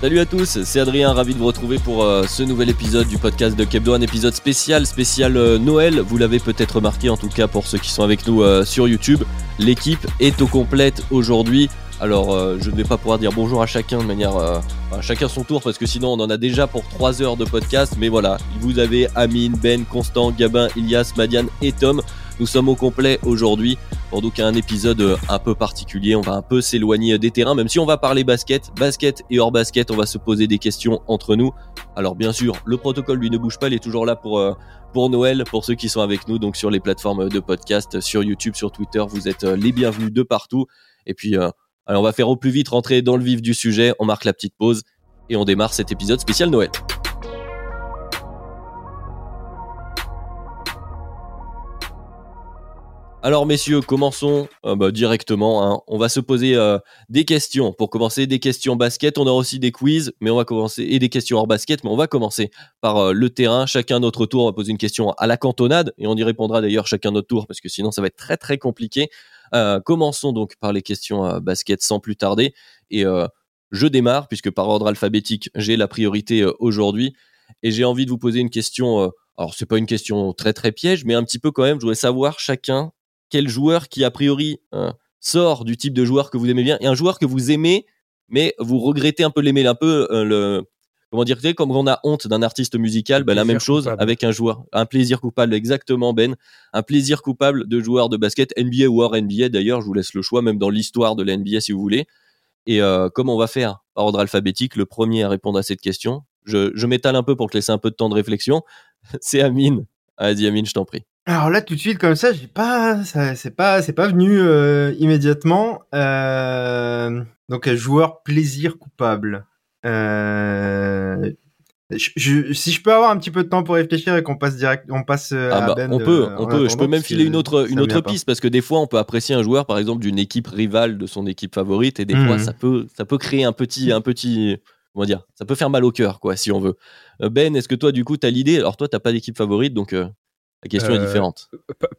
Salut à tous, c'est Adrien, ravi de vous retrouver pour euh, ce nouvel épisode du podcast de Kebdo, un épisode spécial, spécial euh, Noël. Vous l'avez peut-être remarqué, en tout cas pour ceux qui sont avec nous euh, sur YouTube. L'équipe est au complète aujourd'hui. Alors, je ne vais pas pouvoir dire bonjour à chacun de manière. chacun son tour, parce que sinon on en a déjà pour 3 heures de podcast. Mais voilà, vous avez Amine, Ben, Constant, Gabin, Ilias, Madiane et Tom. Nous sommes au complet aujourd'hui pour donc un épisode euh, un peu particulier. On va un peu s'éloigner des terrains, même si on va parler basket, basket et hors basket, on va se poser des questions entre nous. Alors bien sûr, le protocole lui ne bouge pas, il est toujours là pour euh, pour Noël, pour ceux qui sont avec nous, donc sur les plateformes de podcast, sur YouTube, sur Twitter, vous êtes euh, les bienvenus de partout. Et puis, on va faire au plus vite rentrer dans le vif du sujet. On marque la petite pause et on démarre cet épisode spécial Noël. Alors messieurs, commençons euh, bah, directement. Hein. On va se poser euh, des questions. Pour commencer, des questions basket. On aura aussi des quiz, mais on va commencer et des questions hors basket. Mais on va commencer par euh, le terrain. Chacun notre tour. On va poser une question à la cantonade et on y répondra d'ailleurs chacun notre tour parce que sinon ça va être très très compliqué. commençons donc par les questions basket sans plus tarder et je démarre puisque par ordre alphabétique j'ai la priorité aujourd'hui et j'ai envie de vous poser une question. alors c'est pas une question très très piège, mais un petit peu quand même. Je voudrais savoir chacun quel joueur qui a priori euh, sort du type de joueur que vous aimez bien et un joueur que vous aimez mais vous regrettez un peu l'aimer un peu euh, le comment dire comme on a honte d'un artiste musical ben, la même chose avec un joueur un plaisir coupable. Exactement Ben. Un plaisir coupable de joueur de basket NBA ou hors NBA d'ailleurs je vous laisse le choix même dans l'histoire de la NBA si vous voulez. Et euh, comment on va faire par ordre alphabétique le premier à répondre à cette question? Je, je m'étale un peu pour te laisser un peu de temps de réflexion. C'est Amine. Vas-y Amine je t'en prie alors là, tout de suite, comme ça, j'ai pas, c'est pas, c'est pas venu euh, immédiatement. Euh, donc, joueur plaisir coupable. Euh, je, si je peux avoir un petit peu de temps pour réfléchir et qu'on passe direct, on passe ah à bah, Ben. On peut, on peut. Je peux même filer une autre, une autre piste parce que des fois, on peut apprécier un joueur, par exemple, d'une équipe rivale de son équipe favorite, et des fois, mmh. ça peut, ça peut créer un petit, un petit, comment dire, ça peut faire mal au cœur, quoi, si on veut. Ben, est-ce que toi, du coup, t'as l'idée? Alors toi, t'as pas d'équipe favorite, donc la question est euh, différente.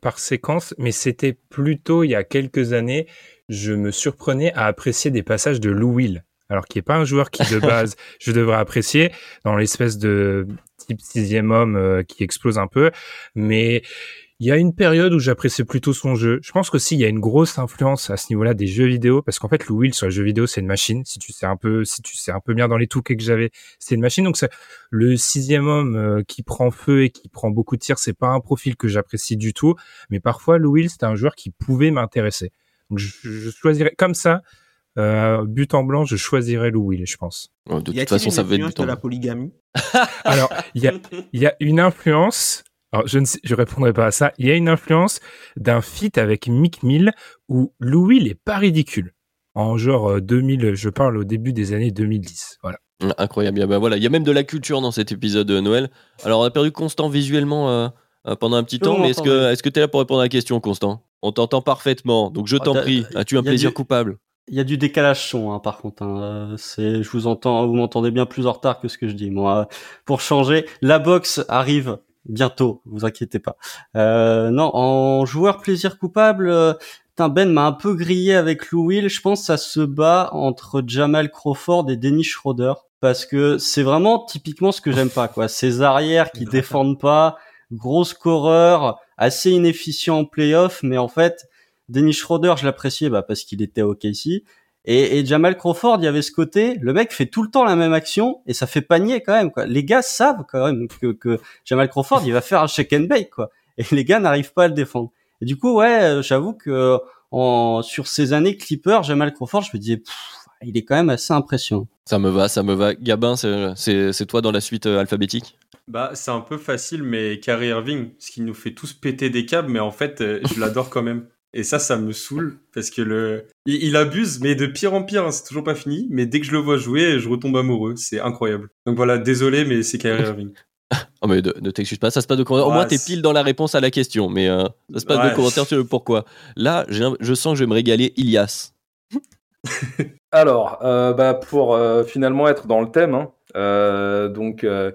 Par séquence, mais c'était plutôt il y a quelques années, je me surprenais à apprécier des passages de Lou Will. Alors qui est pas un joueur qui de base je devrais apprécier dans l'espèce de type sixième homme euh, qui explose un peu, mais il y a une période où j'appréciais plutôt son jeu. Je pense qu'aussi il y a une grosse influence à ce niveau-là des jeux vidéo parce qu'en fait Lou Will sur les jeux vidéo c'est une machine. Si tu sais un peu, si tu sais un peu bien dans les touquets que j'avais, c'est une machine. Donc c'est le sixième homme euh, qui prend feu et qui prend beaucoup de tirs, c'est pas un profil que j'apprécie du tout. Mais parfois Lou Will c'était un joueur qui pouvait m'intéresser. Donc je, je, choisirais comme ça. Euh, but en blanc, je choisirais Lou Will, je pense. de toute façon, ça va être but en la polygamie? Alors, il y a, y a une influence alors, je ne je répondrai pas à ça. Il y a une influence d'un feat avec Mick Mill où Louis n'est pas ridicule. En genre 2000, euh, je parle au début des années 2010. Voilà. Incroyable. Ben voilà, il y a même de la culture dans cet épisode de Noël. Alors, on a perdu Constant visuellement euh, euh, pendant un petit temps, mais est-ce que est-ce que tu es là pour répondre à la question, Constant? On t'entend parfaitement, donc je oh, t'en prie. As-tu un plaisir coupable? il y a du décalage son, hein, par contre. Hein. C'est, je vous entends, vous m'entendez bien plus en retard que ce que je dis. Moi, pour changer, la box arrive bientôt, vous inquiétez pas. Euh, non, en joueur plaisir coupable, euh, Ben m'a un peu grillé avec Lou Will. Je pense que ça se bat entre Jamal Crawford et Dennis Schroeder parce que c'est vraiment typiquement ce que j'aime pas quoi. Ces arrières qui défendent pas, gros scoreur, assez inefficient en playoff, mais en fait Dennis Schroeder, je l'appréciais bah, parce qu'il était au KC. Et, et, Jamal Crawford, il y avait ce côté, le mec fait tout le temps la même action et ça fait panier quand même. Quoi. Les gars savent quand même que, que Jamal Crawford, il va faire un shake and bake quoi. Et les gars n'arrivent pas à le défendre. Et du coup, ouais, euh, j'avoue que en sur ces années Clipper, Jamal Crawford, je me disais, pff, il est quand même assez impressionnant. Ça me va, ça me va. Gabin, c'est- c'est c'est toi dans la suite euh, alphabétique? Bah, c'est un peu facile, mais Kyrie Irving, ce qui nous fait tous péter des câbles, mais en fait, euh, je l'adore quand même. Et ça, ça me saoule, parce que le, il, il abuse, mais de pire en pire, hein, c'est toujours pas fini, mais dès que je le vois jouer, je retombe amoureux, c'est incroyable. Donc voilà, désolé, mais c'est Kyrie Irving. Oh mais de- ne t'excuse pas, ça se passe de commentaires. Au Ouais, moins t'es pile dans la réponse à la question, mais euh, ça se passe de commentaires sur le pourquoi. Là, je sens que je vais me régaler. Ilias. Alors, euh, bah, pour euh, finalement être dans le thème, hein, euh, donc euh,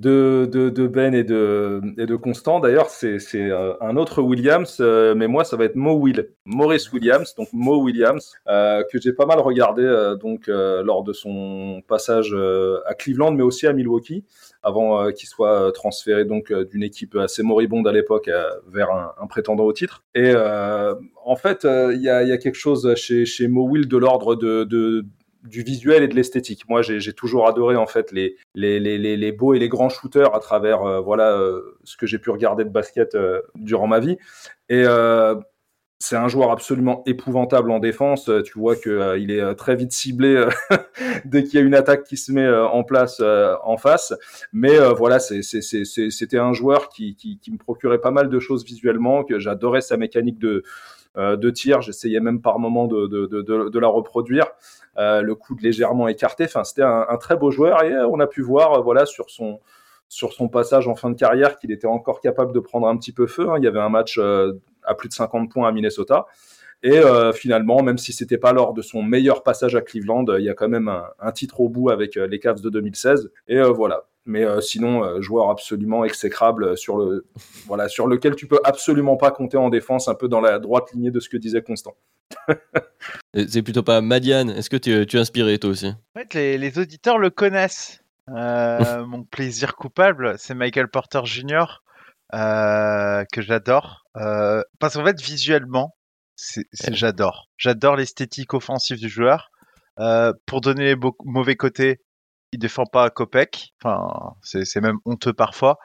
de, Ben et de, et de Constant, d'ailleurs, c'est euh, un autre Williams, euh, mais moi, ça va être Mo Will, Maurice Williams, donc Mo Williams, euh, que j'ai pas mal regardé donc lors de son passage à Cleveland, mais aussi à Milwaukee, avant qu'il soit transféré donc d'une équipe assez moribonde à l'époque vers un, prétendant au titre. Et en fait, il y, a, y a quelque chose chez, chez Mo Will de l'ordre de du visuel et de l'esthétique. Moi, j'ai toujours adoré en fait les les, les, les, beaux et les grands shooters à travers euh, voilà euh, ce que j'ai pu regarder de basket euh, durant ma vie. Et c'est un joueur absolument épouvantable en défense. Tu vois que il est très vite ciblé dès qu'il y a une attaque qui se met en place en face. Mais voilà, c'était un joueur qui, qui, me procurait pas mal de choses visuellement, que j'adorais sa mécanique de de tir. J'essayais même par moment de, de, de, de, la reproduire. Euh, le coude légèrement écarté. Enfin, c'était un, un très beau joueur et euh, on a pu voir, euh, voilà, sur son sur son passage en fin de carrière qu'il était encore capable de prendre un petit peu feu. hein. Il y avait un match euh, à plus de 50 points à Minnesota. Et euh, finalement, même si c'était pas lors de son meilleur passage à Cleveland, euh, il y a quand même un, un titre au bout avec euh, les Cavs de 2016. Et euh, voilà. Mais euh, sinon, euh, joueur absolument exécrable sur le, voilà, sur lequel tu peux absolument pas compter en défense, un peu dans la droite lignée de ce que disait Constant. C'est plutôt pas Madiane. Est-ce que tu, tu es inspiré toi aussi? En fait, les, les auditeurs le connaissent. Euh, mon plaisir coupable, c'est Michael Porter Jr. euh, que j'adore. Euh, parce qu'en fait, visuellement, c'est, c'est- j'adore. J'adore l'esthétique offensive du joueur. Euh, pour donner les beaux- mauvais côtés, il défend pas Kopek. Enfin, c'est, même honteux parfois.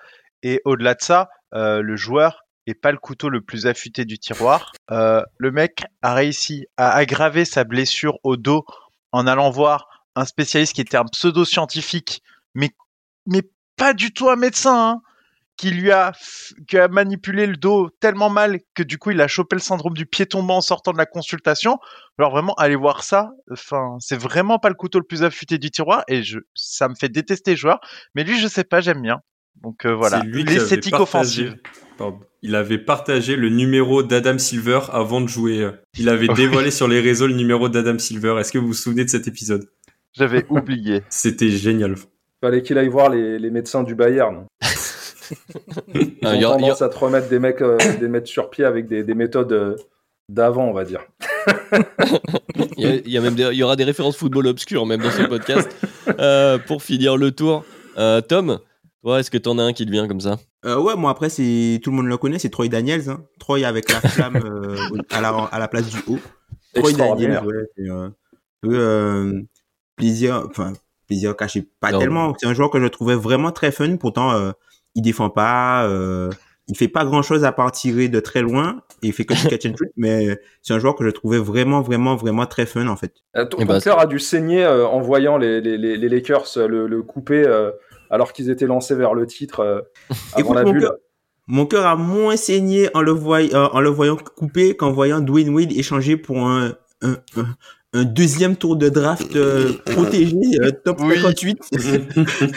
Et au-delà de ça, euh, le joueur est pas le couteau le plus affûté du tiroir. Euh, le mec a réussi à aggraver sa blessure au dos en allant voir un spécialiste qui était un pseudo-scientifique, mais, mais pas du tout un médecin, hein, qui lui a, qui a manipulé le dos tellement mal que du coup il a chopé le syndrome du pied tombant en sortant de la consultation. Alors vraiment, allez voir ça. Enfin, c'est vraiment pas le couteau le plus affûté du tiroir et je, ça me fait détester le joueur. Mais lui, je sais pas, j'aime bien. Donc euh, voilà, l'esthétique offensive. Pardon. Il avait partagé le numéro d'Adam Silver avant de jouer. Il avait dévoilé sur les réseaux le numéro d'Adam Silver. Est-ce que vous vous souvenez de cet épisode? J'avais oublié. C'était génial. Fallait qu'il aille voir les, les médecins du Bayern. Ils ont il y a- il y a- tendance à te remettre des mecs, euh, des mettre sur pied avec des, des méthodes euh, d'avant, on va dire. Il y, a- il y a même des- il y aura des références football obscures même dans ce podcast. Euh, pour finir le tour, euh, Tom, toi, est-ce que t'en as un qui te vient comme ça? Euh, ouais, moi après, c'est tout le monde le connaît, c'est Troy Daniels. Hein. Troy avec la flamme euh, à, la, à la place du haut. Troy Daniels, ouais, euh, peu euh, plaisir, enfin plaisir caché, pas Non. tellement. C'est un joueur que je trouvais vraiment très fun. Pourtant, euh, il défend pas, euh, il fait pas grand chose à part tirer de très loin. Et il fait que du catch and shoot, mais c'est un joueur que je trouvais vraiment, vraiment, vraiment très fun en fait. Euh, ton Eh ton ben, cœur a dû saigner euh, en voyant les, les, les, les Lakers euh, le, le couper euh, alors qu'ils étaient lancés vers le titre euh, avant Écoute, la mon bulle. cœur- Mon cœur a moins saigné en le, voy- euh, en le voyant couper qu'en voyant Dwayne Wade échanger pour un, un, un, un deuxième tour de draft euh, protégé, euh, top Oui. 58.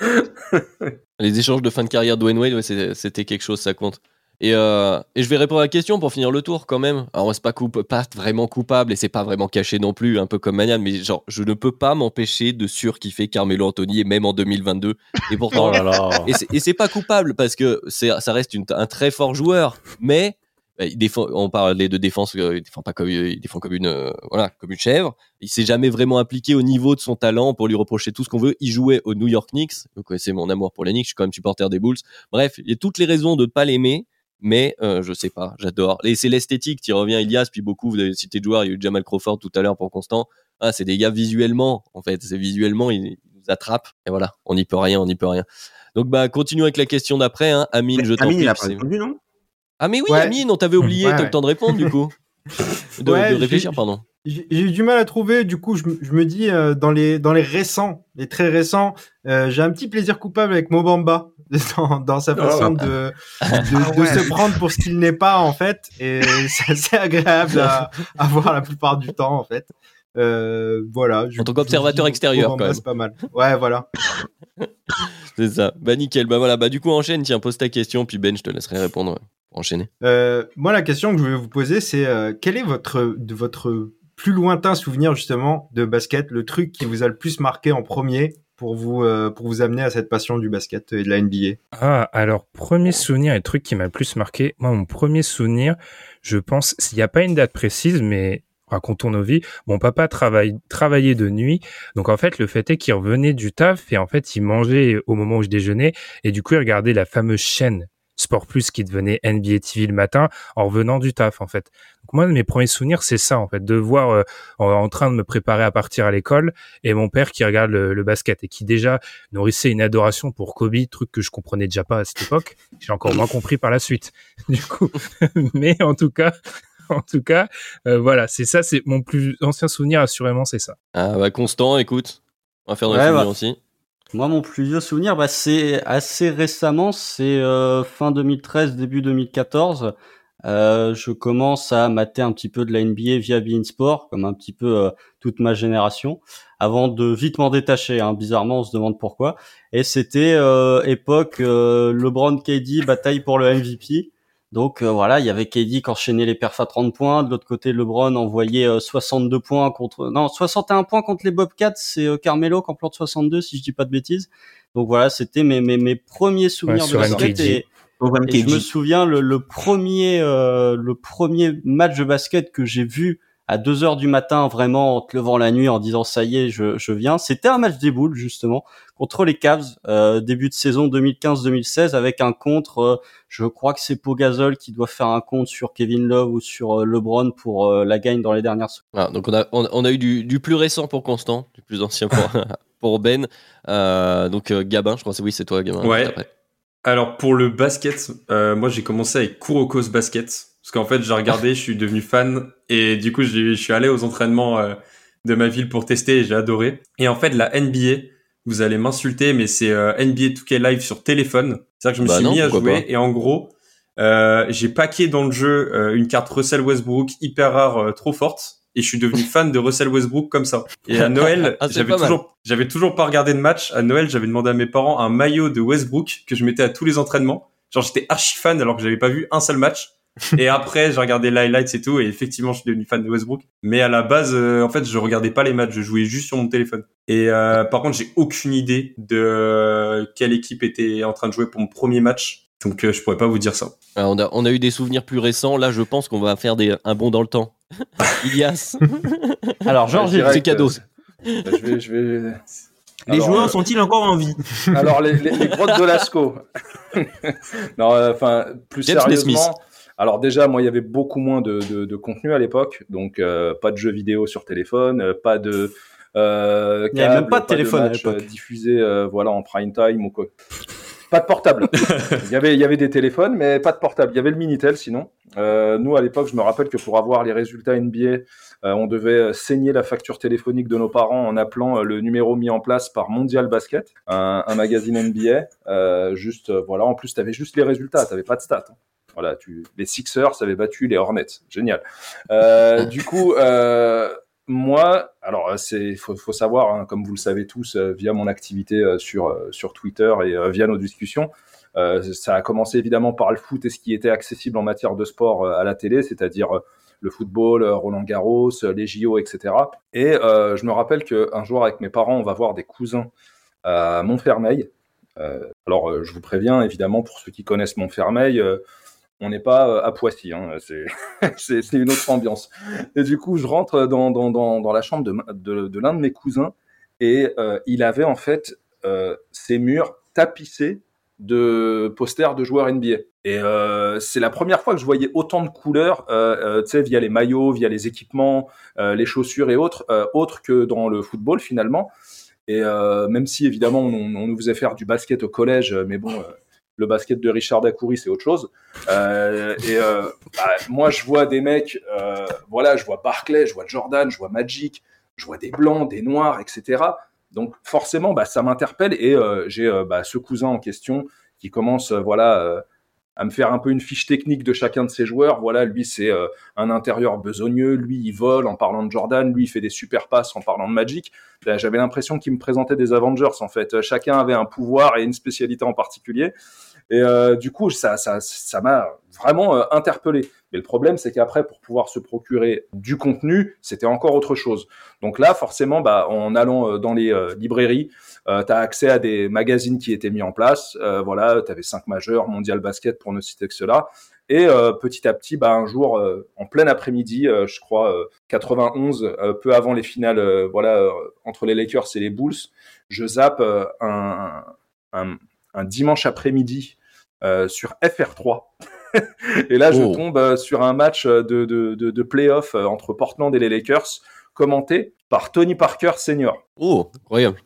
Les échanges de fin de carrière de Wayne Wade, ouais, c'était quelque chose, ça compte. Et, euh, et je vais répondre à la question pour finir le tour quand même. Alors, c'est pas, pas vraiment coupable et c'est pas vraiment caché non plus, un peu comme Manian, mais genre, je ne peux pas m'empêcher de surkiffer Carmelo Anthony, et même en 2022. Et pourtant, Oh là là. et c'est- pas coupable parce que ça reste une- un très fort joueur, mais il défend, on parlait de défense, euh, il défend pas comme il défend comme une euh, voilà comme une chèvre. Il s'est jamais vraiment impliqué au niveau de son talent pour lui reprocher tout ce qu'on veut. Il jouait au New York Knicks. Vous connaissez mon amour pour les Knicks, je suis quand même supporter des Bulls. Bref, il y a toutes les raisons de ne pas l'aimer. Mais euh, je sais pas, j'adore. Et c'est l'esthétique, tu reviens Ilias, puis beaucoup, vous avez cité de joueurs, il y a eu Jamal Crawford tout à l'heure pour Constant. Ah, c'est des gars visuellement, en fait, c'est visuellement, ils, nous attrapent. Et voilà, on n'y peut rien, on n'y peut rien. Donc bah continuons avec la question d'après, hein. Amine, je t'en Amine, prie. il a tu pas sais- répondu, non? Ah mais oui, Ouais. Amine, on t'avait oublié, Ouais, t'as le temps de répondre du coup. De, Ouais, de j'ai- réfléchir, pardon. J'ai eu du mal à trouver, du coup, je, me- je me dis, euh, dans, les, dans les récents, les très récents, euh, j'ai un petit plaisir coupable avec Mobamba dans, dans sa façon de, de, ouais. se prendre pour ce qu'il n'est pas, en fait. Et c'est assez agréable à, à voir la plupart du temps, en fait. Euh, voilà. je- En tant qu'observateur extérieur, quand même. C'est pas mal. Ouais, voilà. C'est ça. Bah nickel. Bah voilà. Bah du coup enchaîne. Tiens, pose ta question, puis Ben, je te laisserai répondre. Enchaîner. Euh, moi, la question que je voulais vous poser, c'est euh, quel est votre, de votre plus lointain souvenir justement de basket, le truc qui vous a le plus marqué en premier pour vous euh, pour vous amener à cette passion du basket et de la NBA Ah, alors, premier souvenir et truc qui m'a le plus marqué. Moi, mon premier souvenir, je pense, s'il n'y a pas une date précise, mais racontons nos vies. Mon papa travaille, travaillait de nuit. Donc, en fait, le fait est qu'il revenait du taf et en fait, il mangeait au moment où je déjeunais et du coup, il regardait la fameuse chaîne Sport Plus qui devenait NBA TV le matin en revenant du taf, en fait. Donc, moi, mes premiers souvenirs, c'est ça, en fait, de voir euh, en, en train de me préparer à partir à l'école et mon père qui regarde le, le basket et qui déjà nourrissait une adoration pour Kobe, truc que je comprenais déjà pas à cette époque. J'ai encore moins compris par la suite. Du coup, mais en tout cas, en tout cas, euh, voilà, c'est ça, c'est mon plus ancien souvenir, assurément, c'est ça. Ah bah Constant, écoute. On va faire les Ouais, souvenirs bah. aussi. Moi, mon plus vieux souvenir, bah, c'est assez récemment, c'est euh, fin 2013, début 2014. Euh, je commence à mater un petit peu de la NBA via Bein Sport, comme un petit peu euh, toute ma génération, avant de vite m'en détacher. Hein. Bizarrement, on se demande pourquoi. Et c'était euh, époque euh, LeBron KD bataille pour le MVP. Donc euh, voilà, il y avait KD qui enchaînait les perfs à 30 points. De l'autre côté, LeBron envoyait euh, 62 points contre... Non, 61 points contre les Bobcats. C'est euh, Carmelo qui en plante 62, si je dis pas de bêtises. Donc voilà, c'était mes, mes, mes premiers souvenirs Ouais, de basket. Et, et je me souviens le, le premier euh, le premier match de basket que j'ai vu à 2 heures du matin, vraiment en te levant la nuit, en disant ça y est, je, je viens. C'était un match des boules justement contre les Cavs, euh, début de saison 2015-2016, avec un contre. euh, je crois que c'est Pogazol qui doit faire un compte sur Kevin Love ou sur euh, LeBron pour euh, la gagne dans les dernières secondes. Ah, donc on a, on, on a eu du, du plus récent pour Constant, du plus ancien pour, pour Ben. Euh, donc euh, Gabin, je crois que oui, c'est toi Gabin. Ouais. après. Alors pour le basket, euh, moi j'ai commencé avec Kurokos Basket parce qu'en fait j'ai regardé, je suis devenu fan et du coup j'ai- je suis allé aux entraînements euh, de ma ville pour tester et j'ai adoré. Et en fait la NBA, vous allez m'insulter mais c'est euh, NBA 2K Live sur téléphone. C'est-à-dire que je me Bah suis non, mis à jouer pas. et en gros euh, j'ai paqué dans le jeu euh, une carte Russell Westbrook hyper rare, euh, trop forte. Et je suis devenu fan de Russell Westbrook comme ça. Et à Noël, Ah, j'avais toujours j'avais toujours pas regardé de match. À Noël, j'avais demandé à mes parents un maillot de Westbrook que je mettais à tous les entraînements. Genre, j'étais archi fan alors que j'avais pas vu un seul match. et après, j'ai regardé les highlights et tout. Et effectivement, je suis devenu fan de Westbrook. Mais à la base, euh, en fait, je regardais pas les matchs. Je jouais juste sur mon téléphone. Et euh, par contre, j'ai aucune idée de euh, quelle équipe était en train de jouer pour mon premier match. Donc, euh, je pourrais pas vous dire ça. Ah, on, a, on a eu des souvenirs plus récents. Là, je pense qu'on va faire des, un bond dans le temps. Ilias, Alors, Georges, Ouais, c'est cadeau. euh, je vais, je vais. Les Alors, joueurs euh, sont-ils encore en vie? Alors les, les, les grottes de Lascaux. non, euh, enfin plus James sérieusement. Alors déjà, moi, il y avait beaucoup moins de, de, de contenu à l'époque, donc euh, pas de jeux vidéo sur téléphone, pas de. Euh, Il y avait même pas de téléphone à l'époque. diffusés, euh, voilà, en prime time ou quoi. Pas de portable. il, y avait, il y avait des téléphones, mais pas de portable. Il y avait le Minitel sinon. Euh, nous, à l'époque, je me rappelle que pour avoir les résultats NBA, euh, on devait saigner la facture téléphonique de nos parents en appelant euh, le numéro mis en place par Mondial Basket, un, un magazine NBA. Euh, juste, euh, voilà. En plus, tu avais juste les résultats, tu pas de stats. hein. Voilà, tu, les Sixers avaient battu les Hornets. Génial. Euh, du coup, euh, moi, alors euh, c'est faut, savoir, hein, comme vous le savez tous, euh, via mon activité euh, sur sur Twitter et via nos discussions, ça a commencé évidemment par le foot et ce qui était accessible en matière de sport à la télé, c'est-à-dire le football, Roland Garros, les JO, etc. Et je me rappelle qu'un jour avec mes parents, on va voir des cousins à Montfermeil. Alors, je vous préviens, évidemment, pour ceux qui connaissent Montfermeil, on n'est pas euh, à Poissy, hein, c'est une autre ambiance. Et du coup, je rentre dans, dans, dans, dans la chambre de, de, de l'un de mes cousins et euh, il avait en fait euh, ses murs tapissés de posters de joueurs NBA. Et euh, c'est la première fois que je voyais autant de couleurs, euh, euh, tu sais, via les maillots, via les équipements, euh, les chaussures et autres, autres que dans le football finalement. Et même si évidemment on, on nous faisait faire du basket au collège, mais bon, le basket de Richard Dacoury, c'est autre chose. Euh, et euh, bah, moi, je vois des mecs, euh, voilà, je vois Barclay, je vois Jordan, je vois Magic, je vois des blancs, des noirs, etc. Donc forcément, bah, ça m'interpelle et j'ai bah, ce cousin en question qui commence, voilà, à me faire un peu une fiche technique de chacun de ses joueurs. Voilà, lui c'est euh, un intérieur besogneux, lui il vole en parlant de Jordan, lui il fait des super passes en parlant de Magic. J'avais l'impression qu'il me présentait des Avengers en fait. Euh, Chacun avait un pouvoir et une spécialité en particulier. Et euh, du coup, ça, ça, ça m'a vraiment euh, interpellé. Mais le problème, c'est qu'après, pour pouvoir se procurer du contenu, c'était encore autre chose. Donc là, forcément, bah, en allant euh, dans les librairies, euh, tu as accès à des magazines qui étaient mis en place. Voilà, tu avais cinq majeurs, Mondial Basket pour ne citer que cela. Et petit à petit, bah, un jour, en plein après-midi, je crois euh, 91, euh, peu avant les finales, voilà, entre les Lakers et les Bulls, je zappe un, un dimanche après-midi euh, sur FR3. et là, je Oh. tombe euh, sur un match de, de, de, de playoff euh, entre Portland et les Lakers, commenté par Tony Parker Senior. Oh, incroyable.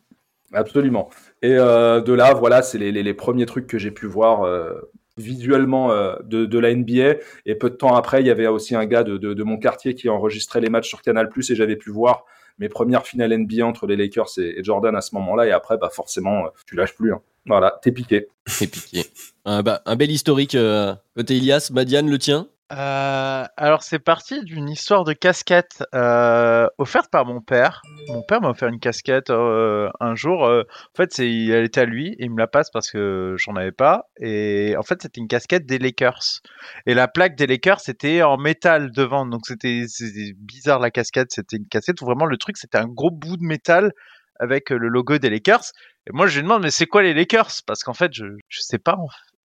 Absolument. Et euh, de là, voilà, c'est les, les, les premiers trucs que j'ai pu voir euh, visuellement euh, de, de la NBA. Et peu de temps après, il y avait aussi un gars de, de, de mon quartier qui enregistrait les matchs sur Canal+, et j'avais pu voir mes premières finales NBA entre les Lakers et, et Jordan à ce moment-là. Et après, bah forcément, euh, tu lâches plus. hein. Voilà, t'es piqué. C'est piqué. Un, bah, un bel historique euh, côté Ilias. Madiane, le tien? Euh, alors c'est parti d'une histoire de casquette euh, offerte par mon père. Mon père m'a offert une casquette euh, un jour. euh, en fait, c'est, elle était à lui et il me la passe parce que j'en avais pas. Et en fait, c'était une casquette des Lakers. Et la plaque des Lakers c'était en métal devant, donc c'était, c'était bizarre la casquette. C'était une casquette où vraiment le truc c'était un gros bout de métal avec euh, le logo des Lakers. Et moi je lui demande mais c'est quoi les Lakers? Parce qu'en fait je je sais pas.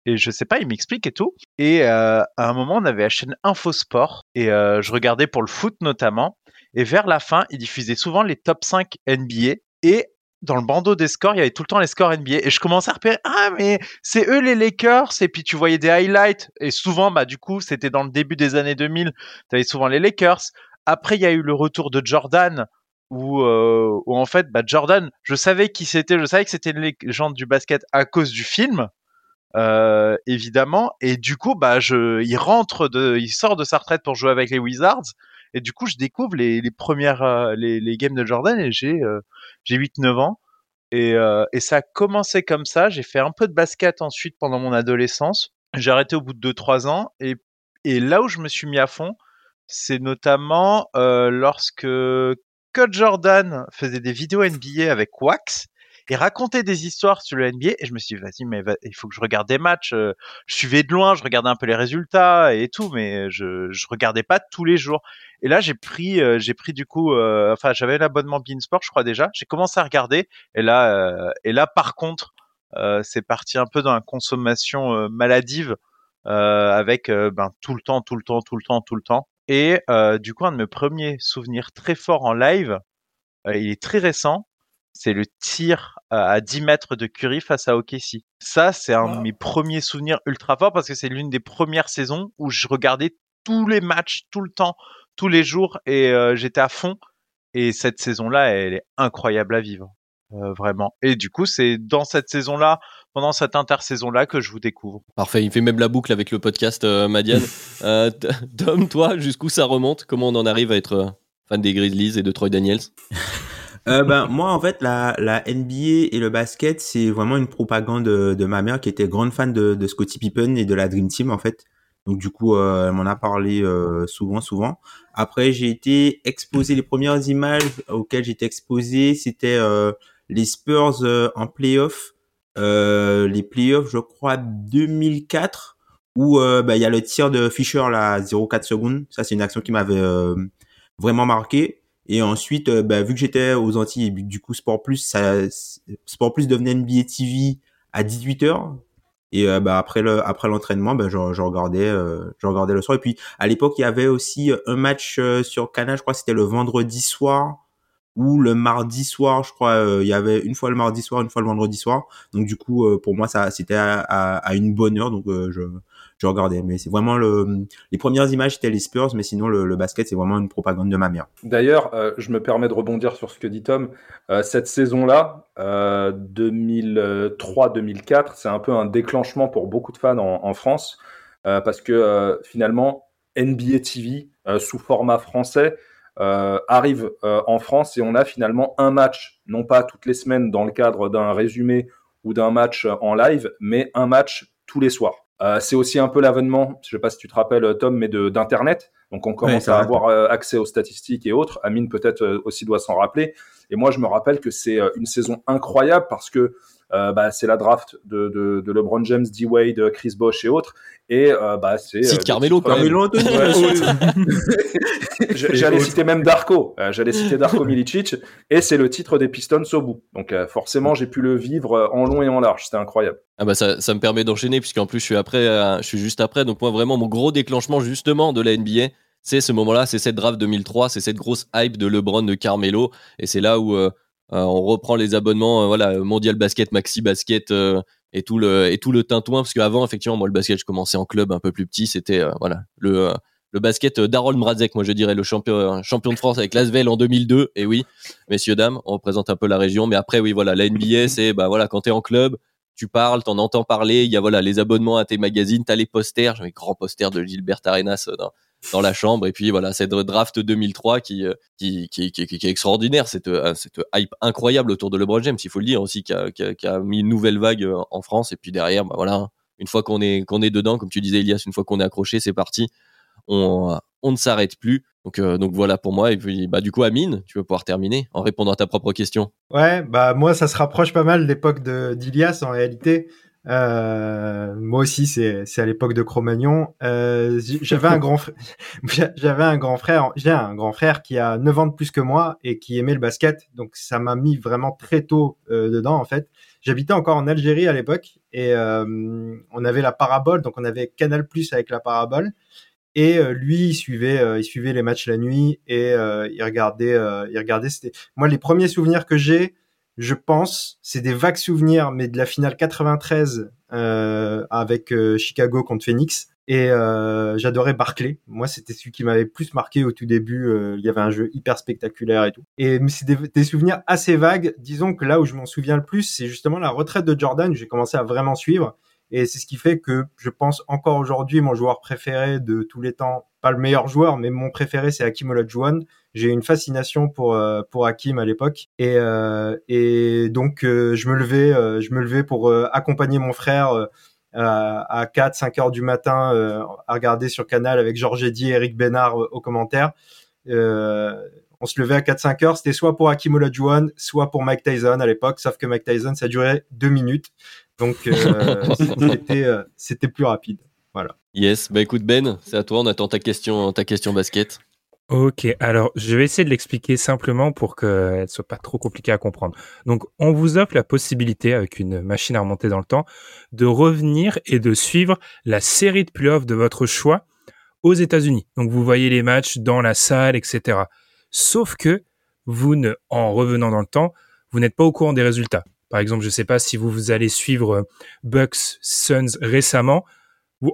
Et je sais pas, il m'explique et tout. Et euh, à un moment, on avait la chaîne Infosport et euh, je regardais pour le foot notamment. Et vers la fin, il diffusait souvent les top 5 NBA. Et dans le bandeau des scores, il y avait tout le temps les scores NBA. Et je commençais à repérer, ah, mais c'est eux les Lakers. Et puis tu voyais des highlights. Et souvent, bah, du coup, c'était dans le début des années 2000. Tu avais souvent les Lakers. Après, il y a eu le retour de Jordan. Où, euh, où en fait, bah, Jordan, je savais qui c'était, je savais que c'était une légende du basket à cause du film, euh, évidemment. Et du coup, bah, je, il rentre de, il sort de sa retraite pour jouer avec les Wizards. Et du coup, je découvre les, les premières, euh, les, les games de Jordan et j'ai, j'ai 8-9 ans. Et, et ça a commencé comme ça. J'ai fait un peu de basket ensuite pendant mon adolescence. J'ai arrêté au bout de 2-3 ans. Et, et là où je me suis mis à fond, c'est notamment lorsque Coach Jordan faisait des vidéos NBA avec Wax et racontait des histoires sur le NBA. Et je me suis dit, vas-y, mais il faut que je regarde des matchs. Euh, Je suivais de loin, je regardais un peu les résultats et tout, mais je, je regardais pas tous les jours. Et là, j'ai pris, euh, j'ai pris du coup, euh, enfin, j'avais l'abonnement Beansport, je crois déjà. J'ai commencé à regarder. Et là, et là, par contre, c'est parti un peu dans la consommation maladive avec ben, tout le temps, tout le temps, tout le temps, tout le temps. Et euh, du coup, un de mes premiers souvenirs très forts en live, euh, il est très récent, c'est le tir à 10 mètres de Curry face à OKC. Ça, c'est un de mes premiers souvenirs ultra forts parce que c'est l'une des premières saisons où je regardais tous les matchs, tout le temps, tous les jours et euh, j'étais à fond. Et cette saison-là, elle est incroyable à vivre. Euh, vraiment. Et du coup, c'est dans cette saison-là, pendant cette intersaison-là, que je vous découvre. Parfait, il fait même la boucle avec le podcast euh, Madiane. Euh, Tom, toi, jusqu'où ça remonte? Comment on en arrive à être euh, fan des Grizzlies et de Troy Daniels? Euh, ben moi en fait la, la NBA et le basket c'est vraiment une propagande de, de ma mère qui était grande fan de, de Scottie Pippen et de la Dream Team en fait. Donc du coup euh, elle m'en a parlé euh, souvent souvent. Après j'ai été exposé les premières images auxquelles j'étais exposé c'était euh, les Spurs euh, en playoff, euh, les playoffs je crois 2004 où euh, ben, il y a le tir de Fisher là 0,4 secondes. Ça c'est une action qui m'avait vraiment marqué. Et ensuite, bah, vu que j'étais aux Antilles, du coup, Sport Plus, ça, Sport Plus devenait NBA TV à 18h. Et euh, bah, après le après l'entraînement, bah, je, je regardais euh, je regardais le soir. Et puis à l'époque, il y avait aussi un match euh, sur Canal, je crois c'était le vendredi soir ou le mardi soir, je crois. euh, il y avait une fois le mardi soir, une fois le vendredi soir. Donc du coup, euh, pour moi, ça c'était à, une bonne heure. Donc euh, je regardais. Mais c'est vraiment le, les premières images c'était les Spurs, mais sinon le, basket c'est vraiment une propagande de ma mère. D'ailleurs, je me permets de rebondir sur ce que dit Tom. Cette saison-là, euh, 2003-2004, c'est un peu un déclenchement pour beaucoup de fans en, France, parce que finalement, NBA TV, sous format français, euh, arrive euh, en France et on a finalement un match, non pas toutes les semaines dans le cadre d'un résumé ou d'un match en live, mais un match tous les soirs. Euh, c'est aussi un peu l'avènement, je sais pas si tu te rappelles Tom, mais de d'internet. Donc on commence à avoir euh, accès aux statistiques et autres. Amine peut-être euh, aussi doit s'en rappeler. Et moi je me rappelle que c'est euh, une saison incroyable parce que euh, bah, c'est la draft de, de, de LeBron James, D Wade, Chris Bosh et autres. Et euh, bah c'est Cite euh, Carmelo. Carmelo J'allais citer même Darko. Euh, J'allais citer Darko Milicic. Et c'est le titre des Pistons au bout. Donc euh, forcément, j'ai pu le vivre en long et en large. C'était incroyable. Ah bah ça, ça me permet d'enchaîner puisqu'en plus je suis après, euh, je suis juste après. Donc moi vraiment mon gros déclenchement justement de la NBA, c'est ce moment-là, c'est cette draft 2003, c'est cette grosse hype de LeBron, de Carmelo, et c'est là où euh, on reprend les abonnements, euh, voilà, Mondial Basket, Maxi Basket euh, et tout le et tout le tintouin parce qu'avant effectivement moi le basket je commençais en club un peu plus petit, c'était euh, voilà le euh, le basket euh, d'Harold Mrazek, moi je dirais le champion euh, champion de France avec l'Asvel en 2002. Et oui, messieurs dames, on représente un peu la région, mais après oui voilà la NBA c'est bah voilà quand t'es en club tu parles, t'en entends parler, il y a voilà les abonnements à tes magazines, t'as les posters, j'avais grand poster de Gilbert Arenas euh, dans la chambre, et puis voilà cette draft 2003 qui euh, qui, qui, qui, qui- est extraordinaire, cette, euh, cette hype incroyable autour de LeBron James, il faut le dire aussi, qui a, mis une nouvelle vague euh, en France, et puis derrière, bah voilà, une fois qu'on est est dedans, comme tu disais Elias, une fois qu'on est accroché, c'est parti, on on ne s'arrête plus. Donc euh, donc voilà pour moi, et puis bah du coup Amine, tu vas pouvoir terminer en répondant à ta propre question? Ouais, bah moi ça se rapproche pas mal de l'époque d'Ilias en réalité. Euh, moi aussi c'est c'est à l'époque de Cro-Magnon. Euh, j'avais un grand frère, j'avais un grand frère, j'ai un grand frère qui a 9 ans de plus que moi et qui aimait le basket, donc ça m'a mis vraiment très tôt euh, dedans en fait. J'habitais encore en Algérie à l'époque et on avait la parabole, donc on avait Canal Plus avec la parabole. Et lui, il suivait, il suivait les matchs la nuit et il regardait, il regardait. C'était moi les premiers souvenirs que j'ai, je pense, c'est des vagues souvenirs, mais de la finale 93 euh, avec euh, Chicago contre Phoenix. Et euh, j'adorais Barclay. Moi, c'était celui qui m'avait plus marqué au tout début. Euh, il y avait un jeu hyper spectaculaire et tout. Et mais c'est des, des souvenirs assez vagues. Disons que là où je m'en souviens le plus, c'est justement la retraite de Jordan. J'ai commencé à vraiment suivre. Et c'est ce qui fait que je pense encore aujourd'hui, mon joueur préféré de tous les temps, pas le meilleur joueur, mais mon préféré, c'est Hakim Olajuwon. J'ai eu une fascination pour euh, pour Hakim à l'époque, et euh, et donc euh, je me levais, euh, je me levais pour euh, accompagner mon frère euh, à, à 4 5 heures du matin euh, à regarder sur Canal avec Georges Eddy et Eric Bénard euh, aux commentaires. Euh, on se levait à 4-5 heures, c'était soit pour Hakim Olajuwon, soit pour Mike Tyson à l'époque, sauf que Mike Tyson, ça durait deux minutes. Donc, euh, c'était, euh, c'était plus rapide. Voilà. Yes, bah écoute Ben, c'est à toi, on attend ta question, ta question basket. Ok, alors je vais essayer de l'expliquer simplement pour qu'elle soit pas trop compliquée à comprendre. Donc, on vous offre la possibilité, avec une machine à remonter dans le temps, de revenir et de suivre la série de playoffs de votre choix aux États-Unis. Donc, vous voyez les matchs dans la salle, etc. Sauf que vous ne, en revenant dans le temps, vous n'êtes pas au courant des résultats. Par exemple, je sais pas si vous, vous allez suivre euh, Bucks Suns récemment.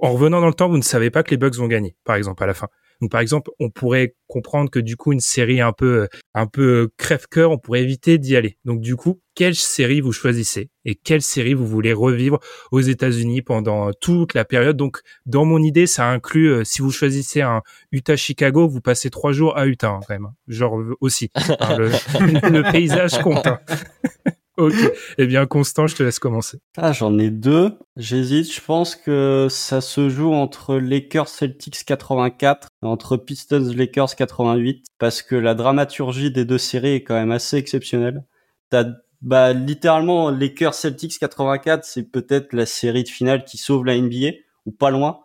En revenant dans le temps, vous ne savez pas que les Bucks vont gagner, par exemple, à la fin. Donc par exemple, on pourrait comprendre que du coup une série un peu un peu crève-cœur, on pourrait éviter d'y aller. Donc du coup, quelle série vous choisissez et quelle série vous voulez revivre aux États-Unis pendant toute la période? Donc dans mon idée, ça inclut euh, si vous choisissez un Utah-Chicago, vous passez trois jours à Utah hein, quand même. hein. Genre euh, aussi, le, le paysage compte. hein. ok. Eh bien Constant, je te laisse commencer. Ah, j'en ai deux. J'hésite. Je pense que ça se joue entre Lakers Celtics 84 et entre Pistons Lakers 88 parce que la dramaturgie des deux séries est quand même assez exceptionnelle. T'as bah littéralement Lakers Celtics 84, c'est peut-être la série de finale qui sauve la NBA ou pas loin.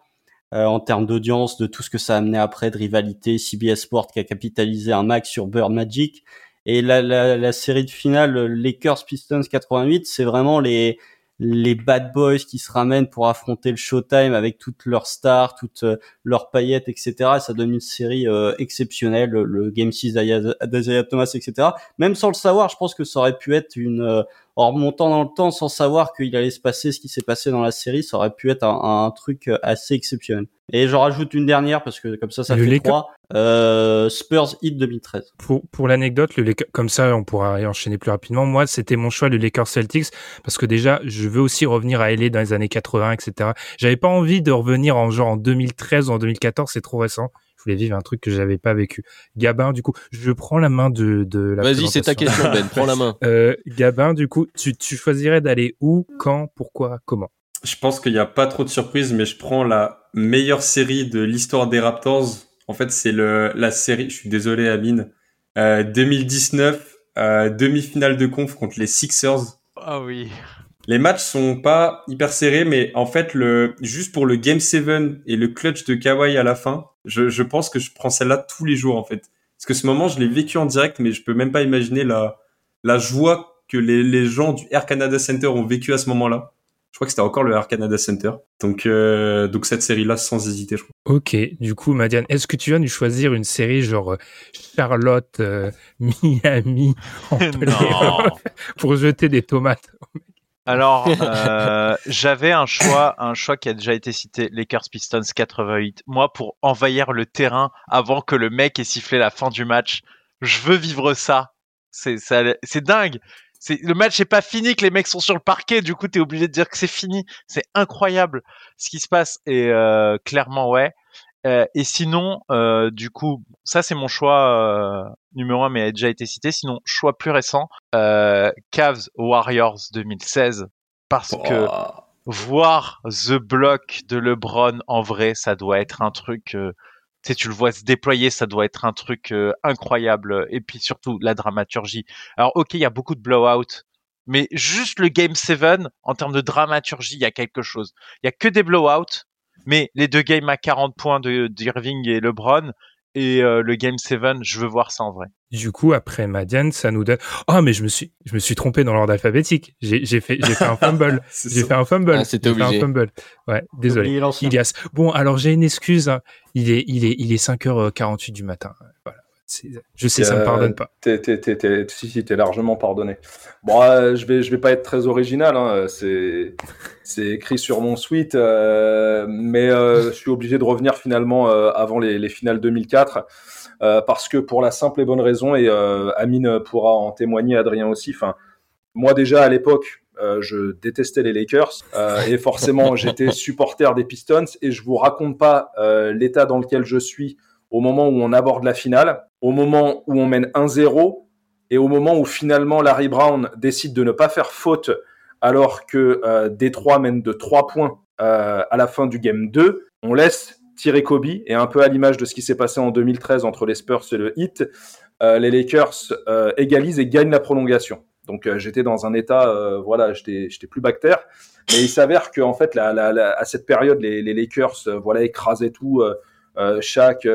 euh, en termes d'audience, de tout ce que ça a amené après, de rivalité, CBS Sport qui a capitalisé un max sur Bird Magic. Et la, la, la série de finale Lakers Pistons 88, c'est vraiment les les bad boys qui se ramènent pour affronter le Showtime avec toutes leurs stars, toutes euh, leurs paillettes, etc. Et ça donne une série euh, exceptionnelle, le, Game 6 d'Isaiah Thomas, etc. Même sans le savoir, je pense que ça aurait pu être une, euh, en remontant dans le temps sans savoir qu'il allait se passer ce qui s'est passé dans la série, ça aurait pu être un, un truc assez exceptionnel. Et j'en rajoute une dernière parce que comme ça, ça Le fait Lakers- trois. Euh, Spurs Heat 2013. Pour, pour l'anecdote, le Lakers- comme ça, on pourra y enchaîner plus rapidement. Moi, c'était mon choix, le Lakers Celtics, parce que déjà, je veux aussi revenir à LA dans les années 80, etc. J'avais pas envie de revenir en genre en 2013 ou en 2014, c'est trop récent. Je voulais vivre un truc que j'avais pas vécu. Gabin, du coup, je prends la main de, de la Vas-y, c'est ta question, Ben. Prends la main. Euh, Gabin, du coup, tu, tu choisirais d'aller où, quand, pourquoi, comment? Je pense qu'il n'y a pas trop de surprises, mais je prends la meilleure série de l'histoire des Raptors. En fait, c'est le la série. Je suis désolé, Amine. Euh, 2019, euh, demi-finale de conf contre les Sixers. Ah oui. Les matchs sont pas hyper serrés, mais en fait, le juste pour le Game 7 et le clutch de Kawhi à la fin, je, je pense que je prends celle-là tous les jours en fait. Parce que ce moment, je l'ai vécu en direct, mais je peux même pas imaginer la la joie que les, les gens du Air Canada Center ont vécu à ce moment-là. Je crois que c'était encore le Air Canada Center. Donc euh, donc cette série-là sans hésiter, je crois. Ok, du coup, Madiane, est-ce que tu viens de choisir une série genre euh, Charlotte, euh, Miami, en pour jeter des tomates Alors, euh, j'avais un choix, un choix qui a déjà été cité, Lakers Pistons 88. Moi, pour envahir le terrain avant que le mec ait sifflé la fin du match, je veux vivre ça. C'est c'est dingue. C'est le match n'est pas fini, que les mecs sont sur le parquet. Du coup, t'es obligé de dire que c'est fini. C'est incroyable ce qui se passe. Et euh, clairement, ouais. Euh, et sinon, euh, du coup, ça c'est mon choix euh, numéro un, mais a déjà été cité. Sinon, choix plus récent, Cavs Warriors 2016, parce que voir The Block de LeBron en vrai, ça doit être un truc. tu tu le vois se déployer, ça doit être un truc incroyable. Et puis surtout la dramaturgie. Alors ok, il y a beaucoup de blowout, mais juste le Game 7 en termes de dramaturgie, il y a quelque chose. Il y a que des blowouts, mais les deux games à 40 points de d'Irving et LeBron et euh, le Game 7, je veux voir ça en vrai. Du coup, après Madiane, ça nous donne. Oh, mais je me suis, je me suis trompé dans l'ordre alphabétique. J'ai j'ai fait, j'ai fait un fumble. J'ai fait un fumble. Ah, c'était J'ai fait un obligé. fumble. Ouais, désolé. Ilias. Bon, alors j'ai une excuse. hein. Il est, il est, il est 5h48 du matin. Voilà. C'est- Je sais, ça me Euh, pardonne pas. T'es, t'es, t'es, t'es- si, si, t'es largement pardonné. Bon, euh, je vais, je vais pas être très original. Hein, c'est, c'est écrit sur mon suite, euh, mais euh, je suis obligé de revenir finalement euh, avant les, les finales 2004 euh, parce que pour la simple et bonne raison, et Amine pourra en témoigner, Adrien aussi. Enfin, moi déjà à l'époque, je détestais les Lakers et forcément j'étais supporter des Pistons et je vous raconte pas l'état dans lequel je suis au moment où on aborde la finale, au moment où on mène 1-0 et au moment où finalement Larry Brown décide de ne pas faire faute alors que euh, Détroit mène de 3 points euh, à la fin du game 2, on laisse tirer Kobe et un peu à l'image de ce qui s'est passé en 2013 entre les Spurs et le Heat, euh, les Lakers euh, égalisent et gagnent la prolongation. Donc j'étais dans un état, voilà, j'étais plus bactère. Mais il s'avère que en fait, à cette période, les, Lakers, voilà, écrasaient tout. Euh,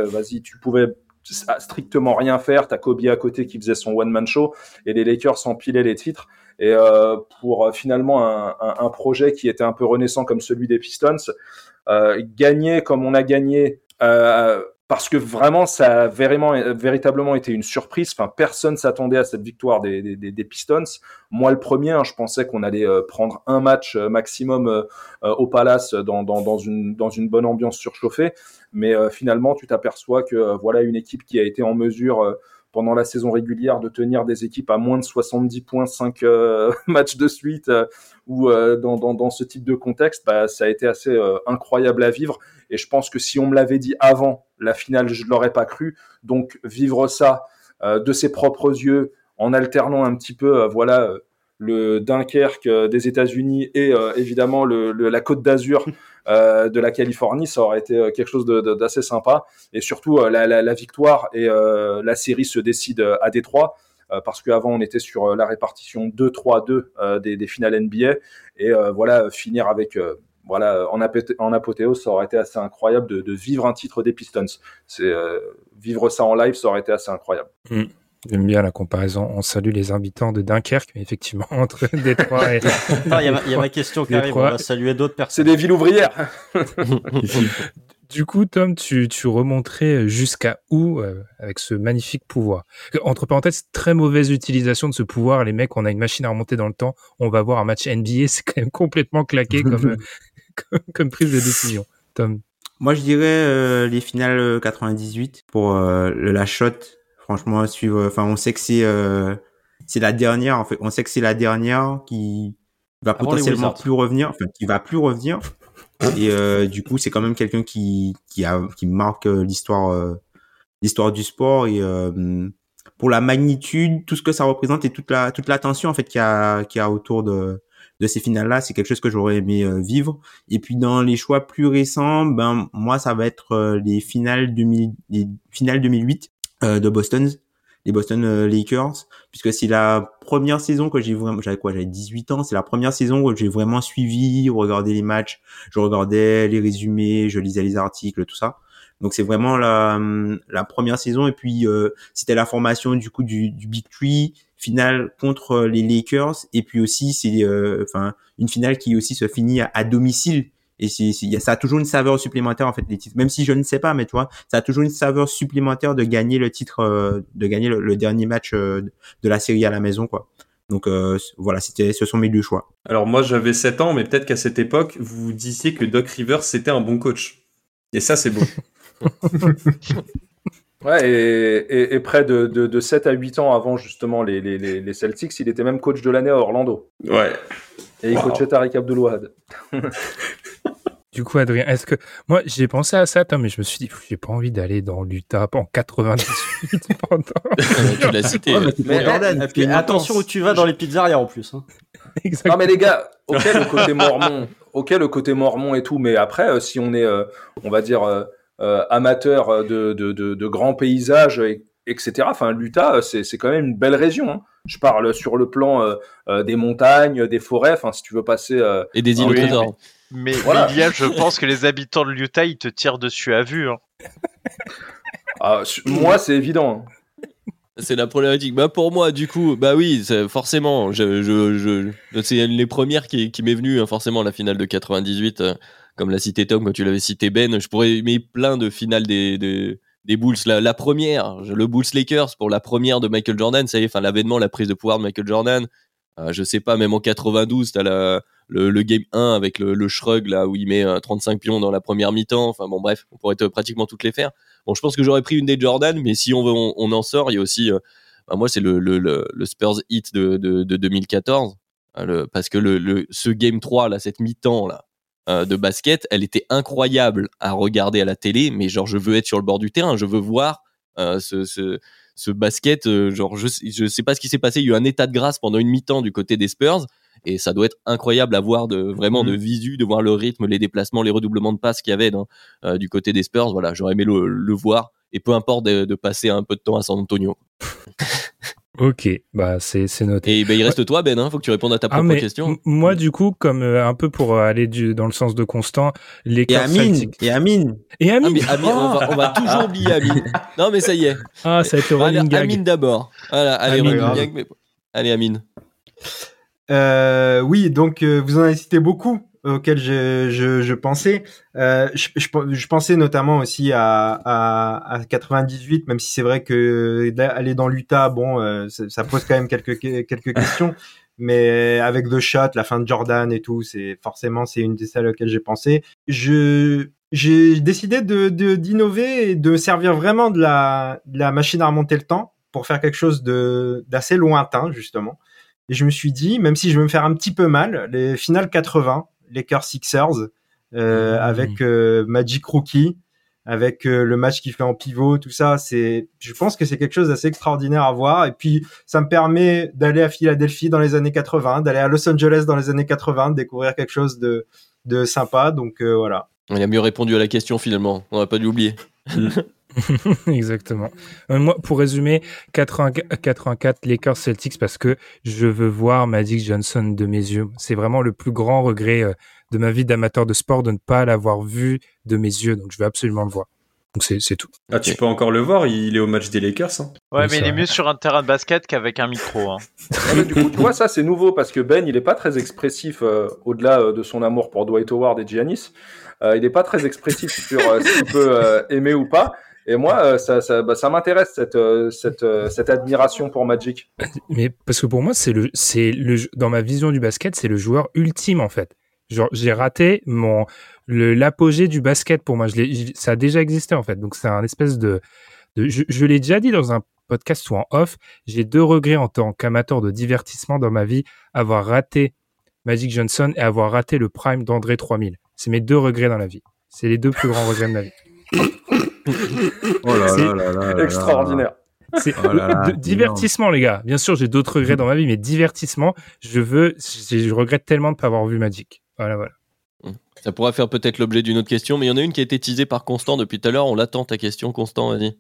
vas-y, tu pouvais strictement rien faire. T'as Kobe à côté qui faisait son one man show et les Lakers empilaient les titres. Et euh, pour euh, finalement un, un, projet qui était un peu renaissant comme celui des Pistons, euh, gagner comme on a gagné. Parce que vraiment, ça a vraiment, véritablement été une surprise. Enfin, personne s'attendait à cette victoire des, des, Pistons. Moi, le premier, hein, je pensais qu'on allait prendre un match maximum au Palace dans, dans, une, dans une bonne ambiance surchauffée. Mais finalement, tu t'aperçois que voilà une équipe qui a été en mesure pendant la saison régulière de tenir des équipes à moins de 70 points, 5 euh, matchs de suite, euh, ou euh, dans, dans, ce type de contexte, bah, ça a été assez euh, incroyable à vivre. Et je pense que si on me l'avait dit avant la finale, je ne l'aurais pas cru. Donc vivre ça de ses propres yeux, en alternant un petit peu, voilà, le Dunkerque des États-Unis et évidemment la Côte d'Azur euh, de la Californie, ça aurait été euh, quelque chose d'assez sympa. Et surtout euh, la, victoire et la série se décide euh, à Détroit. euh, Parce qu'avant on était sur la répartition 2-3-2 euh, des, finales NBA et voilà finir avec voilà en, apothéose ça aurait été assez incroyable de, vivre un titre des Pistons. C'est vivre ça en live ça aurait été assez incroyable. J'aime bien la comparaison. On salue les habitants de Dunkerque, mais effectivement, entre Détroit et. Ah, Il y, a ma- il y a ma question qui arrive. On va saluer d'autres C'est personnes. des villes ouvrières. Du coup, Tom, tu, tu remonterais jusqu'à où euh, avec ce magnifique pouvoir? Entre parenthèses, très mauvaise utilisation de ce pouvoir. Les mecs, on a une machine à remonter dans le temps. On va voir un match NBA, c'est quand même complètement claqué comme, euh, comme, comme prise de décision. Tom. Moi, je dirais euh, les finales euh, 98 pour euh, le la shot. Franchement, suivre. Enfin, on sait que c'est euh, c'est la dernière. En fait, on sait que c'est la dernière qui va Avant potentiellement plus revenir. Enfin, qui va plus revenir. Et euh, du coup, c'est quand même quelqu'un qui qui a qui marque euh, l'histoire euh, l'histoire du sport et euh, pour la magnitude, tout ce que ça représente et toute la toute l'attention en fait qu'il y a qu'il y a autour de de ces finales-là, c'est quelque chose que j'aurais aimé vivre. Et puis dans les choix plus récents, ben moi ça va être les finales 2000, les finales 2008 euh, de Boston, les Boston euh, Lakers, puisque c'est la première saison que j'ai vraiment, j'avais quoi, j'avais 18 ans, c'est la première saison où j'ai vraiment suivi, regardé les matchs, je regardais les résumés, je lisais les articles, tout ça. Donc c'est vraiment la, hum, la première saison. Et puis euh, c'était la formation du coup du, du Big Three finale contre les Lakers. Et puis aussi c'est euh, enfin une finale qui aussi se finit à domicile et a- ça a toujours une saveur supplémentaire en fait les titres même si je ne sais pas mais tu vois ça a toujours une saveur supplémentaire de gagner le titre euh, de gagner le, le dernier match euh, de la série à la maison quoi donc euh, voilà c'était ce sont mes deux choix Alors moi j'avais 7 ans, mais peut-être qu'à cette époque, vous vous disiez que Doc Rivers c'était un bon coach. Et ça c'est beau. Ouais, et, et, et près de, de, de 7 à 8 ans avant justement les, les, les les Celtics, il était même coach de l'année à Orlando. Ouais. Et il coachait Tariq Abdul-Wahad. Du coup, Adrien, est-ce que moi j'ai pensé à ça, Tom, mais je me suis dit, j'ai pas envie d'aller dans l'Utah en 98 pendant. tu l'as cité. Ouais, mais c'est Mais, pour Jordan, et c'est puis une attention où tu vas dans les pizzerias en plus. Hein. Exactement. Non mais les gars, ok le côté mormon, ok le côté mormon et tout, mais après euh, si on est, euh, on va dire euh, euh, amateur de, de, de, de grands paysages, et- etc. Enfin l'Utah c'est c'est quand même une belle région. Hein. Je parle sur le plan euh, euh, des montagnes, des forêts. Enfin si tu veux passer, euh, Et des îles Ah au trésor. Mais, Voilà. mais Ilias, je pense que les habitants de l'Utah, ils te tirent dessus à vue. hein. ah, moi c'est évident. hein. C'est la problématique. Bah pour moi, du coup, bah oui, c'est- forcément, je, je, je, c'est les premières qui, qui m'est venue, hein, forcément, la finale de 98, euh, comme l'a cité Tom, quand tu l'avais cité Ben. Je pourrais aimer plein de finales des, des, des Bulls. La, la première, le Bulls Lakers pour la première de Michael Jordan, ça y est, enfin l'avènement, la prise de pouvoir de Michael Jordan. Euh, je sais pas, même en 92, t'as la, le, game 1 avec le, le shrug là où il met euh, 35 pions dans la première mi-temps. Enfin bon, bref, on pourrait pratiquement toutes les faire. Bon, je pense que j'aurais pris une des Jordan, mais si on veut, on, en sort. Il y a aussi, euh, bah, moi, c'est le, Spurs hit de, de, de 2014, euh, le- parce que ce game 3 là, cette mi-temps là euh, de basket, elle était incroyable à regarder à la télé. Mais genre, je veux être sur le bord du terrain, je veux voir euh, ce, ce basket. euh, genre, je, je sais pas ce qui s'est passé. Il y a eu un état de grâce pendant une mi-temps du côté des Spurs. Et ça doit être incroyable à voir de vraiment de visu, de voir le rythme, les déplacements, les redoublements de passes qu'il y avait dans, euh, du côté des Spurs. Voilà, j'aurais aimé le, le voir et peu importe de, de passer un peu de temps à San Antonio. Ok, bah c'est c'est noté. Et ben il reste toi Ben, hein, faut que tu répondes à ta Ah propre question. moi du coup comme euh, un peu pour euh, aller du, dans le sens de Constant, les et Amine et Amine et Ah, Amine. Amine, on, va, on va toujours oublier Amine. Non mais ça y est. Ah, ça a été Allez, running gag. Amine d'abord. Voilà, allez, Amine. running gag, mais- Allez Amine. Euh, oui, donc euh, vous en avez cité beaucoup auxquels je, pensais. Euh, je, pensais notamment aussi à, à, à 98, même si c'est vrai que aller dans l'Utah, bon, euh, ça, pose quand même quelques quelques questions. Mais avec The Shot, la fin de Jordan et tout, c'est forcément c'est une des celles auxquelles j'ai pensé. Je j'ai décidé de d'innover et de servir vraiment de la la machine à remonter le temps pour faire quelque chose de d'assez lointain justement. Et je me suis dit, même si je vais me faire un petit peu mal, les finales 80, Lakers Sixers, euh, Mmh. avec euh, Magic Rookie, avec euh, le match qu'il fait en pivot, tout ça, c'est, je pense que c'est quelque chose d'assez extraordinaire à voir. Et puis, ça me permet d'aller à Philadelphie dans les années 80, d'aller à Los Angeles dans les années 80, de découvrir quelque chose de, de sympa. Donc euh, voilà. Il a mieux répondu à la question finalement. On n'a pas dû oublier. Exactement. Euh, moi, pour résumer, 80 84 Lakers Celtics parce que je veux voir Magic Johnson de mes yeux. C'est vraiment le plus grand regret euh, de ma vie d'amateur de sport de ne pas l'avoir vu de mes yeux. Donc, je veux absolument le voir. Donc c'est c'est tout. Ah, tu peux encore le voir, il est au match des Lakers. Hein. Ouais, Oui, mais il est mieux sur un terrain de basket qu'avec un micro. Hein. Mais du coup, tu vois, ça c'est nouveau parce que Ben, il est pas très expressif euh, au-delà euh, de son amour pour Dwight Howard et Giannis. Euh, il est pas très expressif sur euh, s'il peut euh, aimer ou pas. Et moi, euh, ça, ça, bah, ça m'intéresse cette, euh, cette, euh, cette admiration pour Magic. Mais parce que pour moi, c'est le, c'est le, dans ma vision du basket, c'est le joueur ultime en fait. Genre, j'ai raté mon, le, l'apogée du basket pour moi. Je l'ai, j- ça a déjà existé en fait. Donc c'est un espèce de, de je, je l'ai déjà dit dans un podcast ou en off. J'ai deux regrets en tant qu'amateur de divertissement dans ma vie avoir raté Magic Johnson et avoir raté le prime d'André 3000. C'est mes deux regrets dans la vie. C'est les deux plus grands regrets de ma vie. Oh là C'est là là là là. Extraordinaire. C'est Oh là là, de- divertissement, les gars. Bien sûr, j'ai d'autres regrets dans ma vie, mais divertissement, je veux, je, je regrette tellement de ne pas avoir vu Magic. Voilà, voilà. Ça pourra faire peut-être l'objet d'une autre question, mais il y en a une qui a été teasée par Constant depuis tout à l'heure. On l'attend ta question, Constant, vas-y.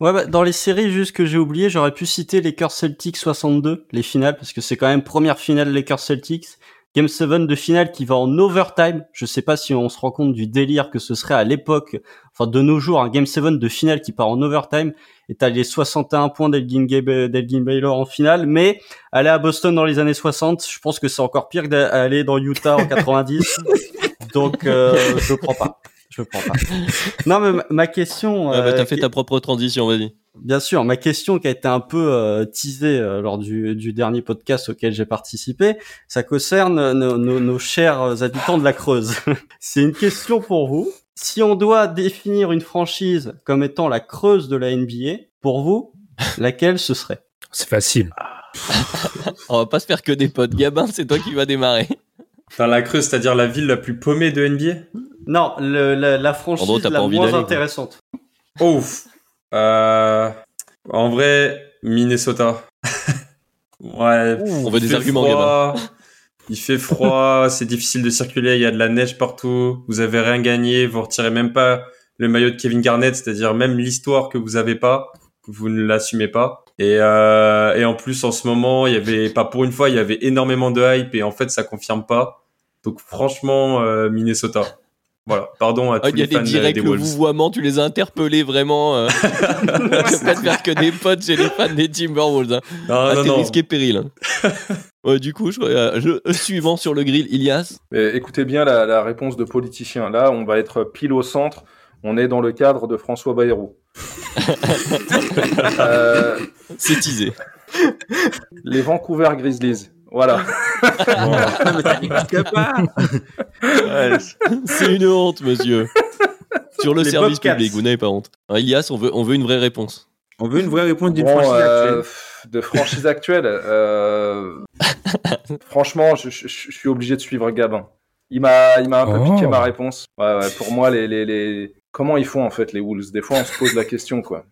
Ouais, bah, dans les séries, juste que j'ai oublié, j'aurais pu citer Lakers Celtics 62, les finales, parce que c'est quand même première finale Lakers Celtics. Game 7 de finale qui va en overtime. Je sais pas si on se rend compte du délire que ce serait à l'époque, enfin de nos jours, un Game 7 de finale qui part en overtime. Et t'as les 61 points d'Elgin Baylor en finale. Mais aller à Boston dans les années 60, je pense que c'est encore pire que d'aller dans Utah en 90. Donc, euh, je prends pas. Je prends pas. Non, mais ma- question... Ah bah, euh, T'as fait qui- ta propre transition, vas-y. Bien sûr, ma question qui a été un peu euh, teasée euh, lors du, du dernier podcast auquel j'ai participé, ça concerne nos, nos- nos chers habitants de la Creuse. C'est une question pour vous. Si on doit définir une franchise comme étant la Creuse de la NBA, pour vous, laquelle ce serait? C'est facile. On va pas se faire que des potes. Gabin, c'est toi qui vas démarrer. Dans la Creuse, c'est-à-dire la ville la plus paumée de NBA Non, le- la, la franchise la moins intéressante. Ouf. Euh, en vrai, Minnesota. ouais. On veut des arguments, froid, Il fait froid, c'est difficile de circuler, il y a de la neige partout, vous avez rien gagné, vous retirez même pas le maillot de Kevin Garnett, c'est-à-dire même l'histoire que vous avez pas, vous ne l'assumez pas. Et, euh, et en plus, en ce moment, il y avait, pas pour une fois, il y avait énormément de hype et en fait, ça confirme pas. Donc franchement, euh, Minnesota. Voilà, pardon à Ah, tous Il y a les des fans euh, directs, des le Wolves. vouvoiement, tu les as interpellés vraiment. Euh... vas pas te faire que des potes chez les fans des Timberwolves. Hein. Non, Ah, non, t'es non. risqué péril. hein. Ouais, du coup, je, euh, je- suivant sur le grill, Ilias. Mais écoutez bien la, la réponse de politicien. Là, on va être pile au centre. On est dans le cadre de François Bayrou. Euh, C'est teasé. les Vancouver Grizzlies. Voilà. Ouais, C'est une honte, monsieur. Sur le Les service Bobcats. public, vous n'avez pas honte. Alors, Ilias, on veut, on veut une vraie réponse. On veut une vraie réponse d'une Bon, franchise euh, actuelle. de franchise actuelle. euh, franchement, je, je- je suis obligé de suivre Gabin. Il m'a, il m'a un peu Oh. piqué ma réponse. Ouais, ouais, pour moi, les, les, les... comment ils font en fait les Wolves? Des fois, on se pose la question, quoi.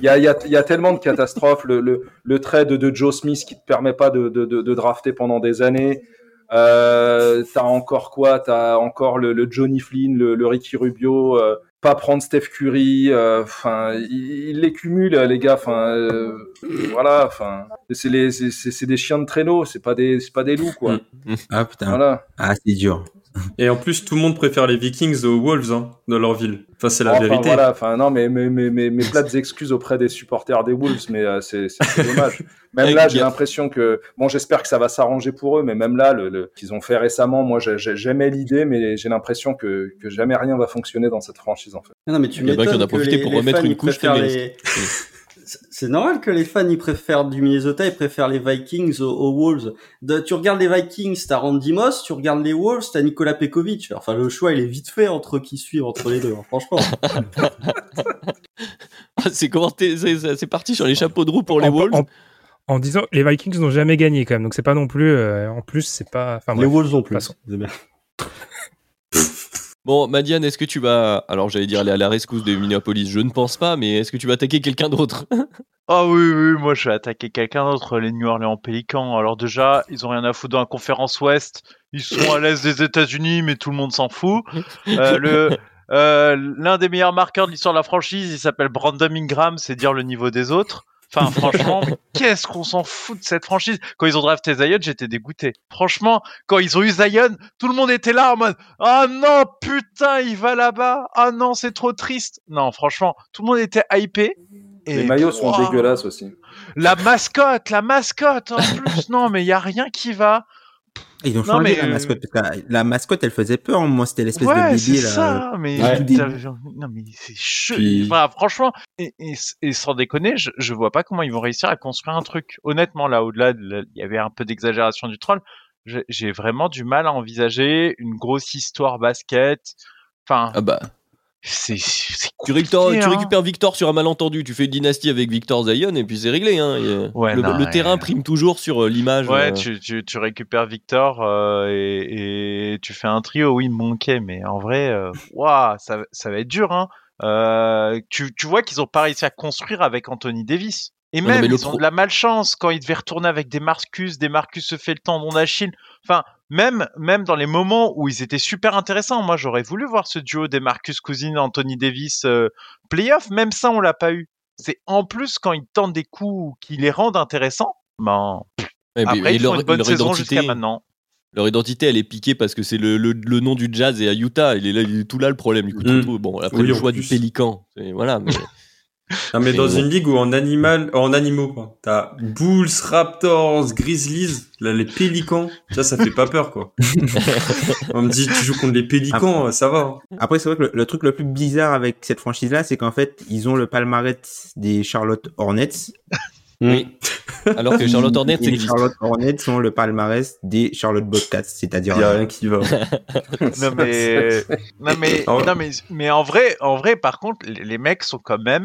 Il y a, y a, y a tellement de catastrophes. Le, le, le trade de Joe Smith qui te permet pas de, de, de, de drafter pendant des années. Euh, t'as encore quoi? T'as encore le, le Johnny Flynn, le, le Ricky Rubio. euh, pas prendre Steph Curry. euh, Enfin, il, il les cumule, les gars. Enfin, euh, voilà. Enfin, c'est des chiens de traîneau. C'est pas des, pas des loups, quoi. Ah putain. Voilà. Ah, c'est dur. Et en plus, tout le monde préfère les Vikings aux Wolves hein, dans leur ville. Enfin, c'est la Enfin, vérité. Voilà, enfin non, mais mes, mes, mes, mes plates excuses auprès des supporters des Wolves, mais euh, c'est dommage. Même là, j'ai l'impression que bon, j'espère que ça va s'arranger pour eux, mais même là, le, le- qu'ils ont fait récemment, moi, j'ai- j'ai- j'aimais l'idée, mais j'ai l'impression que, que jamais rien va fonctionner dans cette franchise en fait. Non, mais tu Il y en a qui en m'étonnes a que profité les- pour les remettre fans, une couche les- C'est- normal que les fans ils préfèrent du Minnesota, ils préfèrent les Vikings aux, aux Wolves. De- tu regardes les Vikings, t'as Randy Moss, tu regardes les Wolves, t'as Nikola Pekovic. Enfin, le choix il est vite fait entre qui suivre entre les deux, hein, franchement. C'est comment t'es- c'est- parti sur les chapeaux de roue pour les en, Wolves. en- en disant, les Vikings n'ont jamais gagné quand même, donc c'est pas non plus. euh, en plus, c'est pas. Enfin, les bref. Wolves non plus. Bon, Madiane, est-ce que tu vas. Alors, j'allais dire aller à la rescousse de Minneapolis, je ne pense pas, mais est-ce que tu vas attaquer quelqu'un d'autre? Ah oui, oui, moi je vais attaquer quelqu'un d'autre, les New Orleans Pelicans. Alors déjà, ils ont rien à foutre dans la conférence Ouest. Ils sont à l'est des États-Unis, mais tout le monde s'en fout. Euh, le euh, l'un des meilleurs marqueurs de l'histoire de la franchise, il s'appelle Brandon Ingram, c'est dire le niveau des autres. Enfin, franchement, qu'est-ce qu'on s'en fout de cette franchise? Quand ils ont drafté Zion, j'étais dégoûté. Franchement, quand ils ont eu Zion, tout le monde était là en mode Ah non, putain, il va là-bas. Ah non, c'est trop triste. Non, franchement, tout le monde était hypé. Et Les maillots sont dégueulasses aussi. La mascotte, la mascotte en plus. non, mais il y a rien qui va. Ils ont Non, changé mais, la euh, mascotte. Parce que la mascotte, elle faisait peur. Moi, c'était l'espèce ouais, de c'est bébé là. ça. Mais Ouais. putain, non, mais c'est chaud. Puis- Enfin, franchement, et, et, et sans déconner, je, je vois pas comment ils vont réussir à construire un truc. Honnêtement, là, au-delà, de il y avait un peu d'exagération du troll. j'ai- J'ai vraiment du mal à envisager une grosse histoire basket. Enfin, Ah bah, c'est c'est tu, récupères, compliqué, tu hein. récupères Victor sur un malentendu, tu fais une dynastie avec Victor Zion et puis c'est réglé. Hein. Ouais, le non, le ouais. terrain prime toujours sur euh, l'image. Ouais, euh, tu, tu, tu récupères Victor euh, et, et tu fais un trio, oui, Monkey, mais en vrai, euh, ça, ça va être dur. Hein. Euh, tu, tu vois qu'ils ont pas réussi à construire avec Anthony Davis. Et même, ils ont de la malchance quand ils devaient retourner avec des Marcus, des Marcus se fait le tendon d'Achille. Enfin, même, même dans les moments où ils étaient super intéressants, moi j'aurais voulu voir ce duo des Marcus Cousins, Anthony Davis, euh, playoff, même ça on l'a pas eu. C'est en plus quand ils tentent des coups qui les rendent intéressants, ben, et après, et ils font leur- une bonne leur saison identité- jusqu'à maintenant. Leur identité, elle est piquée parce que c'est le, le, le nom du jazz et à Utah. Il est là, il est tout là le problème. Du coup, Mm. tout- bon, après Oui, le choix du pélican, c'est- voilà. Mais Ah, mais dans une ligue où en animal, en animaux, quoi. T'as Bulls, Raptors, Grizzlies, là, les pélicans. Ça, ça fait pas peur, quoi. On me dit, tu joues contre les pélicans, ça va. hein. Après, c'est vrai que le, le truc le plus bizarre avec cette franchise-là, c'est qu'en fait, ils ont le palmarès des Charlotte Hornets. Oui. alors que Charlotte Hornets Et les. Charlotte Hornets sont le palmarès des Charlotte Bobcats, c'est-à-dire Y a rien qui va. Non mais, non mais, non mais, mais en vrai, en vrai, par contre, les, les mecs sont quand même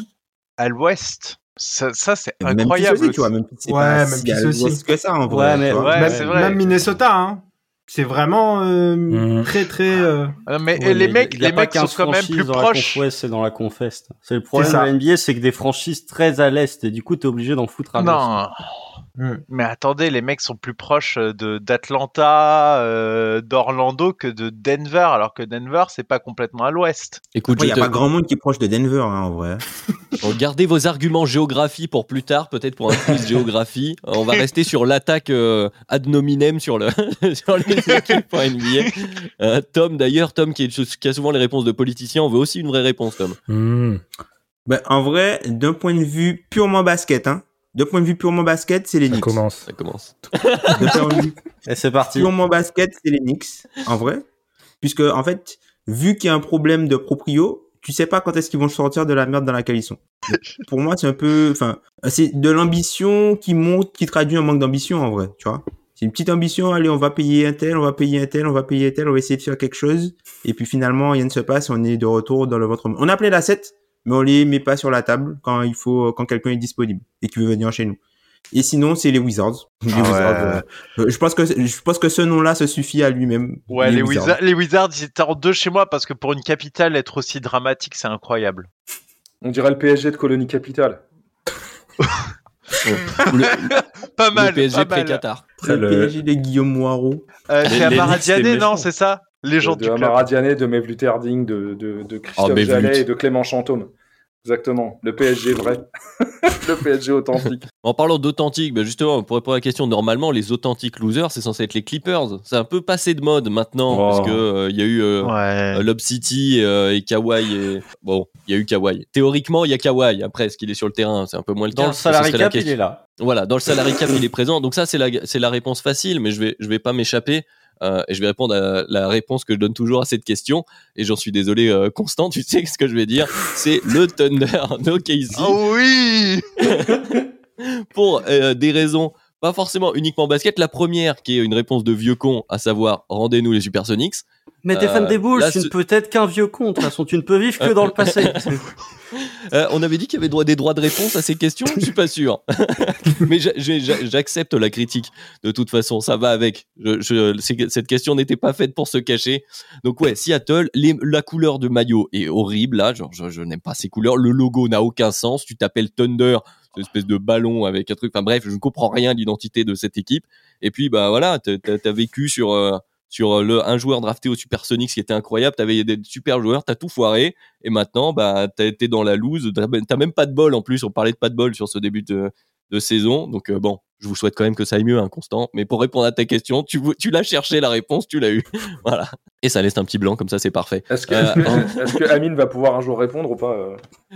à l'ouest. Ça, ça c'est incroyable. aussi, tu vois, Memphis, c'est Ouais, pas Memphis si aussi. que ça, en Ouais, vrai. mais-. Ouais, même, c'est vrai. même Minnesota, hein. C'est vraiment euh, Mhm. très très. euh, Euh, mais Ouais, les mais mecs, les mecs sont 15 quand même plus proches. c'est dans la Confest. C'est le problème C'est de la NBA, c'est que des franchises très à l'est, et du coup, t'es obligé d'en foutre à l'ouest. Non. Hmm. Mais attendez, les mecs sont plus proches de d'Atlanta, euh, d'Orlando que de Denver, alors que Denver c'est pas complètement à l'ouest. Écoute, Il n'y a te- pas grand monde qui est proche de Denver, hein, en vrai. Gardez vos arguments géographie pour plus tard, peut-être pour un quiz géographie. Euh, On va rester sur l'attaque euh, ad nominem sur, le sur les équipes NBA. Euh, Tom, d'ailleurs, Tom qui, est- qui a souvent les réponses de politiciens, on veut aussi une vraie réponse, Tom. Hmm. Ben, en vrai, d'un point de vue purement basket, hein, d'un point de vue purement basket, c'est les Ça Knicks. commence. Ça commence. D'un point de vue Et c'est parti. purement basket, c'est les Knicks, en vrai. Puisque, en fait, vu qu'il y a un problème de proprio, tu sais pas quand est-ce qu'ils vont sortir de la merde dans laquelle ils sont. Pour moi, c'est un peu, enfin, c'est de l'ambition qui monte, qui traduit un manque d'ambition, en vrai, tu vois. C'est une petite ambition, allez, on va payer un tel, on va payer un tel, on va payer un tel, on va essayer de faire quelque chose. Et puis finalement, rien ne se passe, on est de retour dans le ventre. On a appelé l'asset, mais on les met pas sur la table quand il faut, quand quelqu'un est disponible et qui veut venir chez nous. Et sinon, c'est les Wizards. Les Ah ouais. Wizards, euh, je pense que je pense que ce nom-là se suffit à lui-même. Ouais, les, Wizards. les Wizards, ils étaient en deux chez moi parce que pour une capitale, être aussi dramatique, c'est incroyable. On dirait le PSG de Colonie Capitale. Le, Pas le mal, PSG pas mal. pré-Qatar. Le Le- PSG de Guillaume Moirot. Euh, Les- c'est à non, c'est ça? Légende de du club. Maradiané, de Mevlut Erding, de, de, de Christophe Oh, Mevlut. Jallet et de Clément Chantôme. Exactement. Le PSG vrai. le PSG authentique. En parlant d'authentique, bah justement, pour répondre à la question, normalement, les authentiques losers, c'est censé être les Clippers. C'est un peu passé de mode maintenant, Oh. parce que euh, il y a eu euh, Ouais. Lob City euh, et Kawhi. Et... Bon, il y a eu Kawhi. Théoriquement, il y a Kawhi. Après, est-ce qu'il est sur le terrain? C'est un peu moins le Dans cas. le Ça, ce salary cap, il est là. Voilà, dans le salary cap, il est présent. Donc ça, c'est la, c'est la réponse facile, mais je vais, je vais pas m'échapper. Euh, et je vais répondre à la réponse que je donne toujours à cette question. Et j'en suis désolé, euh, Constant, tu sais ce que je vais dire. C'est le Thunder d'OKC Oh oui pour euh, des raisons pas forcément uniquement basket. La première, qui est une réponse de vieux con, à savoir rendez-nous les Supersonics. Mais t'es Euh, fan des Bulls, là, tu ne peux être qu'un vieux con. De toute façon, tu ne peux vivre que dans le passé. Euh, on avait dit qu'il y avait droit, des droits de réponse à ces questions, je suis pas sûr. Mais j'a- j'a- j'accepte la critique. De toute façon, ça va avec. Je, je- c'est- cette question n'était pas faite pour se cacher. Donc ouais, Seattle, les- la couleur de maillot est horrible. Là, genre, je, je n'aime pas ces couleurs. Le logo n'a aucun sens. Tu t'appelles Thunder, cette espèce de ballon avec un truc. Enfin bref, je ne comprends rien de l'identité de cette équipe. Et puis bah voilà, t'as vécu sur euh, sur euh, le un joueur drafté au Supersonics qui était incroyable. T'avais des super joueurs, t'as tout foiré, et maintenant, bah, t'as été dans la loose. T'as même pas de bol en plus. On parlait de pas de bol sur ce début de, de saison. Donc euh, bon, je vous souhaite quand même que ça aille mieux, hein, Constant. Mais pour répondre à ta question, tu, tu l'as cherché la réponse, tu l'as eu. voilà. Et ça laisse un petit blanc comme ça, c'est parfait. Est-ce que, Euh, que Amine va pouvoir un jour répondre ou pas euh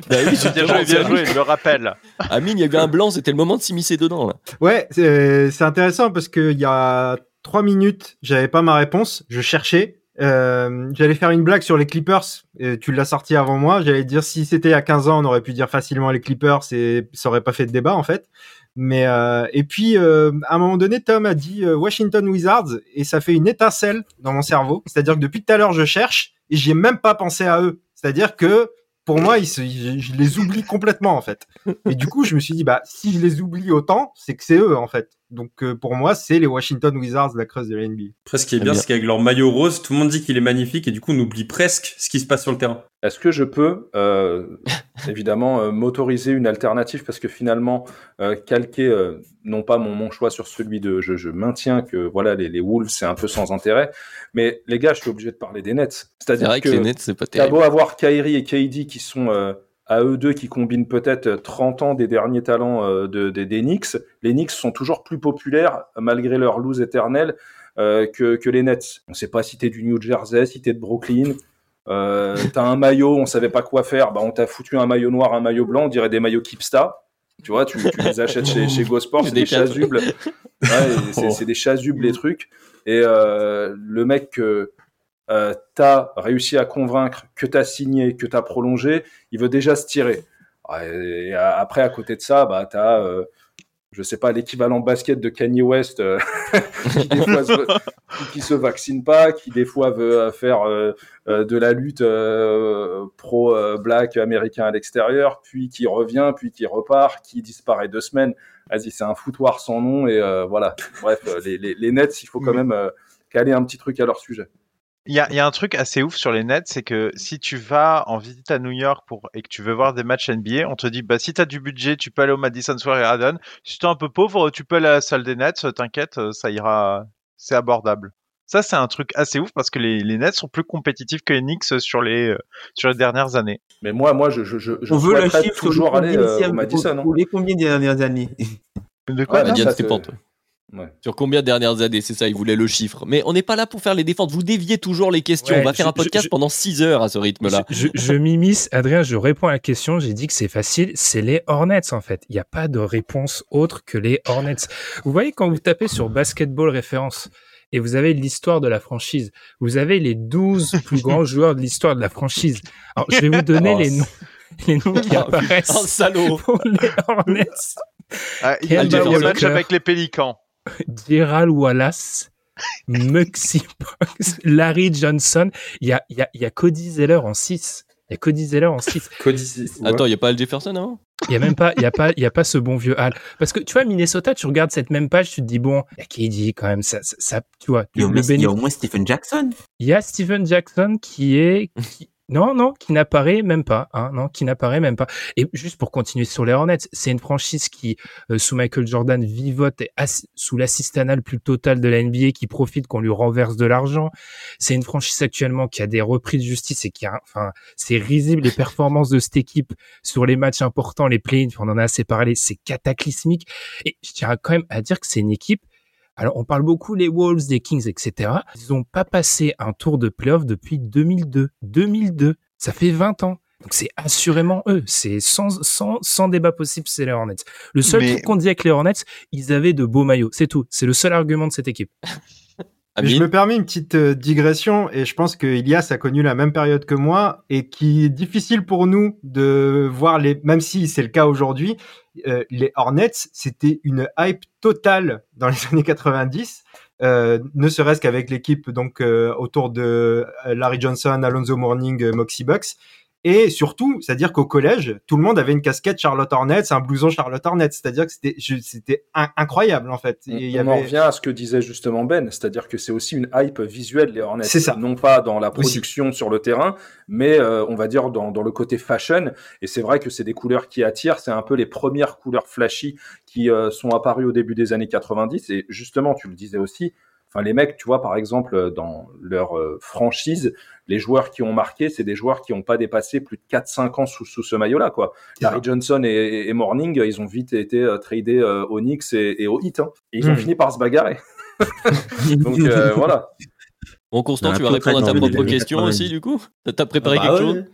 Bah oui, Bien joué, bien joué, je le rappelle. Amine, il y a eu un blanc, c'était le moment de s'immiscer dedans là. Ouais, c'est c'est intéressant parce qu'il y a trois minutes, j'avais pas ma réponse, je cherchais. Euh, j'allais faire une blague sur les Clippers, et tu l'as sorti avant moi. J'allais dire si c'était à 15 ans, on aurait pu dire facilement les Clippers et ça aurait pas fait de débat en fait. Mais euh, et puis euh, à un moment donné, Tom a dit Washington Wizards et ça fait une étincelle dans mon cerveau. C'est-à-dire que depuis tout à l'heure, je cherche et j'ai même pas pensé à eux. C'est-à-dire que pour moi, ils se- je, je les oublie complètement en fait. Et du coup, je me suis dit bah si je les oublie autant, c'est que c'est eux en fait. Donc euh, pour moi, c'est les Washington Wizards de la creuse de la NBA. Après, ce qui est bien, bien. c'est qu'avec leur maillot rose, tout le monde dit qu'il est magnifique et du coup, on oublie presque ce qui se passe sur le terrain. Est-ce que je peux, euh, évidemment, euh, m'autoriser une alternative? Parce que finalement, euh, calquer euh, non pas mon, mon choix sur celui de, je, je maintiens que voilà les, les Wolves c'est un peu sans intérêt, mais les gars, je suis obligé de parler des Nets. C'est C'est-à-dire vrai que, que les Nets, c'est pas T'as terrible. beau avoir Kyrie et KD qui sont euh, à eux deux qui combinent peut-être 30 ans des derniers talents euh, de, des- des Knicks, les Knicks sont toujours plus populaires malgré leur lose éternelle euh, que, que les Nets. On sait pas si t'es du New Jersey, si t'es de Brooklyn. Euh, t'as un maillot, on savait pas quoi faire, bah on t'a foutu un maillot noir, un maillot blanc, on dirait des maillots Kipsta. Tu vois, tu, tu les achètes chez, chez Go Sport, Tu c'est des chasubles. Ouais, c'est des chasubles les trucs. Et euh, le mec que euh, t'as réussi à convaincre, que t'as signé, que t'as prolongé, il veut déjà se tirer. Et après, à côté de ça, bah t'as, euh, je sais pas, l'équivalent basket de Kanye West euh, qui des fois se, qui, qui se vaccine pas, qui des fois veut euh, faire de la lutte euh, pro euh, black américain à l'extérieur, puis qui revient, puis qui repart, qui disparaît deux semaines. Vas-y, c'est un foutoir sans nom et voilà. Bref, les, les, les Nets, il faut quand même caler un petit truc à leur sujet. Il y a, il y a un truc assez ouf sur les Nets, c'est que si tu vas en visite à New York pour, et que tu veux voir des matchs NBA, on te dit, bah, si tu as du budget, tu peux aller au Madison Square Garden. Si tu es un peu pauvre, tu peux aller à la salle des Nets, t'inquiète, ça ira, c'est abordable. Ça, c'est un truc assez ouf parce que les, les Nets sont plus compétitifs que les Knicks sur les, euh, sur les dernières années. Mais moi, moi, je, je, je, je On veut le souhaiterais chiffre toujours aller euh, au Madison. pour, pour les combien des dernières années? De quoi, Ouais, non, Diane ça, ouais. Sur combien de dernières années, c'est ça, il voulait le chiffre. Mais on n'est pas là pour faire les défenses, vous déviez toujours les questions. Ouais, on va faire je- un podcast je- pendant 6 heures à ce rythme-là. Je, je, je m'immisce, Adrien, je réponds à la question, j'ai dit que c'est facile, c'est les Hornets en fait. Il n'y a pas de réponse autre que les Hornets. Vous voyez quand vous tapez sur basketball référence et vous avez l'histoire de la franchise, vous avez les 12 plus grands joueurs de l'histoire de la franchise. Alors je vais vous donner Oh, les noms, les noms qui Oh, apparaissent Oh, salaud pour les Hornets. Ah, il y a un match avec les Pélicans. Gerald Wallace, Muxy Box, Larry Johnson. Il y a, il y a, il y a Cody Zeller en 6. Il y a Cody Zeller en 6. Cody, Attends, il n'y a pas Al Jefferson avant Il y a même pas, il y a pas, il y a pas ce bon vieux Al. Parce que tu vois, Minnesota, tu regardes cette même page, tu te dis bon, il y a KD quand même, ça, ça, ça- tu vois, Il y a au le moins- au Stephen Jackson. Il y a Steven Jackson qui est, qui- non, non, qui n'apparaît même pas, hein, non, qui n'apparaît même pas. Et juste pour continuer sur les Hornets, c'est une franchise qui, euh, sous Michael Jordan, vivote et sous l'assistanat le plus total de la NBA, qui profite qu'on lui renverse de l'argent. C'est une franchise actuellement qui a des repris de justice et qui a, enfin, c'est risible les performances de cette équipe sur les matchs importants, les play on en a assez parlé, c'est cataclysmique. Et je tiens quand même à dire que c'est une équipe alors, on parle beaucoup les Wolves, des Kings, etc. Ils n'ont pas passé un tour de playoff depuis 2002. 2002. Ça fait 20 ans. Donc, c'est assurément eux. C'est sans, sans, sans débat possible, c'est les Hornets. Le seul Mais- truc qu'on dit avec les Hornets, ils avaient de beaux maillots. C'est tout. C'est le seul argument de cette équipe. Je me permets une petite euh, digression et je pense que Ilias a connu la même période que moi et qui est difficile pour nous de voir les, même si c'est le cas aujourd'hui, euh, les Hornets, c'était une hype totale dans les années 90. Euh, ne serait-ce qu'avec l'équipe donc euh, autour de euh, Larry Johnson, Alonzo Mourning, euh, Moxie Bucks. Et surtout, c'est-à-dire qu'au collège, tout le monde avait une casquette Charlotte Hornets, un blouson Charlotte Hornets. C'est-à-dire que c'était, incroyable en fait. On, Et il y on en avait- revient à ce que disait justement Ben, c'est-à-dire que c'est aussi une hype visuelle les Hornets. C'est ça. Non pas dans la production sur le terrain, mais euh, on va dire dans, dans le côté fashion. Et c'est vrai que c'est des couleurs qui attirent. C'est un peu les premières couleurs flashy qui euh, sont apparues au début des années 90. Et justement, tu le disais aussi, Enfin, les mecs, tu vois, par exemple, euh, dans leur euh, franchise, les joueurs qui ont marqué, c'est des joueurs qui n'ont pas dépassé plus de 4-5 ans sous, sous ce maillot-là, quoi. Larry Johnson et, et Morning, ils ont vite été euh, tradés euh, au Knicks et, et au Heat, hein. Et ils ont Hmm. fini par se bagarrer. Donc euh, voilà. Bon, Constant, Un tu vas répondre à ta propre question 90. aussi, du coup? T'as- T'as préparé Bah quelque ouais. chose?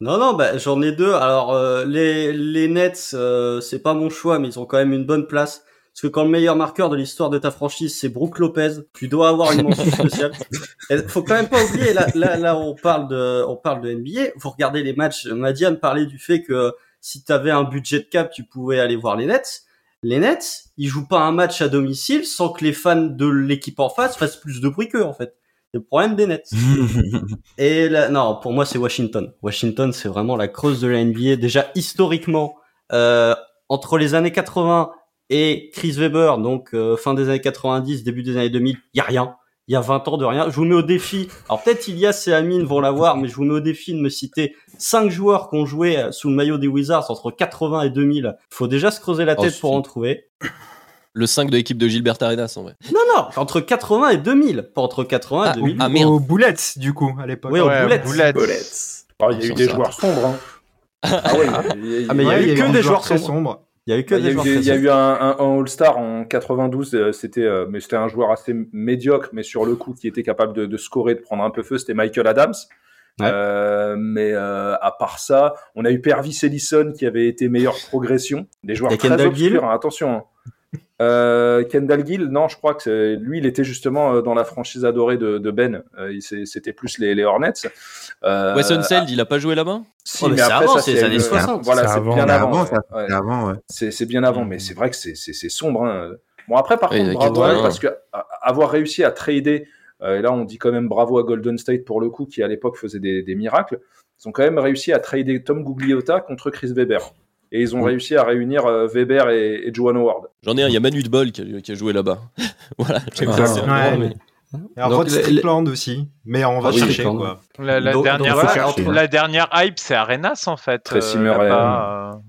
Non, non, bah, j'en ai deux. Alors, euh, les, les Nets, euh, c'est pas mon choix, mais ils ont quand même une bonne place. Parce que quand le meilleur marqueur de l'histoire de ta franchise, c'est Brook Lopez, tu dois avoir une mention spéciale. Faut quand même pas oublier, là, là, là, on parle de, on parle de NBA. Vous regardez les matchs, Madiane parlait du fait que si tu avais un budget de cap, tu pouvais aller voir les Nets. Les Nets, ils jouent pas un match à domicile sans que les fans de l'équipe en face fassent plus de bruit qu'eux, en fait. C'est le problème des Nets. Et là, non, pour moi, c'est Washington. Washington, c'est vraiment la creuse de la NBA. Déjà, historiquement, euh, entre les années 80 et Chris Webber, donc euh, fin des années 90, début des années 2000, il y a rien. Il y a 20 ans de rien. Je vous mets au défi. Alors peut-être Ilias et Amine vont l'avoir, mais je vous mets au défi de me citer cinq joueurs qui ont joué euh, sous le maillot des Wizards entre 80 et 2000. Faut déjà se creuser la Oh, tête pour en trouver. Le 5 de l'équipe de Gilbert Arenas, en vrai. Non, non, entre 80 et 2000. Pas entre 80 Ah, et 2000. ah, merde. Aux Bullets, du coup, à l'époque. Oui, aux Ouais, boulettes. boulettes. Ah, il y a eu des ça. joueurs sombres. Hein. Ah ouais, il y a- Ah, mais il y a eu que des joueurs très sombres. sombres. Il y a eu que Bah, Il y y a un, un- un All-Star en 92, euh, c'était, euh, mais c'était un joueur assez médiocre, mais sur le coup qui était capable de, de scorer, de prendre un peu feu, c'était Michael Adams. Ouais. Euh, mais euh, à part ça, on a eu Pervis Ellison qui avait été meilleure progression. Des joueurs Et très obscurs, hein, attention. hein. Euh, Kendall Gill, non, je crois que lui, il était justement euh, dans la franchise adorée de, de Ben. Euh, c'était plus les, les Hornets. Euh, Wes Unseld, il a pas joué là-bas? Si, Oh, mais après avant, ça, c'est les années une- 60. Voilà, C'est bien C'est avant. c'est bien avant, mais c'est vrai que c'est sombre. Hein. Bon, après, par Oui, contre, il y a bravo à eux, 81. parce que avoir réussi à trader, euh, et là, on dit quand même bravo à Golden State pour le coup, qui à l'époque faisait des, des miracles. Ils ont quand même réussi à trader Tom Gugliotta contre Chris Weber. Et ils ont Mm. réussi à réunir euh, Weber et, et Joan Howard. J'en ai un, il y a Manu de Bol qui a, qui a joué là-bas. voilà, Ah, ouais. Et Rod les- Strickland aussi. Mais on va Ah chercher, quoi. La, la Donc- dernière, donc, hype- chercher. la dernière hype, c'est Arenas en fait. Tracy euh, Murray. là-bas,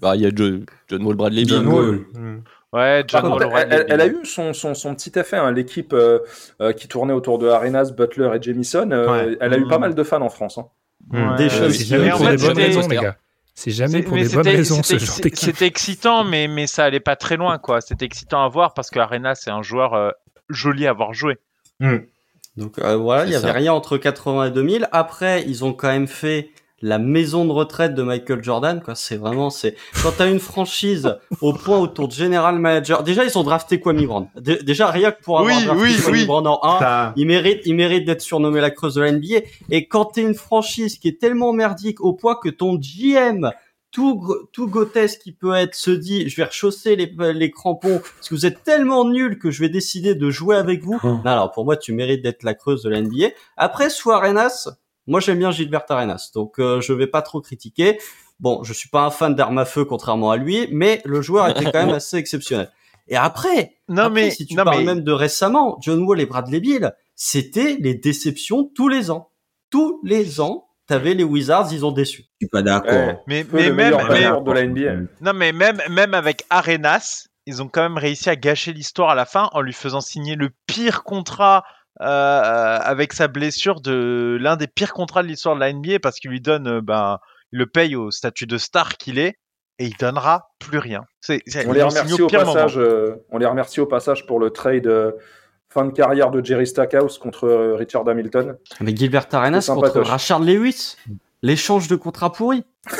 Bah, il y a Jo- John Wall Bradley John. Wall. Mm. Ouais, John Par contre, Wall elle, elle- elle a eu son, son, son petit effet. hein. L'équipe euh, euh, qui tournait autour de Arenas, Butler et Jamison, euh, Ouais. elle a eu Mm. pas mal de fans en France. hein. Mm. Des Ouais. choses pour en des fait, bonnes c'était- raisons, les gars. C'est jamais pour des bonnes c'était- raisons, ce genre c'est- d'équipe. C'était excitant, mais, mais ça allait pas très loin, quoi. C'était excitant à voir parce que Arena, c'est un joueur euh, joli à voir jouer. Donc euh, voilà, il y C'est avait ça. rien entre 80 et 2000. Après, ils ont quand même fait la maison de retraite de Michael Jordan. Quoi, c'est vraiment c'est quand t'as une franchise au point autour de general manager. Déjà, ils ont drafté Kwame Brown. Dé- déjà rien que pour avoir Oui, drafté oui, Kwame oui. Brown en 1, Ça- il mérite, il mérite d'être surnommé la creuse de la NBA. Et quand t'es une franchise qui est tellement merdique au point que ton GM, tout, tout grotesque qui peut être, se dit, je vais rechausser les, les crampons parce que vous êtes tellement nuls que je vais décider de jouer avec vous. Non, alors pour moi, tu mérites d'être la creuse de la NBA. Après, sous Arenas, moi j'aime bien Gilbert Arenas, donc euh, je vais pas trop critiquer. Bon, je suis pas un fan d'armes à feu contrairement à lui, mais le joueur était quand même assez exceptionnel. Et après, Non, après, mais, si tu non, parles mais même de récemment, John Wall et Bradley Beal, c'était les déceptions tous les ans. Tous les ans, t'avais les Wizards, ils ont déçu. Je suis pas d'accord. Ouais. mais, Peu mais le même, mais- joueur de la NBA. non, mais même, même avec Arenas, ils ont quand même réussi à gâcher l'histoire à la fin en lui faisant signer le pire contrat euh, avec sa blessure de l'un des pires contrats de l'histoire de la NBA parce qu'il lui donne, euh, ben, il le paye au statut de star qu'il est et il donnera plus rien. C'est, c'est- On les remercie au passage. euh, on les remercie au passage pour le trade euh, fin de carrière de Jerry Stackhouse contre euh, Richard Hamilton. Mais Gilbert Arenas contre. Rachard Lewis, l'échange de contrats pourris.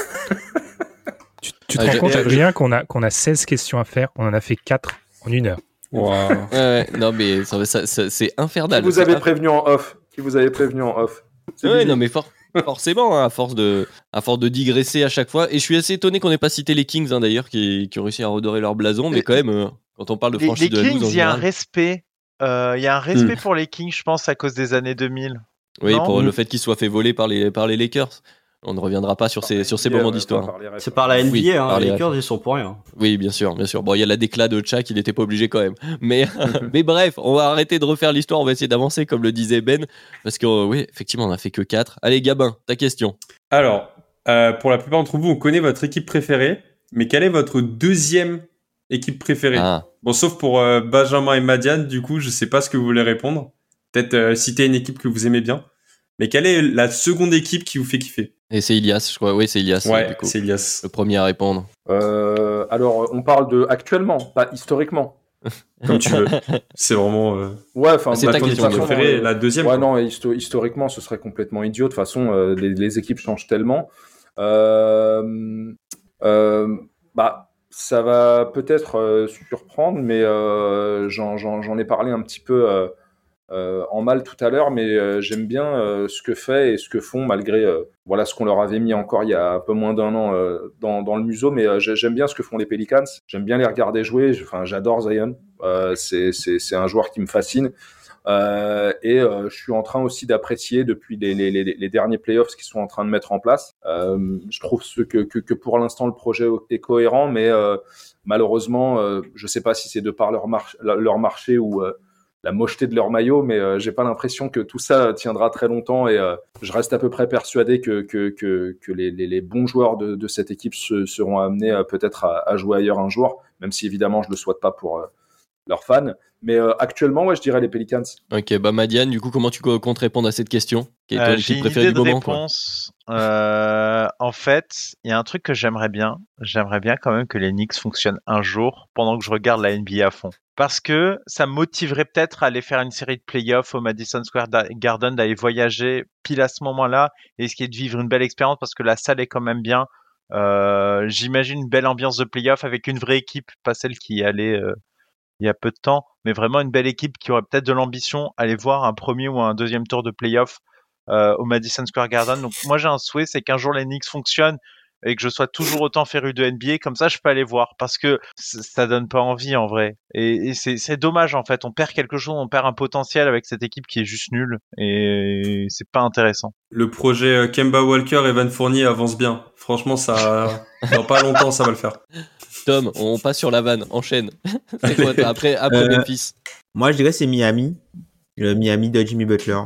Tu, tu te Ah, rends compte, je- rien qu'on a, qu'on a 16 questions à faire, on en a fait 4 en une heure. Ouais, ouais, non, mais ça, ça- ça- c'est Qui infernal. vous C'est avez prévenu en off? Qui vous avez prévenu en off? Ouais, non, mais for- forcément, hein, à, force de, à force de digresser à chaque fois. Et je suis assez étonné qu'on n'ait pas cité les Kings, hein, d'ailleurs, qui, qui ont réussi à redorer leur blason. Mais quand même, euh, quand on parle de Les, franchise les de la 12 Kings, en il y a un respect. euh, Il y a un respect pour les Kings, je pense, à cause des années 2000. oui, non pour le fait qu'ils soient fait voler par les, par les Lakers. On ne reviendra pas sur ces, sur ces NBA, moments d'histoire. refs. C'est par la NBA, Oui, hein, par les les Lakers, ils sont pour rien. Oui, bien sûr, bien sûr. Bon, il y a la déclat de Chuck, il n'était pas obligé quand même. Mais, mais bref, on va arrêter de refaire l'histoire, on va essayer d'avancer, comme le disait Ben. Parce que, euh, oui, effectivement, on a fait que 4. Allez, Gabin, ta question. Alors, euh, pour la plupart d'entre vous, on connaît votre équipe préférée, mais quelle est votre deuxième Équipe préférée? Ah, Bon, sauf pour euh, Benjamin et Madiane, du coup, je sais pas ce que vous voulez répondre. Peut-être euh, citer une équipe que vous aimez bien. Mais quelle est la seconde équipe qui vous fait kiffer? Et c'est Ilias, je crois. Oui, c'est Ilias. Ouais, du coup. c'est Elias. Le premier à répondre. Euh, alors, on parle de actuellement, pas historiquement. Comme tu veux. C'est vraiment euh, Ouais, enfin, Ah, c'est ta question, préférée, euh, la deuxième. Ouais, quoi. non, histo- historiquement, ce serait complètement idiot. De toute façon, euh, les, les équipes changent tellement. Euh, euh, bah, ça va peut-être euh, surprendre, mais euh, j'en j'en- j'en ai parlé un petit peu en mal tout à l'heure, mais euh, j'aime bien euh, ce que fait et ce que font malgré euh, voilà ce qu'on leur avait mis encore il y a un peu moins d'un an euh, dans, le museau. Mais euh, j'ai- j'aime bien ce que font les Pelicans. J'aime bien les regarder jouer. Enfin, j'adore Zion. Euh, c'est un joueur qui me fascine. Euh, et euh, je suis en train aussi d'apprécier depuis les, les, derniers playoffs qu'ils sont en train de mettre en place. Euh, je trouve que, que, pour l'instant le projet est cohérent, mais euh, malheureusement, euh, je sais pas si c'est de par leur, leur marché ou euh, la mocheté de leur maillot, mais euh, j'ai pas l'impression que tout ça tiendra très longtemps et euh, je reste à peu près persuadé que, que, que, que les, les, les bons joueurs de, de cette équipe se, seront amenés euh, peut-être à, à jouer ailleurs un jour, même si évidemment je le souhaite pas pour euh, leurs fans. Mais euh, actuellement, ouais, je dirais les Pelicans. Ok, bah Madiane, du coup, comment tu co- comptes répondre à cette question? Quelle est ton Euh, équipe J'ai une préférée idée du de moment réponse. Euh, en fait, il y a un truc que j'aimerais bien. J'aimerais bien quand même que les Knicks fonctionnent un jour pendant que je regarde la NBA à fond. Parce que ça motiverait peut-être à aller faire une série de playoffs au Madison Square Garden, d'aller voyager pile à ce moment-là et essayer de vivre une belle expérience parce que la salle est quand même bien. Euh, J'imagine une belle ambiance de playoff avec une vraie équipe, pas celle qui y allait euh, il y a peu de temps, mais vraiment une belle équipe qui aurait peut-être de l'ambition, aller voir un premier ou un deuxième tour de playoff euh, au Madison Square Garden. Donc moi j'ai un souhait, c'est qu'un jour les Knicks fonctionnent et que je sois toujours autant féru de NBA, comme ça je peux aller voir, parce que ça donne pas envie en vrai. Et, et c'est c'est dommage en fait, on perd quelque chose, on perd un potentiel avec cette équipe qui est juste nulle, et c'est pas intéressant. Le projet euh, Kemba Walker, Evan Fournier avance bien. Franchement, ça, dans pas longtemps, ça va le faire. Tom, on passe sur la vanne, enchaîne. C'est quoi après, après Euh, Memphis? Moi, je dirais c'est Miami, le Miami de Jimmy Butler.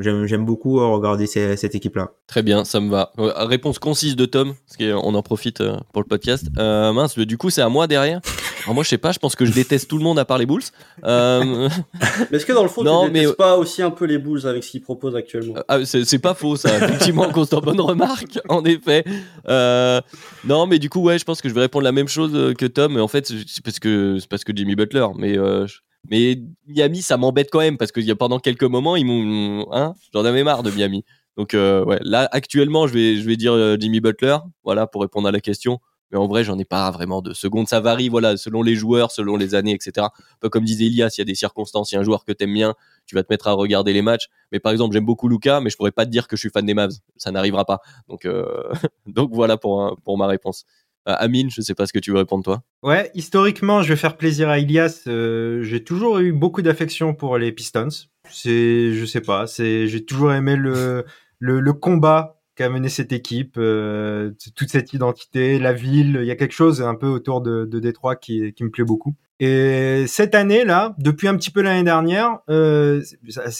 J'aime beaucoup euh, regarder ces- cette équipe-là. Très bien, ça me va. Euh, Réponse concise de Tom, parce qu'on en profite euh, pour le podcast. Euh, mince, du coup, c'est à moi derrière. Alors moi, je sais pas, je pense que je déteste tout le monde à part les Bulls. Euh, Mais est-ce que dans le fond, Non, tu mais- détestes pas aussi un peu les Bulls avec ce qu'ils proposent actuellement? Ah, c'est pas faux, ça. Effectivement, constant bonne remarque, en effet. Euh, non, mais du coup, ouais, je pense que je vais répondre la même chose euh, que Tom. Mais en fait, c'est parce que c'est parce que Jimmy Butler. Mais euh, je- mais Miami, ça m'embête quand même parce a pendant quelques moments, ils m'ont, hein, j'en avais marre de Miami. Donc euh, ouais, là actuellement, je vais je vais dire euh, Jimmy Butler, voilà pour répondre à la question. Mais en vrai, j'en ai pas vraiment de seconde. Ça varie, voilà, selon les joueurs, selon les années, etc. Un peu comme disait Elias, il y a des circonstances. Il y a un joueur que t'aimes bien, tu vas te mettre à regarder les matchs. Mais par exemple, j'aime beaucoup Luca, mais je pourrais pas te dire que je suis fan des Mavs. Ça n'arrivera pas. Donc, euh, donc voilà pour, pour ma réponse. Euh, Amine, je sais pas ce que tu veux répondre toi. Ouais, historiquement, je vais faire plaisir à Ilias. euh, j'ai toujours eu beaucoup d'affection pour les Pistons. C'est, je sais pas, c'est, j'ai toujours aimé le, le, le combat qu'a mené cette équipe, euh, toute cette identité, la ville. Il y a quelque chose un peu autour de, de Détroit qui, qui me plaît beaucoup. Et cette année là, depuis un petit peu l'année dernière, euh,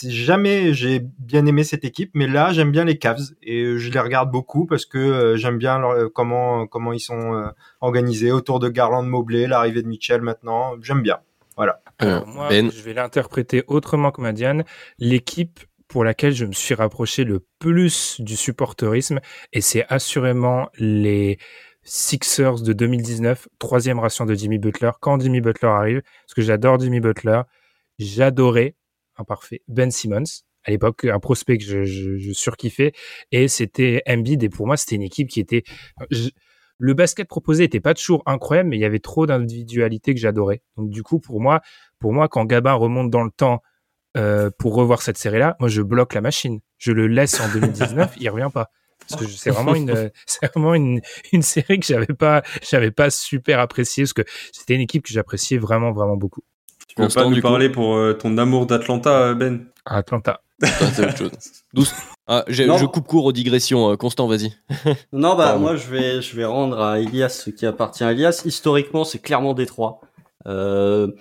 jamais j'ai bien aimé cette équipe, mais là j'aime bien les Cavs et je les regarde beaucoup parce que euh, j'aime bien leur- comment comment ils sont euh, organisés autour de Garland Mobley, l'arrivée de Mitchell maintenant, j'aime bien. Voilà. Euh, Alors, moi, ben, je vais l'interpréter autrement que Madiane. L'équipe pour laquelle je me suis rapproché le plus du supporterisme, et c'est assurément les Sixers de 2019, troisième ration de Jimmy Butler. Quand Jimmy Butler arrive, parce que j'adore Jimmy Butler, j'adorais, imparfait, Ben Simmons. À l'époque, un prospect que je, surkiffais, et c'était Embiid. Et pour moi, c'était une équipe qui était. le basket proposé était pas toujours incroyable, mais il y avait trop d'individualité que j'adorais. Donc du coup, pour moi, pour moi, quand Gabin remonte dans le temps euh, pour revoir cette série-là, moi je bloque la machine. Je le laisse en 2019, il revient pas. Parce que c'est vraiment une, c'est vraiment une, une série que j'avais pas, j'avais pas super appréciée parce que c'était une équipe que j'appréciais vraiment, vraiment beaucoup. Tu peux pas nous parler pour euh, ton amour d'Atlanta, euh, Ben? À Atlanta. chose. Douce. Ah, je coupe court aux digressions. Euh, Constant, vas-y. Non, bah Pardon. moi je vais je vais rendre à Elias ce qui appartient à Elias. Historiquement, c'est clairement Détroit. Euh,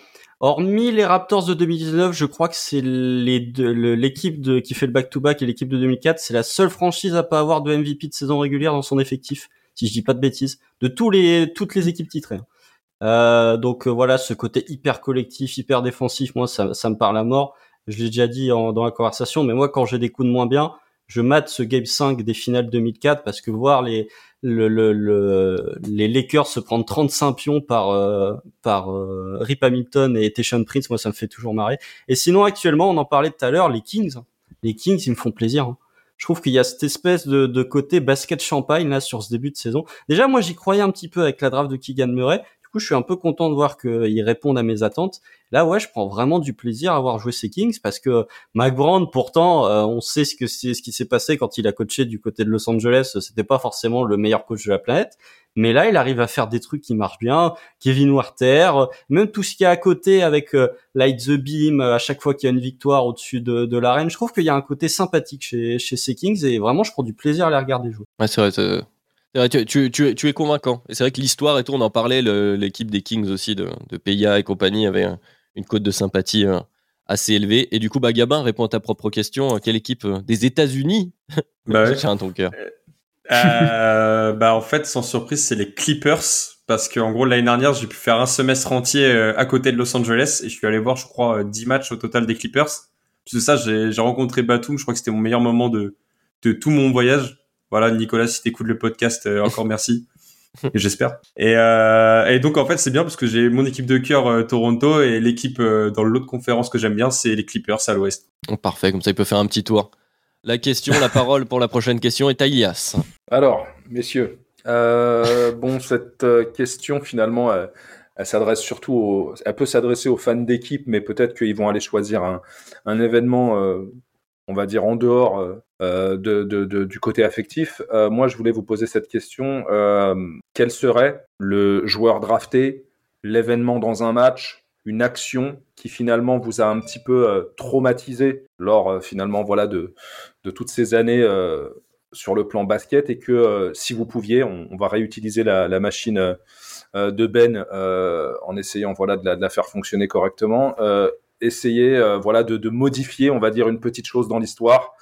hormis les Raptors de 2019, je crois que c'est l'équipe qui fait le back-to-back et l'équipe de 2004, c'est la seule franchise à pas avoir de MVP de saison régulière dans son effectif, si je dis pas de bêtises, de tous les toutes les équipes titrées. Euh, donc euh, voilà, ce côté hyper collectif, hyper défensif, moi ça, ça me parle à mort. Je l'ai déjà dit en- dans la conversation, mais moi quand j'ai des coups de moins bien, je mate ce game 5 des finales 2004 parce que voir les le, le, le- les Lakers se prendre 35 pions par euh, par euh, Rip Hamilton et Tayshaun Prince, moi ça me fait toujours marrer. Et sinon actuellement, on en parlait tout à l'heure, les Kings, les Kings ils me font plaisir. hein. Je trouve qu'il y a cette espèce de, de côté basket champagne là sur ce début de saison. Déjà moi j'y croyais un petit peu avec la draft de Keegan Murray. Coup je suis un peu content de voir qu'ils répondent à mes attentes. Là ouais je prends vraiment du plaisir à avoir joué ces Kings parce que Mike Brown, pourtant, euh, on sait ce que c'est, ce qui s'est passé quand il a coaché du côté de Los Angeles. C'était pas forcément le meilleur coach de la planète, mais là, il arrive à faire des trucs qui marchent bien. Kevin Warter, même tout ce qu'il y a à côté avec euh, Light the Beam, euh, à chaque fois qu'il y a une victoire au-dessus de, de l'arène, je trouve qu'il y a un côté sympathique chez chez ces Kings et vraiment, je prends du plaisir à les regarder jouer. Ouais, c'est vrai. Vrai, tu, tu, tu, es- tu es convaincant. Et c'est vrai que l'histoire et tout, on en parlait, l'équipe des Kings aussi, de, de Peya et compagnie, avait un- une cote de sympathie euh, assez élevée. Et du coup, bah, Gabin, réponds à ta propre question. Quelle équipe euh, des États-Unis? Bah ouais. ton cœur Euh, bah en fait, sans surprise, c'est les Clippers parce que en gros l'année dernière, j'ai pu faire un semestre entier euh, à côté de Los Angeles et je suis allé voir, je crois, euh, 10 matchs au total des Clippers. Plus de ça, j'ai j'ai rencontré Batum. Je crois que c'était mon meilleur moment de de tout mon voyage. Voilà, Nicolas, si t'écoutes le podcast, euh, encore merci. J'espère. Et, euh, et donc en fait c'est bien parce que j'ai mon équipe de cœur euh, Toronto et l'équipe euh, dans l'autre conférence que j'aime bien c'est les Clippers à l'Ouest. Oh, Parfait, comme ça, il peut faire un petit tour. La question, la parole pour la prochaine question est à Ilias. Alors, messieurs, euh, bon, cette euh, question finalement, elle, elle s'adresse surtout, aux, elle peut s'adresser aux fans d'équipe, mais peut-être qu'ils vont aller choisir un, un événement, euh, on va dire en dehors euh, euh, du côté affectif. Euh, moi, je voulais vous poser cette question quel serait le joueur drafté, l'événement dans un match, une action qui finalement vous a un petit peu traumatisé lors finalement voilà de, de toutes ces années sur le plan basket et que si vous pouviez, on, va réutiliser la, machine de Ben en essayant voilà de la, faire fonctionner correctement, essayer euh, voilà de, de modifier, on va dire une petite chose dans l'histoire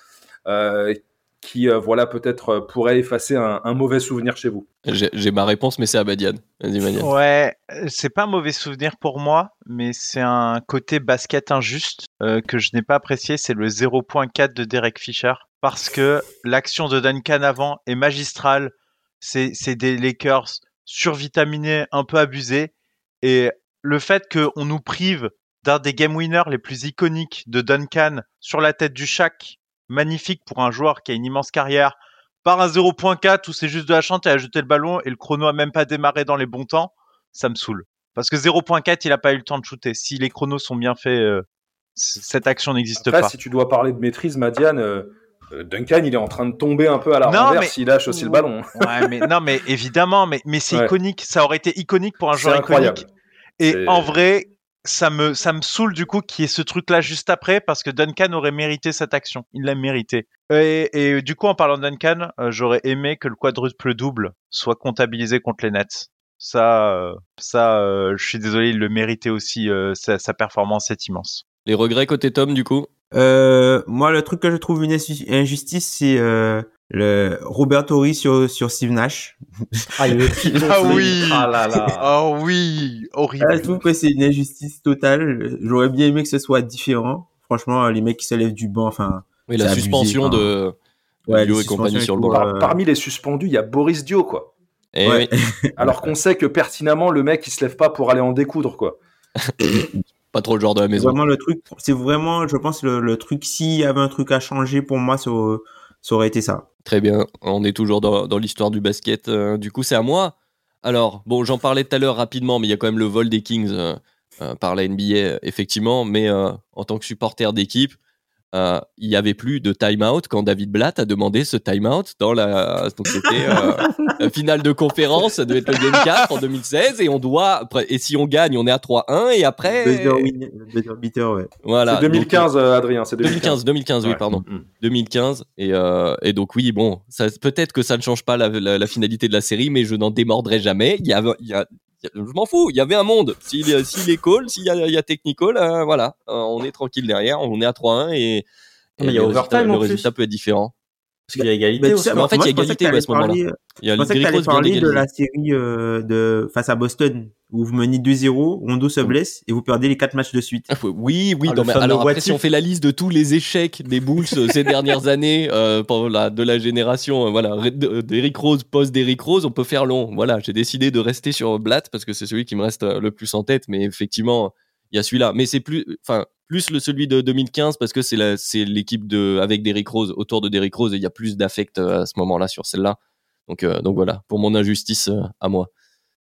euh, qui euh, voilà peut-être euh, pourrait effacer un, un mauvais souvenir chez vous. J'ai ma réponse, mais c'est Badiad. Ouais, c'est pas un mauvais souvenir pour moi, mais c'est un côté basket injuste euh, que je n'ai pas apprécié. C'est le 0.4 de Derek Fisher parce que l'action de Duncan avant est magistrale. C'est c'est des Lakers survitaminés, un peu abusés, et le fait qu'on nous prive d'un des game winners les plus iconiques de Duncan sur la tête du Shaq, magnifique pour un joueur qui a une immense carrière, par un 0.4 où c'est juste de la chante et à jeter le ballon et le chrono a même pas démarré dans les bons temps, ça me saoule. Parce que 0.4, il a pas eu le temps de shooter. Si les chronos sont bien faits, euh, cette action n'existe pas. si tu dois parler de maîtrise, Madiane, euh, euh, Duncan, il est en train de tomber un peu à la Non, renverse mais- s'il lâche aussi le ballon. Ouais, mais non, mais évidemment, mais, mais c'est Ouais. iconique. Ça aurait été iconique pour un joueur incroyable. iconique. Et en vrai, ça me, ça me saoule du coup qu'il y ait ce truc-là juste après parce que Duncan aurait mérité cette action. Il l'a mérité. Et, et du coup, en parlant de Duncan, euh, j'aurais aimé que le quadruple double soit comptabilisé contre les Nets. Ça, euh, ça, euh, je suis désolé, il le méritait aussi. euh, sa, sa performance est immense. Les regrets côté Tom, du coup? Euh, moi, le truc que je trouve une inju- injustice, c'est euh, le Robert Horry sur, sur Steve Nash. Ah, Ah oui. Ah là là. Oh oui, horrible. Ah, je trouve que c'est une injustice totale. J'aurais bien aimé que ce soit différent. Franchement, les mecs qui se lèvent du banc, enfin, Oui, la abusé, suspension de, Ouais, Dio et compagnie sur le et banc. euh, Par- Parmi les suspendus, il y a Boris Dio, quoi. Eh Ouais. oui, Alors qu'on sait que pertinemment, le mec, il se lève pas pour aller en découdre, quoi. pas trop le genre de la maison. vraiment le truc, c'est vraiment, je pense, le, le truc, s'il y avait un truc à changer pour moi, ça, ça aurait été ça. Très bien, on est toujours dans, l'histoire du basket. Euh, du coup, c'est à moi. Alors, bon, j'en parlais tout à l'heure rapidement, mais il y a quand même le vol des Kings euh, euh, par la NBA, effectivement. Mais en tant que supporter d'équipe, euh, il n'y avait plus de time-out quand David Blatt a demandé ce time-out dans la. Donc, c'était euh, la finale de conférence, ça devait être le Game 4 en 2016, et on doit. Et si on gagne, on est à 3-1, et après. Buzzer win- buzzer beater, ouais. Voilà. c'est donc, 2015, euh, Adrien, c'est 2015, 2015, oui, Ouais. pardon. Mm. 2015 et, euh, et donc oui bon ça peut-être que ça ne change pas la, la- la finalité de la série mais je n'en démordrai jamais il y a, il y a- il y a- je m'en fous il y avait un monde. S'il est call s'il y a, y a technical euh, voilà. Euh, on est tranquille derrière on est à 3-1 et, il y a le overtime résultat, le résultat peut être différent Parce qu'il y a égalité Bah, aussi. Mais en fait, moi, il y a égalité, ouais, à ce moment-là. parler- Il y a Je pensais que parler de la série euh, de face à Boston où vous menez 2-0, Rondo se blesse et vous perdez les quatre matchs de suite. Ah, Oui, oui. Ah, non, mais alors après, si on fait la liste de tous les échecs des Bulls euh, ces dernières années, euh, la, de la génération, voilà, d'Eric Rose, post d'Eric Rose, on peut faire long. Voilà, j'ai décidé de rester sur Blatt parce que c'est celui qui me reste le plus en tête, mais effectivement, il y a celui-là. Mais c'est plus, enfin, plus le celui de 2015 parce que c'est la, c'est l'équipe de avec Derrick Rose autour de Derrick Rose et il y a plus d'affect euh, à ce moment-là sur celle-là. Donc, euh, donc voilà, pour mon injustice euh, à moi.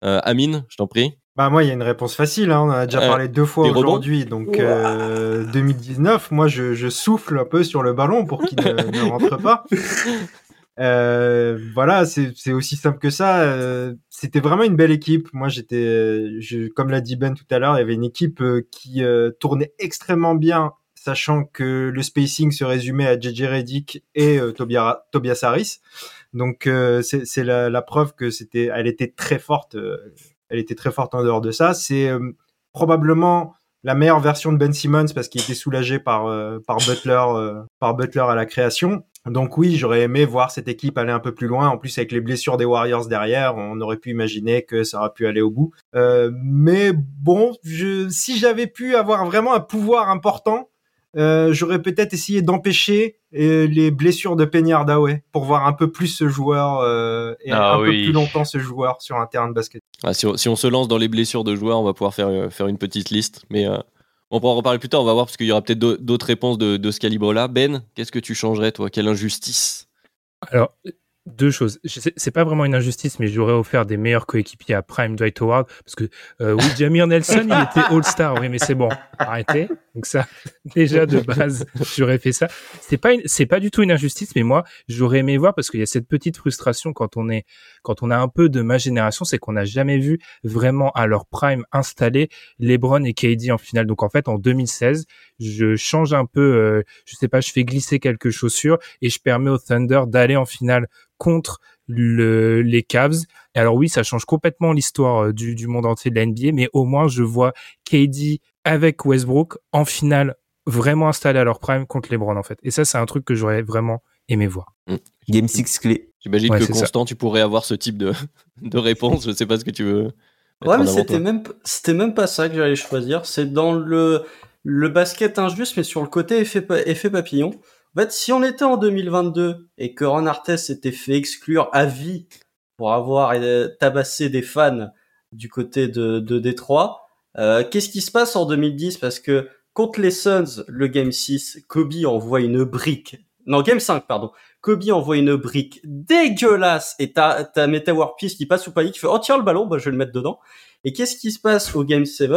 Euh, Amine, je t'en prie. Bah moi, il y a une réponse facile. Hein. On en a déjà Euh, parlé deux fois aujourd'hui. Donc euh, 2019, moi, je, je souffle un peu sur le ballon pour qu'il ne, ne rentre pas. Euh, voilà, c'est aussi simple que ça. Euh, C'était vraiment une belle équipe. Moi, j'étais, comme l'a dit Ben tout à l'heure, il y avait une équipe euh, qui tournait extrêmement bien, sachant que le spacing se résumait à JJ Redick et Tobias, Tobias Harris. Donc c'est la, la preuve que elle était très forte. elle était très forte en dehors de ça. C'est probablement la meilleure version de Ben Simmons parce qu'il était soulagé par Butler à la création. Donc oui, j'aurais aimé voir cette équipe aller un peu plus loin. En plus, avec les blessures des Warriors derrière, on aurait pu imaginer que ça aurait pu aller au bout. Euh, mais bon, je, si j'avais pu avoir vraiment un pouvoir important, euh, j'aurais peut-être essayé d'empêcher euh, les blessures de Penny Hardaway pour voir un peu plus ce joueur euh, et Ah un peu plus longtemps ce joueur sur un terrain de basket. Ah, si, on, si on se lance dans les blessures de joueurs, on va pouvoir faire, euh, faire une petite liste. Mais euh, on pourra en reparler plus tard, on va voir, parce qu'il y aura peut-être d'au- d'autres réponses de, ce calibre-là. Ben, qu'est-ce que tu changerais, toi? Quelle injustice? Alors, deux choses. C'est pas vraiment une injustice, mais j'aurais offert des meilleurs coéquipiers à Prime Dwight Howard parce que euh, oui, Jamir Nelson, il était All-Star. Oui, mais c'est bon. Arrêtez. Donc ça, déjà de base, j'aurais fait ça. C'est pas, pas du tout une injustice, mais moi, j'aurais aimé voir parce qu'il y a cette petite frustration quand on est, quand on a un peu de ma génération, c'est qu'on n'a jamais vu vraiment à leur prime installer LeBron et KD en finale. Donc en fait, en 2016, je change un peu, euh, je sais pas, je fais glisser quelques chaussures et je permets au Thunder d'aller en finale contre le, les Cavs. Et alors oui, ça change complètement l'histoire euh, du, monde entier de la NBA, mais au moins je vois KD avec Westbrook en finale vraiment installé à leur prime contre LeBron en fait. Et ça, c'est un truc que j'aurais vraiment aimé voir. Game 6 clé. J'imagine Ouais, que c'est ça. Constant, tu pourrais avoir ce type de, de réponse. Je sais pas ce que tu veux. Ouais, mais c'était même, c'était même pas ça que j'allais choisir. C'est dans le, le basket injuste, mais sur le côté effet, effet papillon. En fait, si on était en 2022 et que Ron Artest s'était fait exclure à vie pour avoir euh, tabassé des fans du côté de, de Détroit, euh, qu'est-ce qui se passe en 2010 Parce que contre les Suns, le Game 6, Kobe envoie une brique. Non, Game 5, pardon. Kobe envoie une brique dégueulasse et t'as, t'as Meta War Peace qui passe sous panique, qui fait, oh tiens le ballon, bah, je vais le mettre dedans. Et qu'est-ce qui se passe au Game 7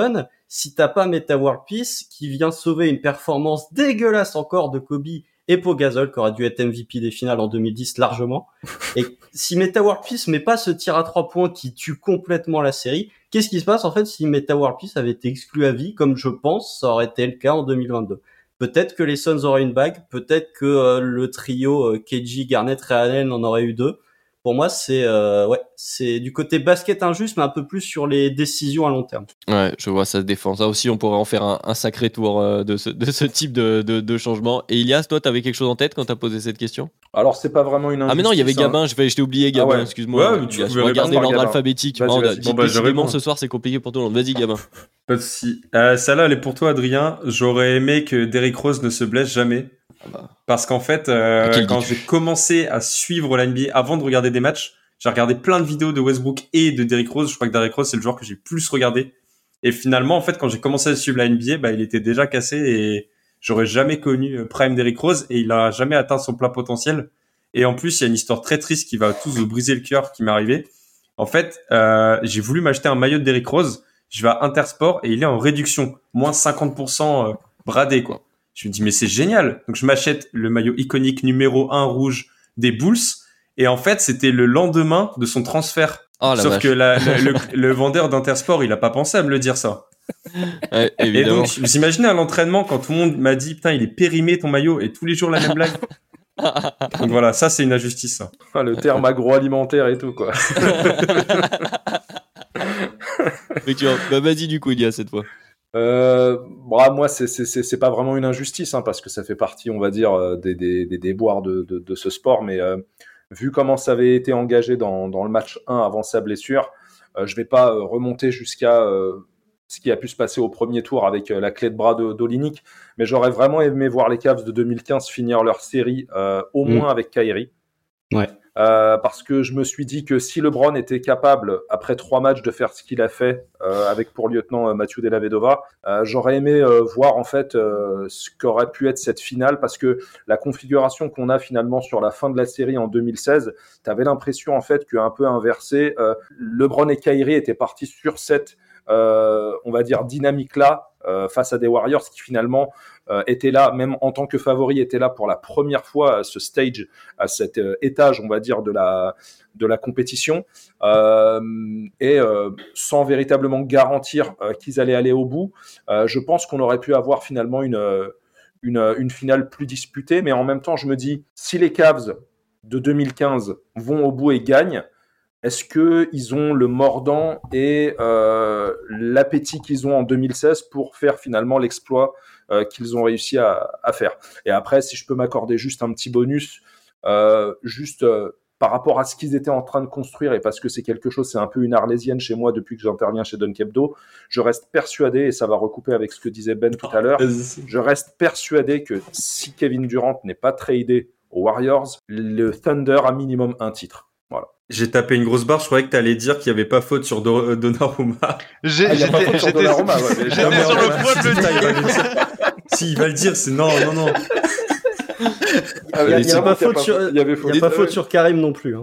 si t'as pas Meta War Peace qui vient sauver une performance dégueulasse encore de Kobe et Pau Gasol qui aurait dû être MVP des finales en 2010 largement. Et si Meta War Peace met pas ce tir à trois points qui tue complètement la série, qu'est-ce qui se passe en fait si Meta War Peace avait été exclu à vie comme je pense ça aurait été le cas en 2022 Peut-être que les Suns auraient une bague, peut-être que euh, le trio euh, KG, Garnett, Ray Allen en aurait eu deux. Pour moi, c'est euh, ouais, c'est du côté basket injuste, mais un peu plus sur les décisions à long terme. Ouais, je vois, ça se défend. Ça aussi, on pourrait en faire un, un sacré tour euh, de, ce, de ce type de, de, de changement. Et Ilias, toi, t'avais quelque chose en tête quand t'as posé cette question? Alors, c'est pas vraiment une Ah, mais non, il y avait injustice, hein. Gabin, je, vais- je t'ai oublié Gabin, Ah ouais. excuse-moi. Ouais, mais tu Ilias, pouvais regardez répondre par l'ordre Gabin. alphabétique. Vas-y, vas-y. dis- Bon, bah, je ce soir, c'est compliqué pour tout le monde. Vas-y, Gabin. Pas de souci. Euh, Celle-là, elle est pour toi, Adrien. J'aurais aimé que Derrick Rose ne se blesse jamais. Ah bah. Parce qu'en fait, euh, quand j'ai commencé à suivre la NBA avant de regarder des matchs, j'ai regardé plein de vidéos de Westbrook et de Derrick Rose. Je crois que Derrick Rose, c'est le joueur que j'ai plus regardé. Et finalement, en fait, quand j'ai commencé à suivre la NBA, bah, il était déjà cassé et j'aurais jamais connu euh, Prime Derrick Rose et il a jamais atteint son plein potentiel. Et en plus, il y a une histoire très triste qui va tous vous briser le cœur qui m'est arrivée. En fait, euh, j'ai voulu m'acheter un maillot de Derrick Rose. Je vais à Intersport et il est en réduction, moins 50% euh, bradé, quoi. Je me dis, mais c'est génial. Donc, je m'achète le maillot iconique numéro 1 rouge des Bulls. Et en fait, c'était le lendemain de son transfert. Oh la Sauf vache. que la- la- le, le vendeur d'Intersport, il a pas pensé à me le dire ça. Ouais, Et donc, vous imaginez à l'entraînement quand tout le monde m'a dit, putain, il est périmé ton maillot et tous les jours la même blague. donc voilà, ça c'est une injustice. ça. Ah, le terme agroalimentaire et tout, quoi. Mais tu vois, bah, vas-y, du coup, Ilias, cette fois. Euh, bah, moi, c'est pas vraiment une injustice hein, parce que ça fait partie, on va dire, euh, des des, des déboires de, de de ce sport. Mais euh, vu comment ça avait été engagé dans dans le match 1 avant sa blessure, euh, je vais pas euh, remonter jusqu'à ce qui a pu se passer au premier tour avec la clé de bras de d'Olinik. Mais j'aurais vraiment aimé voir les Cavs de 2015 finir leur série au Mm. moins avec Kyrie. Ouais. Euh, parce que je me suis dit que si LeBron était capable, après trois matchs, de faire ce qu'il a fait euh, avec pour lieutenant euh, Mathieu Della Vedova, euh, j'aurais aimé voir en fait ce qu'aurait pu être cette finale, parce que la configuration qu'on a finalement sur la fin de la série en 2016, tu avais l'impression en fait qu'un peu inversé, LeBron et Kyrie étaient partis sur cette, on va dire, dynamique-là face à des Warriors qui finalement euh, étaient là, même en tant que favoris, étaient là pour la première fois à ce stage, à cet euh, étage, on va dire, de la, de la compétition, euh, et sans véritablement garantir qu'ils allaient aller au bout. Je pense qu'on aurait pu avoir finalement une, une, une finale plus disputée, mais en même temps, je me dis, si les Cavs de 2015 vont au bout et gagnent, est-ce que ils ont le mordant et l'appétit qu'ils ont en 2016 pour faire finalement l'exploit qu'ils ont réussi à, à faire Et après, si je peux m'accorder juste un petit bonus, euh, juste euh, par rapport à ce qu'ils étaient en train de construire et parce que c'est quelque chose, c'est un peu une arlésienne chez moi depuis que j'interviens chez Dunkebdo, je reste persuadé et ça va recouper avec ce que disait Ben tout à l'heure. Je reste persuadé que si Kevin Durant n'est pas tradé aux Warriors, le Thunder a minimum un titre. Voilà. J'ai tapé une grosse barre, je croyais que t'allais dire qu'il y avait pas faute sur Do- euh, Donnarumma. J'ai- Ah, J'étais faute sur Donnarumma, ouais, sur le point de le dire. Si, il va le dire, c'est non, non, non. Ah, Il y a, y a pas bon, faute sur, pas- y avait faute. y a pas faute sur Karim non plus. Hein.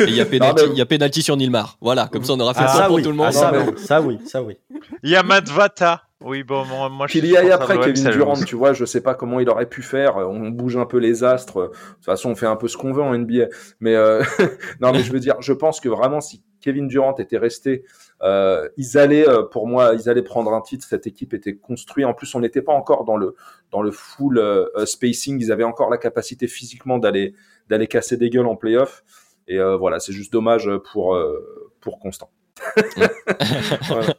Et il y a Non, penalty, mais- il y a penalty sur Nilmar. Voilà, comme ça on aura fait Ah, ça ça pour oui, tout le monde. Ah, ça, Non, mais- oui, ça oui, ça oui. Il y a Matvata. Oui, bon, moi, je Qu'il y aille après Kevin Durant, tu vois, je sais pas comment il aurait pu faire. On bouge un peu les astres. De toute façon, on fait un peu ce qu'on veut en NBA. Mais euh, non, mais je veux dire, je pense que vraiment, si Kevin Durant était resté, euh, ils allaient, euh, pour moi, ils allaient prendre un titre. Cette équipe était construite. En plus, on n'était pas encore dans le dans le full euh, spacing. Ils avaient encore la capacité physiquement d'aller d'aller casser des gueules en playoff. Et euh, voilà, c'est juste dommage pour euh, pour Constant. Voilà.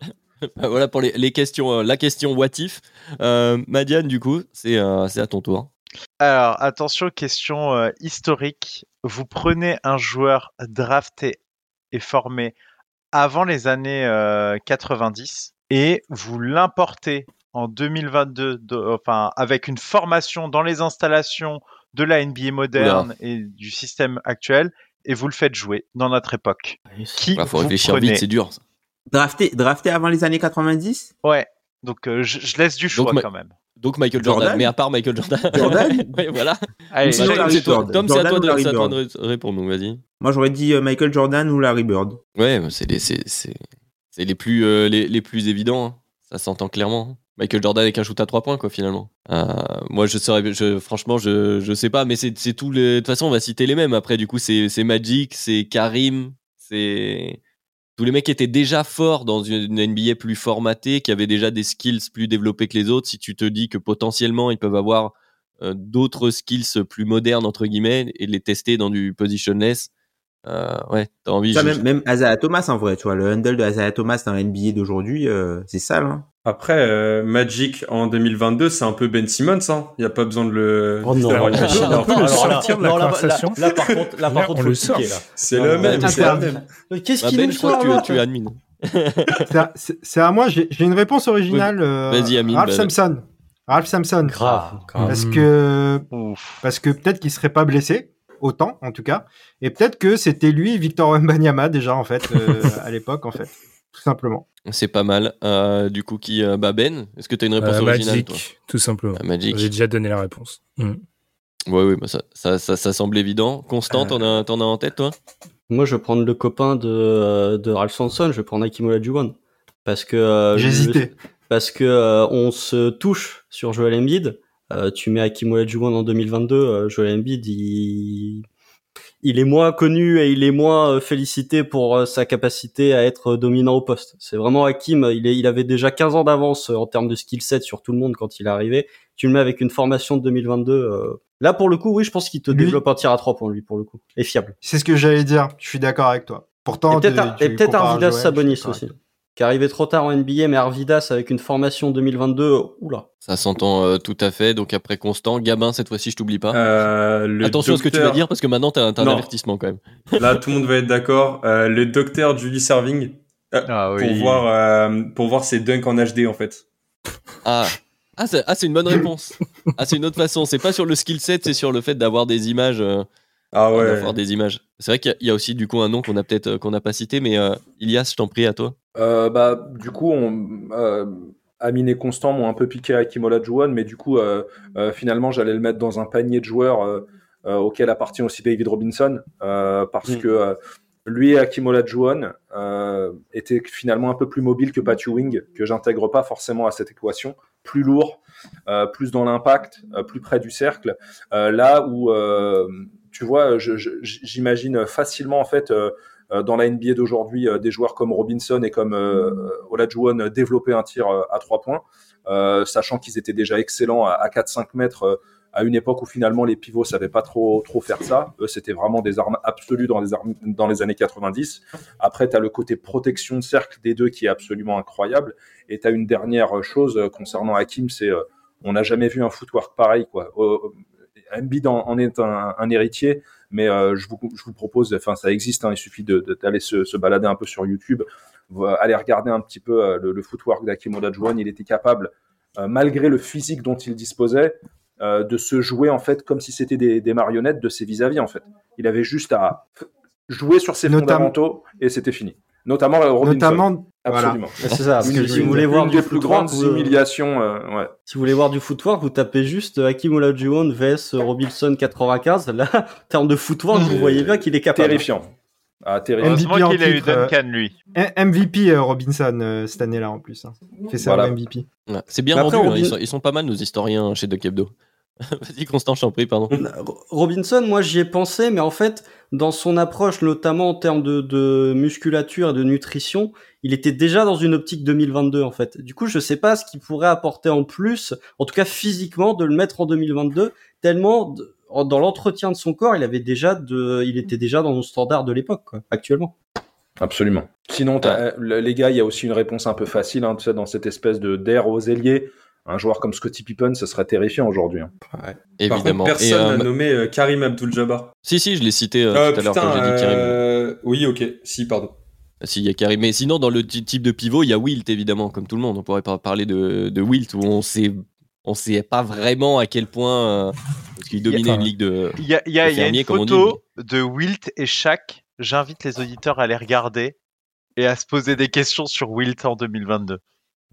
Bah, voilà pour les, les questions, euh, la question what if. Euh, Madiane, du coup, c'est euh, c'est à ton tour. Alors, attention, question euh, historique. Vous prenez un joueur drafté et formé avant les années euh, 90 et vous l'importez en 2022, de- enfin, avec une formation dans les installations de la NBA moderne et du système actuel, et vous le faites jouer dans notre époque. Qui Il faut vous réfléchir prenez vite, c'est dur. Drafté, drafté avant les années 90 Ouais. Donc, euh, je, je laisse du choix Donc, quand même. Donc Michael Jordan, Jordan mais à part Michael Jordan. Jordan Ouais, voilà. Allez, Sinon, Tom, Larry c'est toi, Bird. Tom, c'est à Jordan toi à de répondre, donc vas-y. Moi, j'aurais dit euh, Michael Jordan ou Larry Bird. Ouais, mais c'est les, c'est, plus, euh, les, les plus évidents. hein. Ça s'entend clairement. hein. Michael Jordan avec un shoot à trois points, quoi, finalement. Euh, moi, je saurais, je, franchement, je, je sais pas, mais c'est, c'est tous les. De toute façon, on va citer les mêmes. Après, du coup, c'est, c'est Magic, c'est Karim, c'est. Tous les mecs étaient déjà forts dans une NBA plus formatée, qui avaient déjà des skills plus développés que les autres. Si tu te dis que potentiellement ils peuvent avoir euh, d'autres skills plus modernes, entre guillemets, et les tester dans du positionless, euh, ouais, t'as envie. Ça, je- même, même Thomas, en vrai, tu vois, le handle de Isaiah Thomas dans la NBA d'aujourd'hui, euh, c'est sale. Hein. Après, euh, Magic en 2022, c'est un peu Ben Simmons, hein. Il n'y a pas besoin de le. Oh non, on peut le sortir de la conversation. Là, là, par contre, là, par Là, contre, on le sort. C'est le même, c'est le Qu'est-ce Ah, qu'il Ben, nous sort là tu, es admin. C'est à, moi, j'ai une réponse originale. euh, Vas-y, Amine, Ralph bah- Samson. Ralph Samson. Grave. Parce que, parce que peut-être qu'il serait pas blessé, autant en tout cas, et peut-être que c'était lui, Victor Wembanyama déjà en fait, euh, à l'époque en fait, tout simplement. C'est pas mal. Euh, du coup, qui euh, bah Ben, est-ce que tu as une réponse Euh, originale Magic, toi tout simplement. Ah, Magic. J'ai déjà donné la réponse. Mm. Ouais, ouais, bah ça, ça, ça, ça semble évident. Constant, Euh. t'en as, en tête, toi? Moi, je vais prendre le copain de, de Ralph Sanson, je vais prendre Hakim Olajuwon. Parce que, euh, hésité. Parce que, euh, on se touche sur Joel Embiid. Euh, tu mets Hakim Olajuwon en 2022, euh, Joel Embiid, il, il est moins connu et il est moins euh, félicité pour euh, sa capacité à être dominant au poste. C'est vraiment Hakim, il, est, il avait déjà 15 ans d'avance euh, en termes de skill set sur tout le monde quand il est arrivé. Tu le mets avec une formation de 2022. euh, Là, pour le coup, oui, je pense qu'il te Lui- développe un tir à trois points, lui, pour le coup. Et fiable. C'est ce que j'allais dire. Je suis d'accord avec toi. Pourtant, Et peut-être tu- un, tu et peut-être compares un à Vidas Joël, Sabonis aussi. Qui est arrivé trop tard en NBA, mais Arvidas avec une formation 2022, oula. Ça s'entend euh, tout à fait. Donc après Constant, Gabin, cette fois-ci, je t'oublie pas. Euh, le Attention à ce que tu vas dire parce que maintenant t'as un, t'as un avertissement quand même. Là, tout le monde va être d'accord. Euh, le docteur Julie Serving Ah pour voir euh, pour voir ses dunks en HD en fait. Ah, ah, c'est, ah, c'est une bonne réponse. ah, c'est une autre façon. C'est pas sur le skill set, c'est sur le fait d'avoir des images. Ah ouais. d'avoir des images. C'est vrai qu'il y a- il y, a aussi du coup un nom qu'on a peut-être euh, qu'on n'a pas cité, mais euh, Ilias, je t'en prie à toi. Euh, bah, du coup, on, euh, Amine et Constant m'ont un peu piqué à Kimola Juan, mais du coup, finalement, j'allais le mettre dans un panier de joueurs auquel appartient aussi David Robinson, parce Mm. que lui et Akimola Juan étaient finalement un peu plus mobiles que Pat Ewing, que j'intègre pas forcément à cette équation, plus lourd, plus dans l'impact, plus près du cercle, là où tu vois, je- j'imagine facilement en fait. euh, euh, dans la NBA d'aujourd'hui, euh, des joueurs comme Robinson et comme euh, Olajuwon euh, développer un tir euh, à trois points, euh, sachant qu'ils étaient déjà excellents à, à 4-5 mètres euh, à une époque où finalement les pivots savaient pas trop trop faire ça. Eux, c'était vraiment des armes absolues dans les, années 90. Après, tu as le côté protection de cercle des deux qui est absolument incroyable. Et tu as une dernière chose euh, concernant Hakim, c'est euh, on n'a jamais vu un footwork pareil. quoi. Euh, Embiid en, en est un, un héritier, mais euh, je, vous, je vous propose, enfin ça existe, hein, il suffit d'aller se, se balader un peu sur YouTube, aller regarder un petit peu euh, le, le footwork d'Hakim Olajuwon, il était capable, euh, malgré le physique dont il disposait, de se jouer en fait comme si c'était des, des marionnettes de ses vis-à-vis en fait. Il avait juste à jouer sur ses Notam- fondamentaux et c'était fini. Notamment euh, Robinson. Notamment, voilà. Absolument. C'est ça, parce Une, que si une- vous voulez une voir du des plus grandes vous- humiliations, euh, ouais. Si vous voulez voir du footwork, vous tapez juste euh, Hakim Olajuwon vs Robinson 95. Là, en termes de footwork, vous voyez bien qu'il est capable. Terrifiant. Ah, terrifiant. MVP en qu'il a eu euh, Duncan, lui. MVP euh, Robinson euh, cette année-là en plus. hein. Il fait ça Voilà. au MVP. Ouais, C'est bien Mais après, vendu, hein, ils, sont, ils sont pas mal nos historiens chez Duck Hebdo. Vas-y Constant, je t'en prie, pardon. Ro- Robinson, moi j'y ai pensé, mais en fait, dans son approche, notamment en termes de, de musculature et de nutrition, il était déjà dans une optique 2022 en fait. Du coup, je sais pas ce qu'il pourrait apporter en plus, en tout cas physiquement, de le mettre en 2022, tellement dans l'entretien de son corps, il avait déjà de, il était déjà dans nos standards de l'époque, actuellement. Absolument. Sinon, les gars, il y a aussi une réponse un peu facile, hein, tu sais, dans cette espèce de d'air aux ailiers. Un joueur comme Scottie Pippen, ce serait terrifiant aujourd'hui. hein. Évidemment. contre, personne euh, n'a nommé euh, Karim Abdul-Jabbar. Si, si, je l'ai cité euh, Euh, tout à l'heure putain, quand j'ai dit Karim. euh, oui, ok. Si, pardon. Si, il y a Karim. Mais sinon, dans le ty- type de pivot, il y a Wilt, évidemment, comme tout le monde. On pourrait pas parler de, de Wilt, où on sait, on sait pas vraiment à quel point. euh, parce qu'il dominait une ligue de. Il y a, y y une dit, photo de Wilt et Shaq. J'invite les auditeurs à les regarder et à se poser des questions sur Wilt en 2022.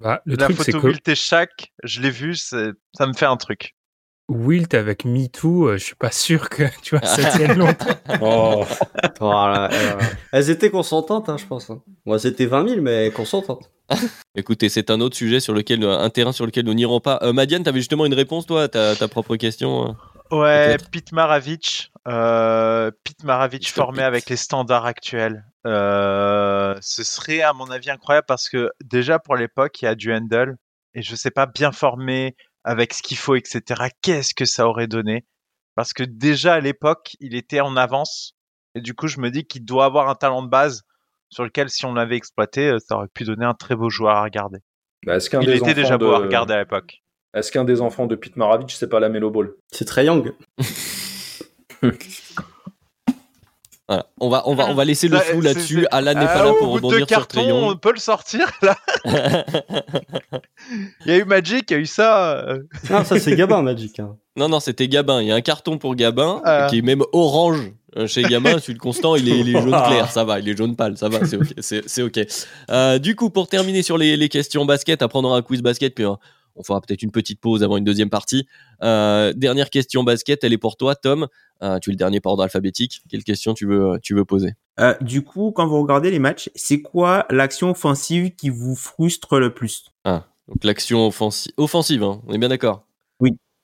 Bah, le La truc, c'est photo que Wilt et Shaq, je l'ai vue, c'est- ça me fait un truc. Wilt avec MeToo, euh, je suis pas sûr que tu vois, ça tienne longtemps. Oh. Voilà, euh, elles étaient consentantes, hein, je pense. hein. Moi, c'était 20 000, mais consentantes. Écoutez, c'est un autre sujet sur lequel, un terrain sur lequel nous n'irons pas. Euh, Madiane, t'avais justement une réponse, toi, à ta, ta propre question. Ouais. Pete Maravich. Euh, Pete Maravich formé Pete. avec les standards actuels. Euh, ce serait, à mon avis, incroyable parce que déjà pour l'époque, il y a du handle et je sais pas, bien formé avec ce qu'il faut, etc. Qu'est-ce que ça aurait donné? Parce que déjà à l'époque, il était en avance et du coup, je me dis qu'il doit avoir un talent de base sur lequel, si on l'avait exploité, euh, ça aurait pu donner un très beau joueur à regarder. Bah, est-ce qu'un Il des était déjà beau à de- regarder à l'époque. Est-ce qu'un des enfants de Pete Maravich, c'est pas la Melo Ball? C'est très young. Voilà. On va, on va, on va laisser le Ça, flou là-dessus. Alan n'est Ah, pas là pour rebondir sur cartons, Trayon. on peut le sortir là. Il y a eu Magic, il y a eu ça. euh. Ah, ça, c'est Gabin, Magic. hein. Non, non, c'était Gabin. Il y a un carton pour Gabin, Ah. qui est même orange euh, chez Gabin. Celui de Constant, il est, il est jaune clair. Ça va, il est jaune pâle. Ça va, c'est ok. C'est c'est ok. Euh, du coup, pour terminer sur les, les questions basket, après on aura un quiz basket, puis on fera peut-être une petite pause avant une deuxième partie. Euh, dernière question basket, elle est pour toi, Tom. Euh, tu es le dernier par ordre alphabétique. Quelle question tu veux, tu veux poser? Euh, du coup, quand vous regardez les matchs, c'est quoi l'action offensive qui vous frustre le plus? Donc l'action offensive, offensive hein, on est bien d'accord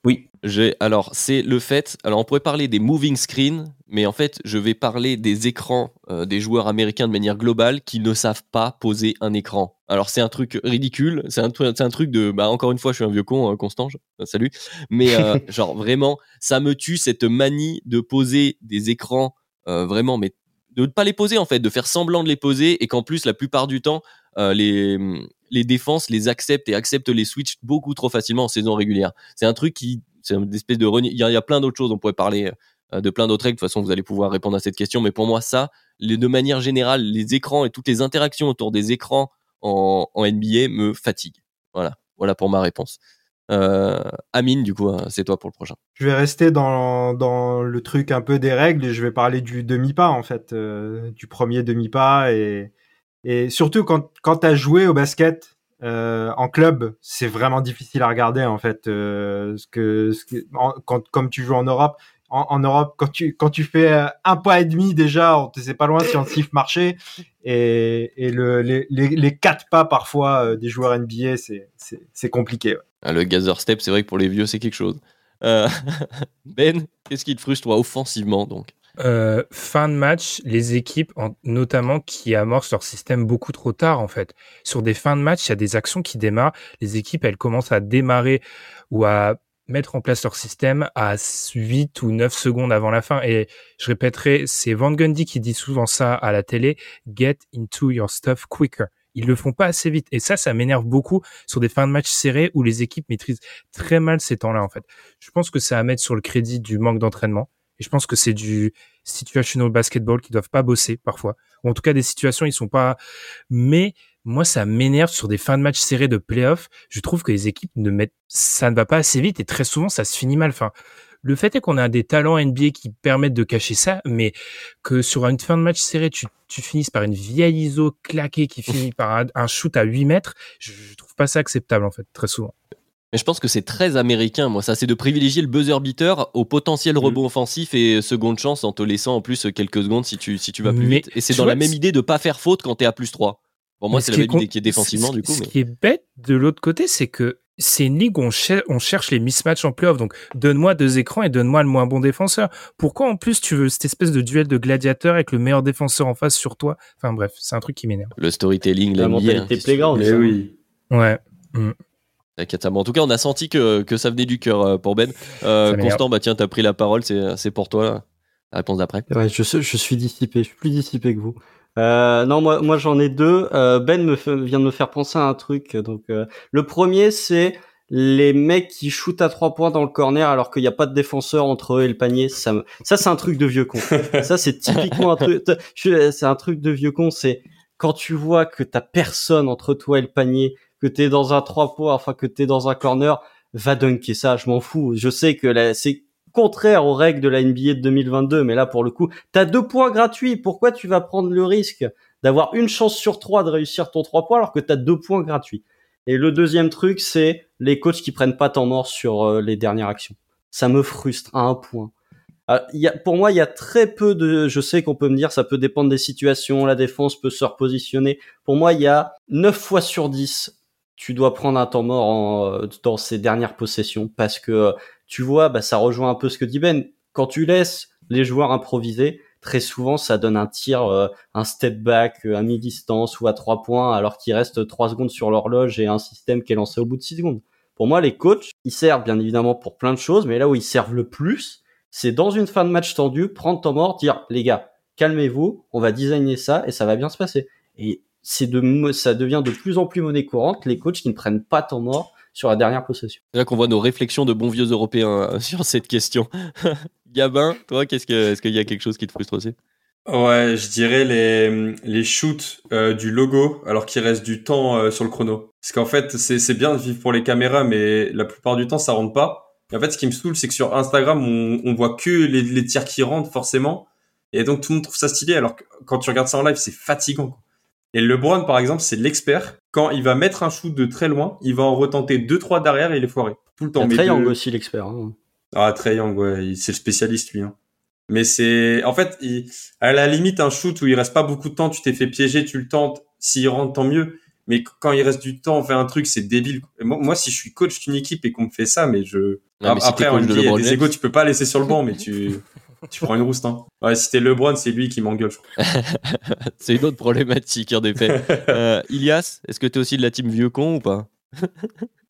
Oui. J'ai alors c'est le fait. Alors on pourrait parler des moving screens, mais en fait je vais parler des écrans euh, des joueurs américains de manière globale qui ne savent pas poser un écran. Alors c'est un truc ridicule, c'est un, tru- c'est un truc de bah encore une fois je suis un vieux con, hein, Constant, je- euh, salut. Mais euh, genre vraiment ça me tue cette manie de poser des écrans euh, vraiment mais de ne pas les poser en fait, de faire semblant de les poser et qu'en plus la plupart du temps euh, les défenses les acceptent et acceptent les switches beaucoup trop facilement en saison régulière. C'est un truc qui c'est une espèce de il y, a, il y a plein d'autres choses on pourrait parler euh, de plein d'autres règles de toute façon vous allez pouvoir répondre à cette question mais pour moi ça les, de manière générale les écrans et toutes les interactions autour des écrans en, NBA me fatiguent. Voilà, voilà pour ma réponse. Euh, Amine, du coup, hein, c'est toi pour le prochain. Je vais rester dans, dans le truc un peu des règles et je vais parler du demi-pas, en fait, du premier demi-pas. Et, et surtout, quand, quand tu as joué au basket euh, en club, c'est vraiment difficile à regarder, en fait. Euh, que, quand, comme tu joues en Europe, en, Europe, quand tu, quand tu fais euh, un pas et demi déjà, on te sait pas loin si on siffle marcher. Et, et le, les, quatre pas parfois euh, des joueurs NBA, c'est, compliqué. Ah, le gather step, c'est vrai que pour les vieux, c'est quelque chose. Ben, qu'est-ce qui te frustre, toi, offensivement, donc? Euh, fin de match, les équipes, en- notamment qui amorcent leur système beaucoup trop tard, en fait. Sur des fins de match, il y a des actions qui démarrent. Les équipes, elles commencent à démarrer ou à mettre en place leur système à 8 ou 9 secondes avant la fin. Et je répéterai, c'est Van Gundy qui dit souvent ça à la télé, get into your stuff quicker. Ils le font pas assez vite. Et ça, ça m'énerve beaucoup sur des fins de match serrées où les équipes maîtrisent très mal ces temps-là, en fait. Je pense que c'est à mettre sur le crédit du manque d'entraînement. Et je pense que c'est du situational basketball qui doivent pas bosser parfois. Ou en tout cas, des situations, ils sont pas. Mais moi, ça m'énerve sur des fins de match serrées de playoff. Je trouve que les équipes ne mettent, ça ne va pas assez vite et très souvent, ça se finit mal. Enfin, le fait est qu'on a des talents NBA qui permettent de cacher ça, mais que sur une fin de match serrée, tu, tu finisses par une vieille ISO claquée qui finit par un, un shoot à 8 mètres, je, je trouve pas ça acceptable, en fait, très souvent. Mais je pense que c'est très américain, moi, ça, c'est de privilégier le buzzer beater au potentiel Mm. rebond offensif et seconde chance en te laissant en plus quelques secondes si tu, si tu vas plus Mais vite. Et c'est dans la même idée de pas faire faute quand t'es à plus 3. Pour moi, c'est ce la qui même idée qui est défensivement, du coup. Ce mais- qui est bête de l'autre côté, c'est que c'est une ligue où on, cher- on cherche les mismatchs en playoff. Donc, donne-moi deux écrans et donne-moi le moins bon défenseur. Pourquoi en plus tu veux cette espèce de duel de gladiateurs avec le meilleur défenseur en face sur toi? Enfin bref, c'est un truc qui m'énerve. Le storytelling, La la mentalité playground. Mais ça. oui. Ouais. T'inquiète. En tout cas, on a senti que, que ça venait du cœur euh, pour Ben. Euh. Constant, bah tiens, t'as pris la parole, c'est c'est pour toi la réponse d'après. Ouais, je, je suis dissipé, je suis plus dissipé que vous. Euh, non, moi, moi j'en ai deux. Euh, ben me fait- vient de me faire penser à un truc. Donc, euh, le premier, c'est les mecs qui shootent à trois points dans le corner alors qu'il n'y a pas de défenseur entre eux et le panier. Ça, me- ça c'est un truc de vieux con. ça, c'est typiquement un truc. C'est un truc de vieux con. C'est quand tu vois que t'as personne entre toi et le panier, que t'es dans un trois points, enfin que t'es dans un corner, va dunker ça. Je m'en fous. Je sais que c'est contraire aux règles de la NBA de 2022, mais là pour le coup, t'as deux points gratuits. Pourquoi tu vas prendre le risque d'avoir une chance sur trois de réussir ton trois points alors que t'as deux points gratuits? Et le deuxième truc, c'est les coachs qui prennent pas temps mort sur euh, les dernières actions. Ça me frustre à un point. Ah, pour moi, il y a très peu de. Je sais qu'on peut me dire, ça peut dépendre des situations. La défense peut se repositionner. Pour moi, il y a 9 fois sur 10 tu dois prendre un temps mort euh, dans ces dernières possessions parce que euh, tu vois, bah, ça rejoint un peu ce que dit Ben. Quand tu laisses les joueurs improviser, très souvent, ça donne un tir, euh, un step back à mi-distance ou à trois points alors qu'il reste trois secondes sur l'horloge et un système qui est lancé au bout de six secondes. Pour moi, les coachs, ils servent bien évidemment pour plein de choses, mais là où ils servent le plus, c'est dans une fin de match tendue, prendre temps mort, dire les gars, calmez-vous, on va designer ça et ça va bien se passer. Et c'est de, ça devient de plus en plus monnaie courante, les coachs qui ne prennent pas temps mort sur la dernière possession. C'est là qu'on voit nos réflexions de bons vieux Européens euh, sur cette question. Gabin, toi, qu'est-ce que, est-ce qu'il y a quelque chose qui te frustre aussi? Ouais, je dirais les, les shoots euh, du logo alors qu'il reste du temps euh, sur le chrono. Parce qu'en fait, c'est c'est bien de vivre pour les caméras, mais la plupart du temps, ça rentre pas. Et en fait, ce qui me saoule, c'est que sur Instagram, on, on voit que les, les tirs qui rentrent forcément. Et donc, tout le monde trouve ça stylé, alors que quand tu regardes ça en live, c'est fatigant. quoi. Et LeBron, par exemple, c'est l'expert. Quand il va mettre un shoot de très loin, il va en retenter deux, trois derrière et il est foiré. Tout le temps. Il y Mais a Trae Young de- aussi l'expert. hein. ah, Trae Young, ouais, c'est le spécialiste, lui. Hein. Mais c'est, en fait, il- à la limite, un shoot où il reste pas beaucoup de temps, tu t'es fait piéger, tu le tentes, s'il rentre, tant mieux. Mais quand il reste du temps, on fait un truc, c'est débile. Moi, moi, si je suis coach d'une équipe et qu'on me fait ça, mais je... Non, mais Après, y a LeBron des égos, tu peux pas laisser sur le banc, mais tu, tu prends une rouste, hein. Ouais, si t'es LeBron, c'est lui qui m'engueule. C'est une autre problématique, en effet. Euh, Ilias, est-ce que t'es aussi de la team vieux con ou pas?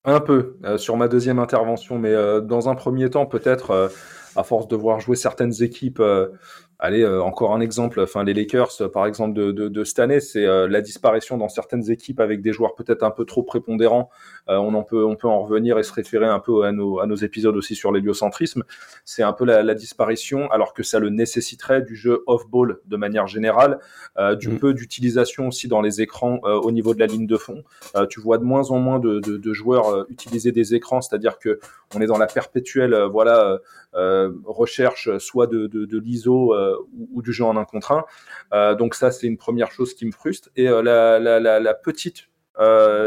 Un peu euh, sur ma deuxième intervention, mais euh, dans un premier temps, peut-être, euh, à force de voir jouer certaines équipes, euh, allez, euh, encore un exemple, enfin les Lakers, par exemple, de, de, de cette année, c'est euh, la disparition dans certaines équipes avec des joueurs peut-être un peu trop prépondérants. Euh, on en peut, on peut en revenir et se référer un peu à nos, à nos épisodes aussi sur l'héliocentrisme. C'est un peu la, la disparition, alors que ça le nécessiterait du jeu off-ball de manière générale, euh, du Mm. peu d'utilisation aussi dans les écrans euh, au niveau de la ligne de fond. Tu vois de moins en moins de, de, de joueurs utiliser des écrans, c'est-à-dire que on est dans la perpétuelle, voilà. euh, recherche soit de, de, de l'ISO euh, ou, ou du jeu en un contre un. Euh, donc ça, c'est une première chose qui me frustre. Et la, la, la, la petite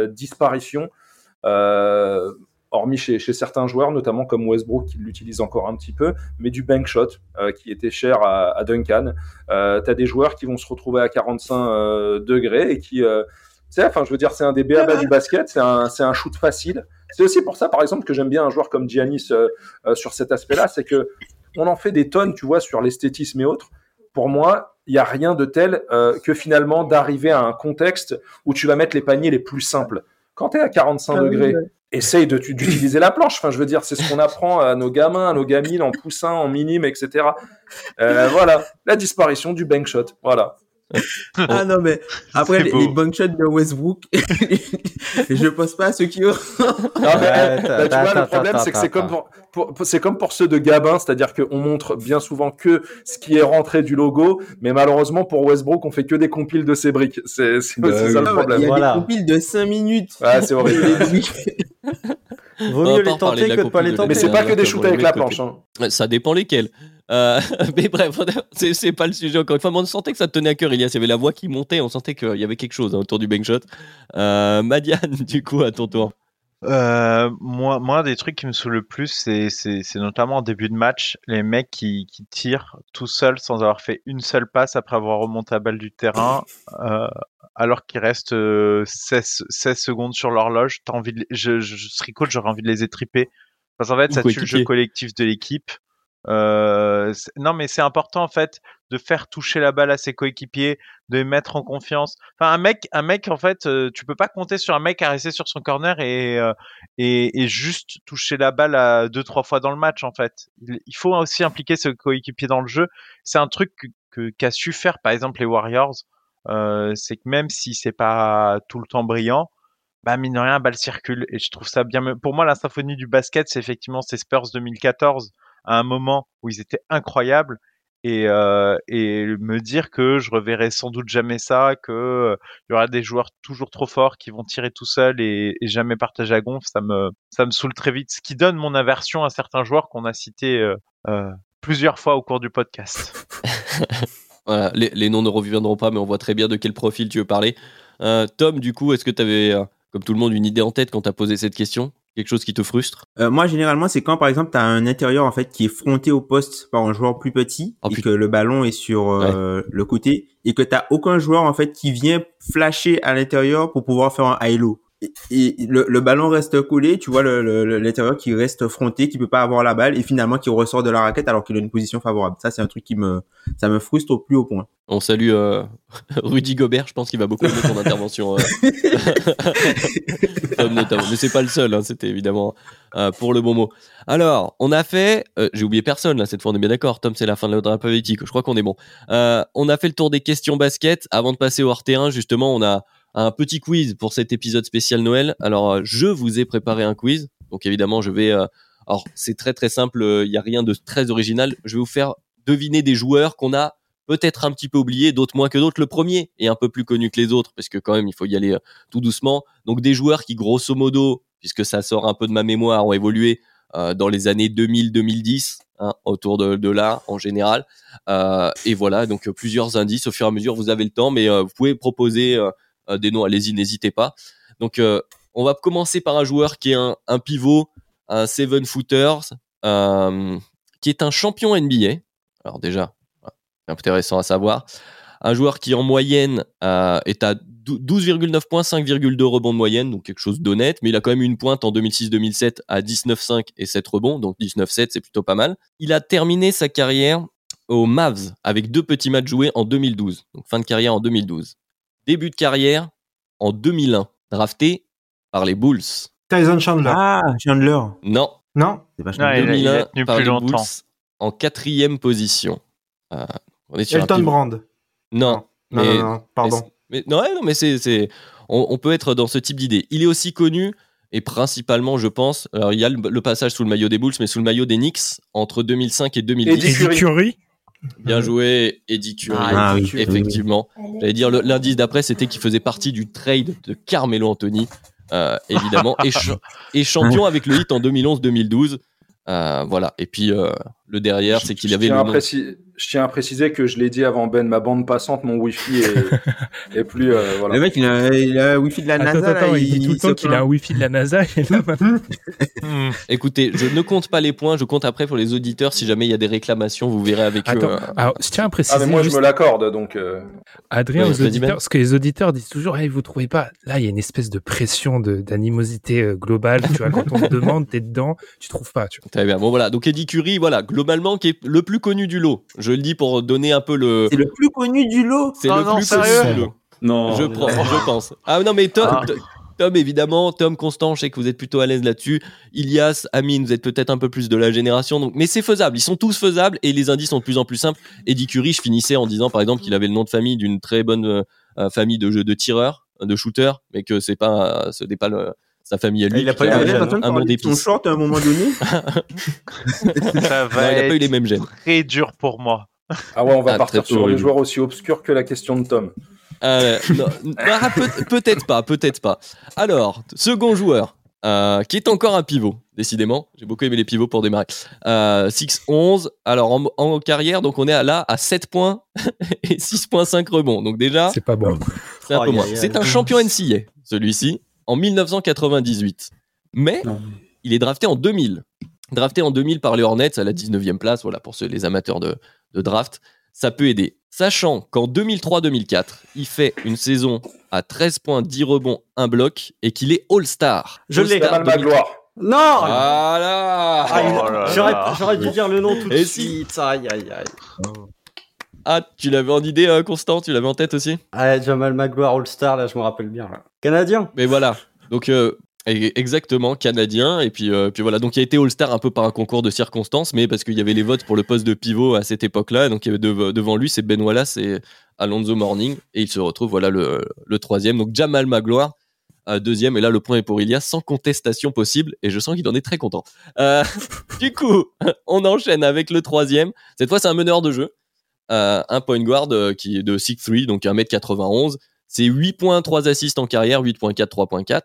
disparition, hormis chez, certains joueurs, notamment comme Westbrook qui l'utilise encore un petit peu, mais du bank shot euh, qui était cher à, Duncan. Euh, tu as des joueurs qui vont se retrouver à 45 euh, degrés et qui... Euh, enfin, je veux dire, c'est un des BABA du basket, c'est un, shoot facile. C'est aussi pour ça, par exemple, que j'aime bien un joueur comme Giannis euh, euh, sur cet aspect-là, c'est que on en fait des tonnes, tu vois, sur l'esthétisme et autres. Pour moi, il n'y a rien de tel euh, que finalement d'arriver à un contexte où tu vas mettre les paniers les plus simples. Quand tu es à 45 Ah oui, degrés, ouais. essaye de- d'utiliser la planche. Enfin, je veux dire, c'est ce qu'on apprend à nos gamins, à nos gamines en poussin, en minime, etc. Euh, voilà, la disparition du bank shot. Voilà. Ah non, mais après, les, les bank shots de Westbrook, je pense pas à ceux qui ont. Non, mais, Ouais, bah, tu vois, le problème, c'est que c'est comme pour, pour- pour- c'est comme pour ceux de Gabin, c'est-à-dire qu'on montre bien souvent que ce qui est rentré du logo, mais malheureusement pour Westbrook, on fait que des compiles de ses briques. C'est Bah aussi oui. ça le Ah, problème. Il y a Voilà. des compiles de 5 minutes. Ouais, c'est horrible. Vaut mieux les tenter que de pas les tenter. Mais c'est pas que des shoots avec la planche. hein. Ça dépend lesquels. Euh, mais bref, c'est c'est pas le sujet encore une fois. Mais on sentait que ça te tenait à cœur. Il y avait la voix qui montait, on sentait qu'il y avait quelque chose hein, autour du bank shot. Euh, Madiane, du coup, à ton tour. Euh, moi, moi, des trucs qui me saoule le plus, c'est, notamment en début de match, les mecs qui, qui tirent tout seuls sans avoir fait une seule passe après avoir remonté la balle du terrain, euh, alors qu'il reste euh, 16, 16 secondes sur l'horloge. T'as envie de, je, je, je serais coach, j'aurais envie de les étriper. Parce qu'en fait, Ou ça tue le jeu collectif de l'équipe. Euh, non, mais c'est important en fait de faire toucher la balle à ses coéquipiers, de les mettre en confiance. Enfin, un mec, un mec en fait, euh, tu peux pas compter sur un mec à rester sur son corner et euh, et, et juste toucher la balle à deux trois fois dans le match en fait. Il, faut aussi impliquer ce coéquipier dans le jeu. C'est un truc que qu'a su faire par exemple les Warriors. Euh, c'est que même si c'est pas tout le temps brillant, bah mine de rien, balle circule et je trouve ça bien. Pour moi, la symphonie du basket, c'est effectivement ces Spurs 2014 à un moment où ils étaient incroyables et euh, et me dire que je reverrai sans doute jamais ça, que euh, il y aura des joueurs toujours trop forts qui vont tirer tout seuls et, jamais partager à gonfle, ça me ça me saoule très vite. Ce qui donne mon aversion à certains joueurs qu'on a cités euh, plusieurs fois au cours du podcast. Les, les noms ne reviendront pas, mais on voit très bien de quel profil tu veux parler. Tom, du coup, est-ce que tu avais, comme tout le monde, une idée en tête quand tu as posé cette question? Quelque chose qui te frustre? Euh, moi, généralement, c'est quand, par exemple, tu as un intérieur en fait qui est fronté au poste par un joueur plus petit Oh, et putain. que le ballon est sur euh, le côté et que t'as aucun joueur en fait qui vient flasher à l'intérieur pour pouvoir faire un high-low. Et, le, le ballon reste collé, tu vois le- le- le- l'intérieur qui reste fronté, qui peut pas avoir la balle et finalement qui ressort de la raquette alors qu'il a une position favorable. Ça, c'est un truc qui me, ça me frustre au plus haut point. On salue euh, Rudy Gobert, je pense qu'il va beaucoup aimer ton intervention. euh. Notamment. Mais c'est pas le seul, hein, c'était évidemment euh, pour le bon mot. Alors, on a fait, euh, j'ai oublié personne là, cette fois on est bien d'accord, Tom c'est la fin de la politique, je crois qu'on est bon. On a fait le tour des questions basket, avant de passer au hors-terrain, justement, on a un petit quiz pour cet épisode spécial Noël. Alors, euh, je vous ai préparé un quiz, donc évidemment je vais... euh, alors, c'est très très simple, il n'y a rien de très original, je vais vous faire deviner des joueurs qu'on a peut-être un petit peu oublié, d'autres moins que d'autres. Le premier est un peu plus connu que les autres, parce que quand même, il faut y aller euh, tout doucement. Donc des joueurs qui, grosso modo, puisque ça sort un peu de ma mémoire, ont évolué euh, dans les années 2000-2010, hein, autour de, là, en général. Euh, et voilà, donc euh, plusieurs indices. Au fur et à mesure, vous avez le temps, mais euh, vous pouvez proposer euh, euh, des noms. Allez-y, n'hésitez pas. Donc, euh, on va commencer par un joueur qui est un, pivot, un seven footers, euh, qui est un champion NBA. Alors déjà, intéressant à savoir. Un joueur qui en moyenne euh, est à 12,9 points, 5,2 rebonds de moyenne, donc quelque chose d'honnête, mais il a quand même une pointe en 2006-2007 à 19,5 et 7 rebonds, donc 19,7 c'est plutôt pas mal. Il a terminé sa carrière aux Mavs avec deux petits matchs joués en 2012, donc fin de carrière en 2012. Début de carrière en 2001, drafté par les Bulls. Tyson Chandler. Ah, Chandler. Non, Non C'est vachement Ouais, il a- il a 2001 tenu par plus les longtemps. Bulls en quatrième position. Euh, On est sur un Elton. Brand. Non. Non, mais- non, non, pardon. Mais, non, ouais, non, mais c'est, c'est, on, on peut être dans ce type d'idée. Il est aussi connu, et principalement, je pense, alors il y a le, le passage sous le maillot des Bulls, mais sous le maillot des Knicks, entre 2005 et 2010. Eddie Eddie Curry? Bien joué, Eddie Curry. Ah oui. Effectivement. J'allais dire, l'indice d'après, c'était qu'il faisait partie du trade de Carmelo Anthony, euh, évidemment, et champion avec le hit en 2011-2012. Euh, voilà. Et puis, euh, le derrière, c'est qu'il Je avait tiens le nom. Je tiens à préciser que je l'ai dit avant Ben, ma bande passante, mon Wi-Fi est, est plus. euh, voilà. Le mec, il a, il a un wifi de la Attends, NASA. attends, là, il dit tout le temps qu'il a un wifi de la NASA. Et là, maintenant- Écoutez, je ne compte pas les points, je compte après pour les auditeurs. Si jamais il y a des réclamations, vous verrez avec eux. Attends, euh, alors, je tiens à préciser, Ah, mais moi, juste, je me l'accorde, donc. euh, Adrien, Ouais, aux Ben. auditeurs, ce que les auditeurs disent toujours, hey, vous trouvez pas, là, il y a une espèce de pression de- d'animosité euh, globale, tu vois, quand on te demande, t'es dedans, tu trouves pas, tu vois. Très bien. Bon voilà. Donc Eddie Curry, voilà, globalement, qui est le plus connu du lot. Je le dis pour donner un peu le. C'est le plus connu du lot. C'est le non, plus sérieux connu du lot. Non. je prends, je pense. Ah non, mais Tom, Ah. Tom- évidemment, Tom Constant, je sais que vous êtes plutôt à l'aise là-dessus. Ilias, Amine, vous êtes peut-être un peu plus de la génération, donc, mais c'est faisable. Ils sont tous faisables et les indices sont de plus en plus simples. Eddie Curry, je finissais en disant, par exemple, qu'il avait le nom de famille d'une très bonne euh, euh, famille de jeux de tireurs, de shooters, mais que c'est pas, euh, ce n'est pas le- sa famille à lui. Il a pas eu a la un, même, T'as un nom parlé de son short à un moment donné. Ça Non, il n'a pas eu les mêmes gènes. très dur pour moi. Ah ouais, on va Ah, partir sur les horrible. joueurs aussi obscurs que la question de Tom. Euh, non, non, ah, peut- peut-être pas, peut-être pas. Alors, second joueur, euh, qui est encore un pivot, décidément. J'ai beaucoup aimé les pivots pour démarrer. Euh, 6-11. Alors, en, en carrière, donc on est à- là à 7 points et 6.5 rebonds. Donc déjà, C'est pas bon. c'est un peu moins. C'est un champion NCA, celui-ci, en 1998. Mais Non. il est drafté en 2000. Drafté en 2000 par les Hornets à la 19e place, voilà, pour ceux, les amateurs de, de draft. Ça peut aider. Sachant qu'en 2003-2004, il fait une saison à 13 points, 10 rebonds, 1 bloc et qu'il est All-Star. Je l'ai. 2004. Magloire. Non Voilà Ah, Oh J'aurais dû dire le nom tout de Et si. suite. Aïe, aïe, aïe. Ah, tu l'avais en idée, euh, Constant Tu l'avais en tête aussi? Ah, Jamal Magloire All-Star, là, je me rappelle bien. là. Canadien Mais voilà. Donc, euh, e- exactement, canadien. Et puis, euh, puis voilà. Donc, il a été All-Star un peu par un concours de circonstances, mais parce qu'il y avait les votes pour le poste de pivot à cette époque-là. Donc, il y avait dev- devant lui, c'est Ben Wallace et Alonso Morning. Et il se retrouve, voilà, le, le troisième. Donc, Jamal Magloire, deuxième. Et là, le point est pour Ilias, sans contestation possible. Et je sens qu'il en est très content. Du coup, on enchaîne avec le troisième. Cette fois, c'est un meneur de jeu. Un point guard euh, qui est de 6'3, donc 1m91. C'est 8 points, 3 assists en carrière, 8.4, 3.4.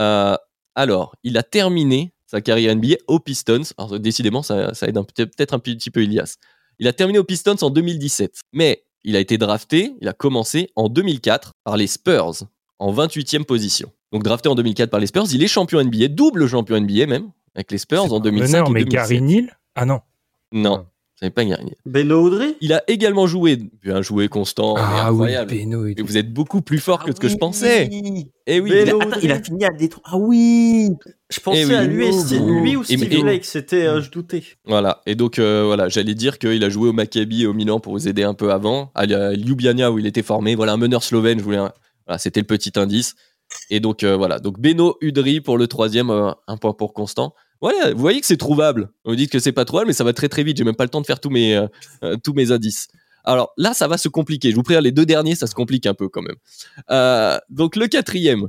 Euh, alors, il a terminé sa carrière NBA aux Pistons. Alors, décidément, ça, ça aide un- peut-être un petit peu Ilias. Il a terminé aux Pistons en 2017. Mais il a été drafté, il a commencé en 2004 par les Spurs, en 28e position. Donc, drafté en 2004 par les Spurs, il est champion NBA, double champion NBA même, avec les Spurs en 2005 Meneur, et mais 2007. Gary Neal? Ah non. Non, c'est pas Neal. Beno Audrey? Il a également joué, un joué constant, ah oui, incroyable. Beno. Et vous êtes beaucoup plus fort que ce que je pensais. Et oui, Mais il a- non. Attends, il a fini à Détroit. Ah oui. Je pensais Eh oui. à lui, et Steve- Oh, lui ou Steve et- Blake, c'était, euh, je doutais. Voilà, et donc euh, voilà, j'allais dire qu'il a joué au Maccabi et au Milan pour vous aider un peu avant, à à Ljubljana où il était formé. Voilà, un meneur slovène, je voulais. un- Voilà, c'était le petit indice. Et donc euh, voilà, donc Beno Udry pour le troisième, euh, un point pour Constant. Voilà, vous voyez que c'est trouvable. Vous dites que c'est pas trouvable, mais ça va très très vite. J'ai même pas le temps de faire tous mes euh, euh, tous mes indices. Alors là, ça va se compliquer. Je vous préviens, les deux derniers, ça se complique un peu quand même. Euh, donc le quatrième,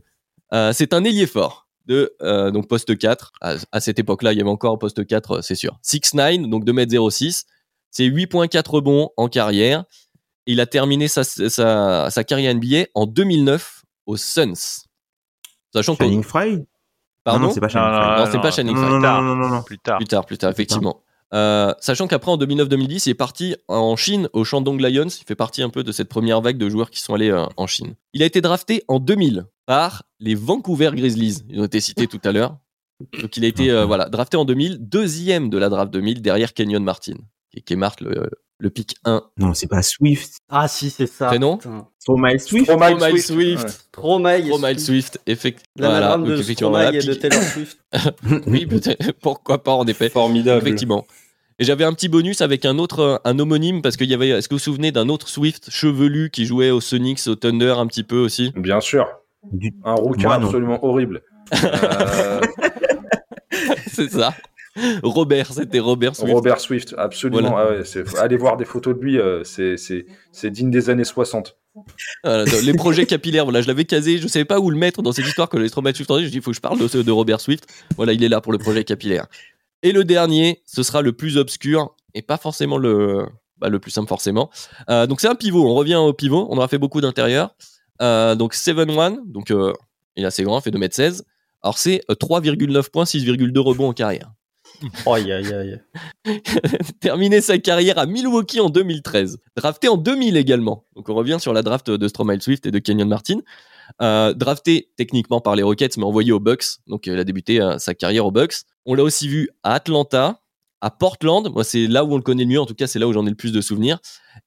c'est un ailier fort de donc poste 4. À, cette époque-là, il y avait encore poste 4, euh, c'est sûr. 6'9, donc 2m06. C'est 8.4 rebonds en carrière. Il a terminé sa, sa, sa carrière NBA en 2009 aux Suns. Sachant que. Shining Fry Pardon Non, non, c'est pas Shining Fry. Non, c'est pas Shining Non, Fry. non, non, non, non, non. Plus tard. Plus tard, plus tard, effectivement. Euh, sachant qu'après, en 2009-2010, il est parti en Chine, au Shandong Lions. Il fait partie un peu de cette première vague de joueurs qui sont allés euh, en Chine. Il a été drafté en 2000 par les Vancouver Grizzlies. Ils ont été cités tout à l'heure. Donc, il a été euh, voilà, drafté en 2000, deuxième de la draft 2000, derrière Kenyon Martin, qui, qui marque le, le pick 1. Non, c'est pas Swift. Ah si, c'est ça. Prénom. Stromae Swift. Stromae Swift. Swift. Stromae. Stromae Swift, effectivement. L'anagramme donc de effectivement, voilà, et de Taylor Swift. Oui, peut-être. Pourquoi pas, en effet. Formidable. Effectivement. Et j'avais un petit bonus avec un autre, un homonyme, parce qu'il y avait, est-ce que vous vous souvenez d'un autre Swift chevelu qui jouait au Sonics, au Thunder un petit peu aussi? Bien sûr. Du- Un rouquin absolument horrible. Euh, C'est ça. Robert, c'était Robert Swift. Robert Swift, absolument. Voilà. Ah ouais, allez voir des photos de lui, euh, c'est- digne des années 60. Voilà, dans les projets capillaires, voilà, je l'avais casé, je savais pas où le mettre dans cette histoire que les Stromae Swift je dis il faut que je parle de, de Robert Swift. Voilà, il est là pour le projet capillaire. Et le dernier, ce sera le plus obscur et pas forcément le, bah, le plus simple forcément. Euh, donc c'est un pivot, on revient au pivot, on aura fait beaucoup d'intérieur. Euh, donc 7-1, donc il est assez grand, il fait 2m16. Alors c'est euh, 3,9 points, 6,2 rebonds en carrière. Aïe, aïe, aïe. terminé sa carrière à Milwaukee en 2013. Drafté en 2000 également. Donc on revient sur la draft de Stromae Swift et de Kenyon Martin. Euh, drafté techniquement par les Rockets, mais envoyé aux Bucks. Donc euh, il a débuté euh, sa carrière aux Bucks. On l'a aussi vu à Atlanta, à Portland. Moi, c'est là où on le connaît le mieux. En tout cas, c'est là où j'en ai le plus de souvenirs.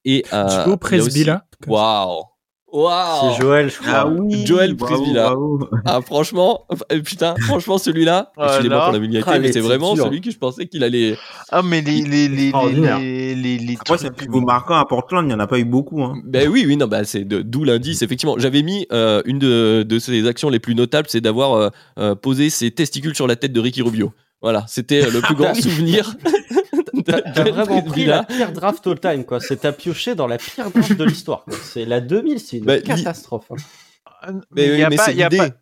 Et euh, aussi- Presbyla. Waouh! Waouh! C'est Joël, je crois. Ah oui, Prisvilla. bravo. Ah, franchement, euh, putain, franchement, celui-là, Voilà. excusez-moi pour la vulgarité, Ah, mais c'est vraiment celui que je pensais qu'il allait. Ah, mais les, les, les, les, les, les, les Après, c'est trucs- pivot marquant à Portland, il n'y en a pas eu beaucoup. Hein. Ben oui, oui, non, bah c'est d'où l'indice. Effectivement, j'avais mis euh, une de, de ses actions les plus notables, c'est d'avoir euh, euh, posé ses testicules sur la tête de Ricky Rubio. Voilà, c'était le plus grand souvenir. T'as vraiment pris la pire draft all time, quoi. C'est à piocher dans la pire draft de l'histoire. C'est la 2000, c'est une Bah, catastrophe. hein. Mais, il oui, y a mais pas- c'est il y a l'idée. pas-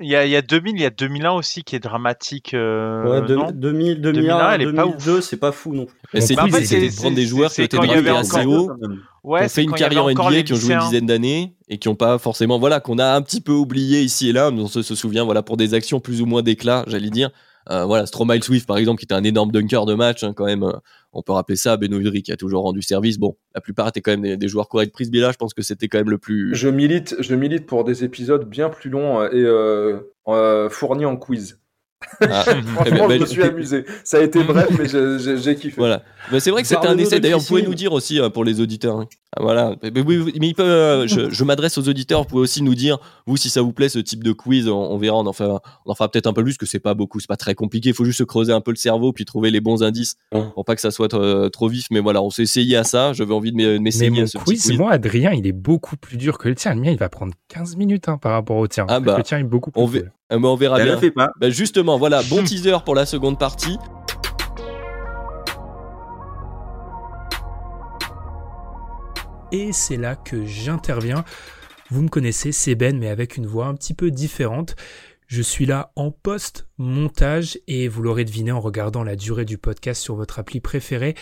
Il y a, il y a 2000, il y a 2001 aussi qui est dramatique. euh, Ouais, de- non 2000, 2001, 2001, elle est pas 2002, c'est pas fou non plus. C'est c'était était- de prendre des c'est- joueurs qui c'est ont été draftés assez haut, qui ont c'est fait une carrière encore NBA, qui ont joué une dizaine d'années et qui n'ont pas forcément, voilà, qu'on a un petit peu oublié ici et là, mais on se, se souvient, voilà, pour des actions plus ou moins d'éclat, j'allais dire. Euh, voilà, Stromae Swift, par exemple, qui était un énorme dunker de match, hein, quand même. euh, on peut rappeler ça. Beno Udrih qui a toujours rendu service. Bon, la plupart étaient quand même des, des joueurs corrects. Prisbilla, je pense que c'était quand même le plus. Je milite, je milite pour des épisodes bien plus longs euh, et euh, fournis en quiz. Ah, eh Franchement, bah, je me suis amusé. Ça a été bref, mais j'ai- kiffé. Voilà. Mais c'est vrai que c'était un essai. de D'ailleurs, vous pouvez nous dire aussi euh, pour les auditeurs. Ah, voilà. Mais, mais oui, oui, mais il peut, euh, je, je m'adresse aux auditeurs. Vous pouvez aussi nous dire, vous, si ça vous plaît, ce type de quiz. On, on verra. On en fera, on en fera peut-être un peu plus, que c'est pas beaucoup. C'est pas très compliqué. Il faut juste se creuser un peu le cerveau puis trouver les bons indices Ouais. pour pas que ça soit euh, trop vif. Mais voilà, on s'est essayé à ça. J'avais envie de m'e- de Mais m'essayer mon à ce petit quiz, quiz. moi, Adrien, il est beaucoup plus dur que le tien. Le mien, il va prendre 15 minutes hein, par rapport au tien. Ah bah, le tien est beaucoup plus on cool. Euh, mais on verra Elle bien. fait pas. Bah, justement, voilà, bon teaser pour la seconde partie. Et c'est là que j'interviens. Vous me connaissez, c'est Ben, mais avec une voix un petit peu différente. Je suis là en post-montage et vous l'aurez deviné en regardant la durée du podcast sur votre appli préférée.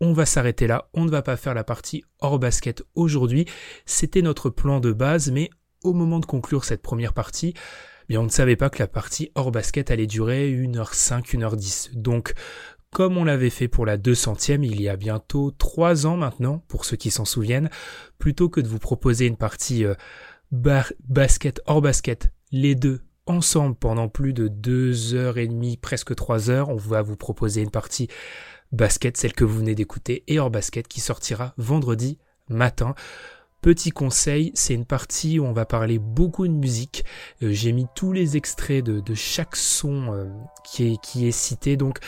On va s'arrêter là, on ne va pas faire la partie hors basket aujourd'hui. C'était notre plan de base, mais au moment de conclure cette première partie, eh bien on ne savait pas que la partie hors basket allait durer 1h05, 1h10. Donc, comme on l'avait fait pour la 200e il y a bientôt 3 ans maintenant, pour ceux qui s'en souviennent, plutôt que de vous proposer une partie euh, basket hors basket, les deux ensemble pendant plus de 2 heures et demie, presque 3 heures, on va vous proposer une partie basket, celle que vous venez d'écouter, et hors basket qui sortira vendredi matin. Petit conseil, c'est une partie où on va parler beaucoup de musique. Euh, J'ai mis tous les extraits de, de chaque son euh, qui, est, qui est cité, donc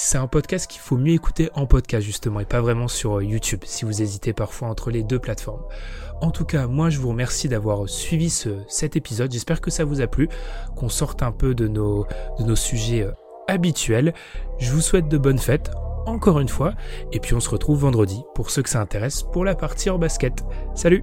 c'est un podcast qu'il faut mieux écouter en podcast justement et pas vraiment sur euh, YouTube si vous hésitez parfois entre les deux plateformes. En tout cas, moi je vous remercie d'avoir suivi ce, cet épisode. J'espère que ça vous a plu, qu'on sorte un peu de nos, de nos sujets euh, habituels. Je vous souhaite de bonnes fêtes encore une fois et puis on se retrouve vendredi pour ceux que ça intéresse pour la partie hors basket. Salut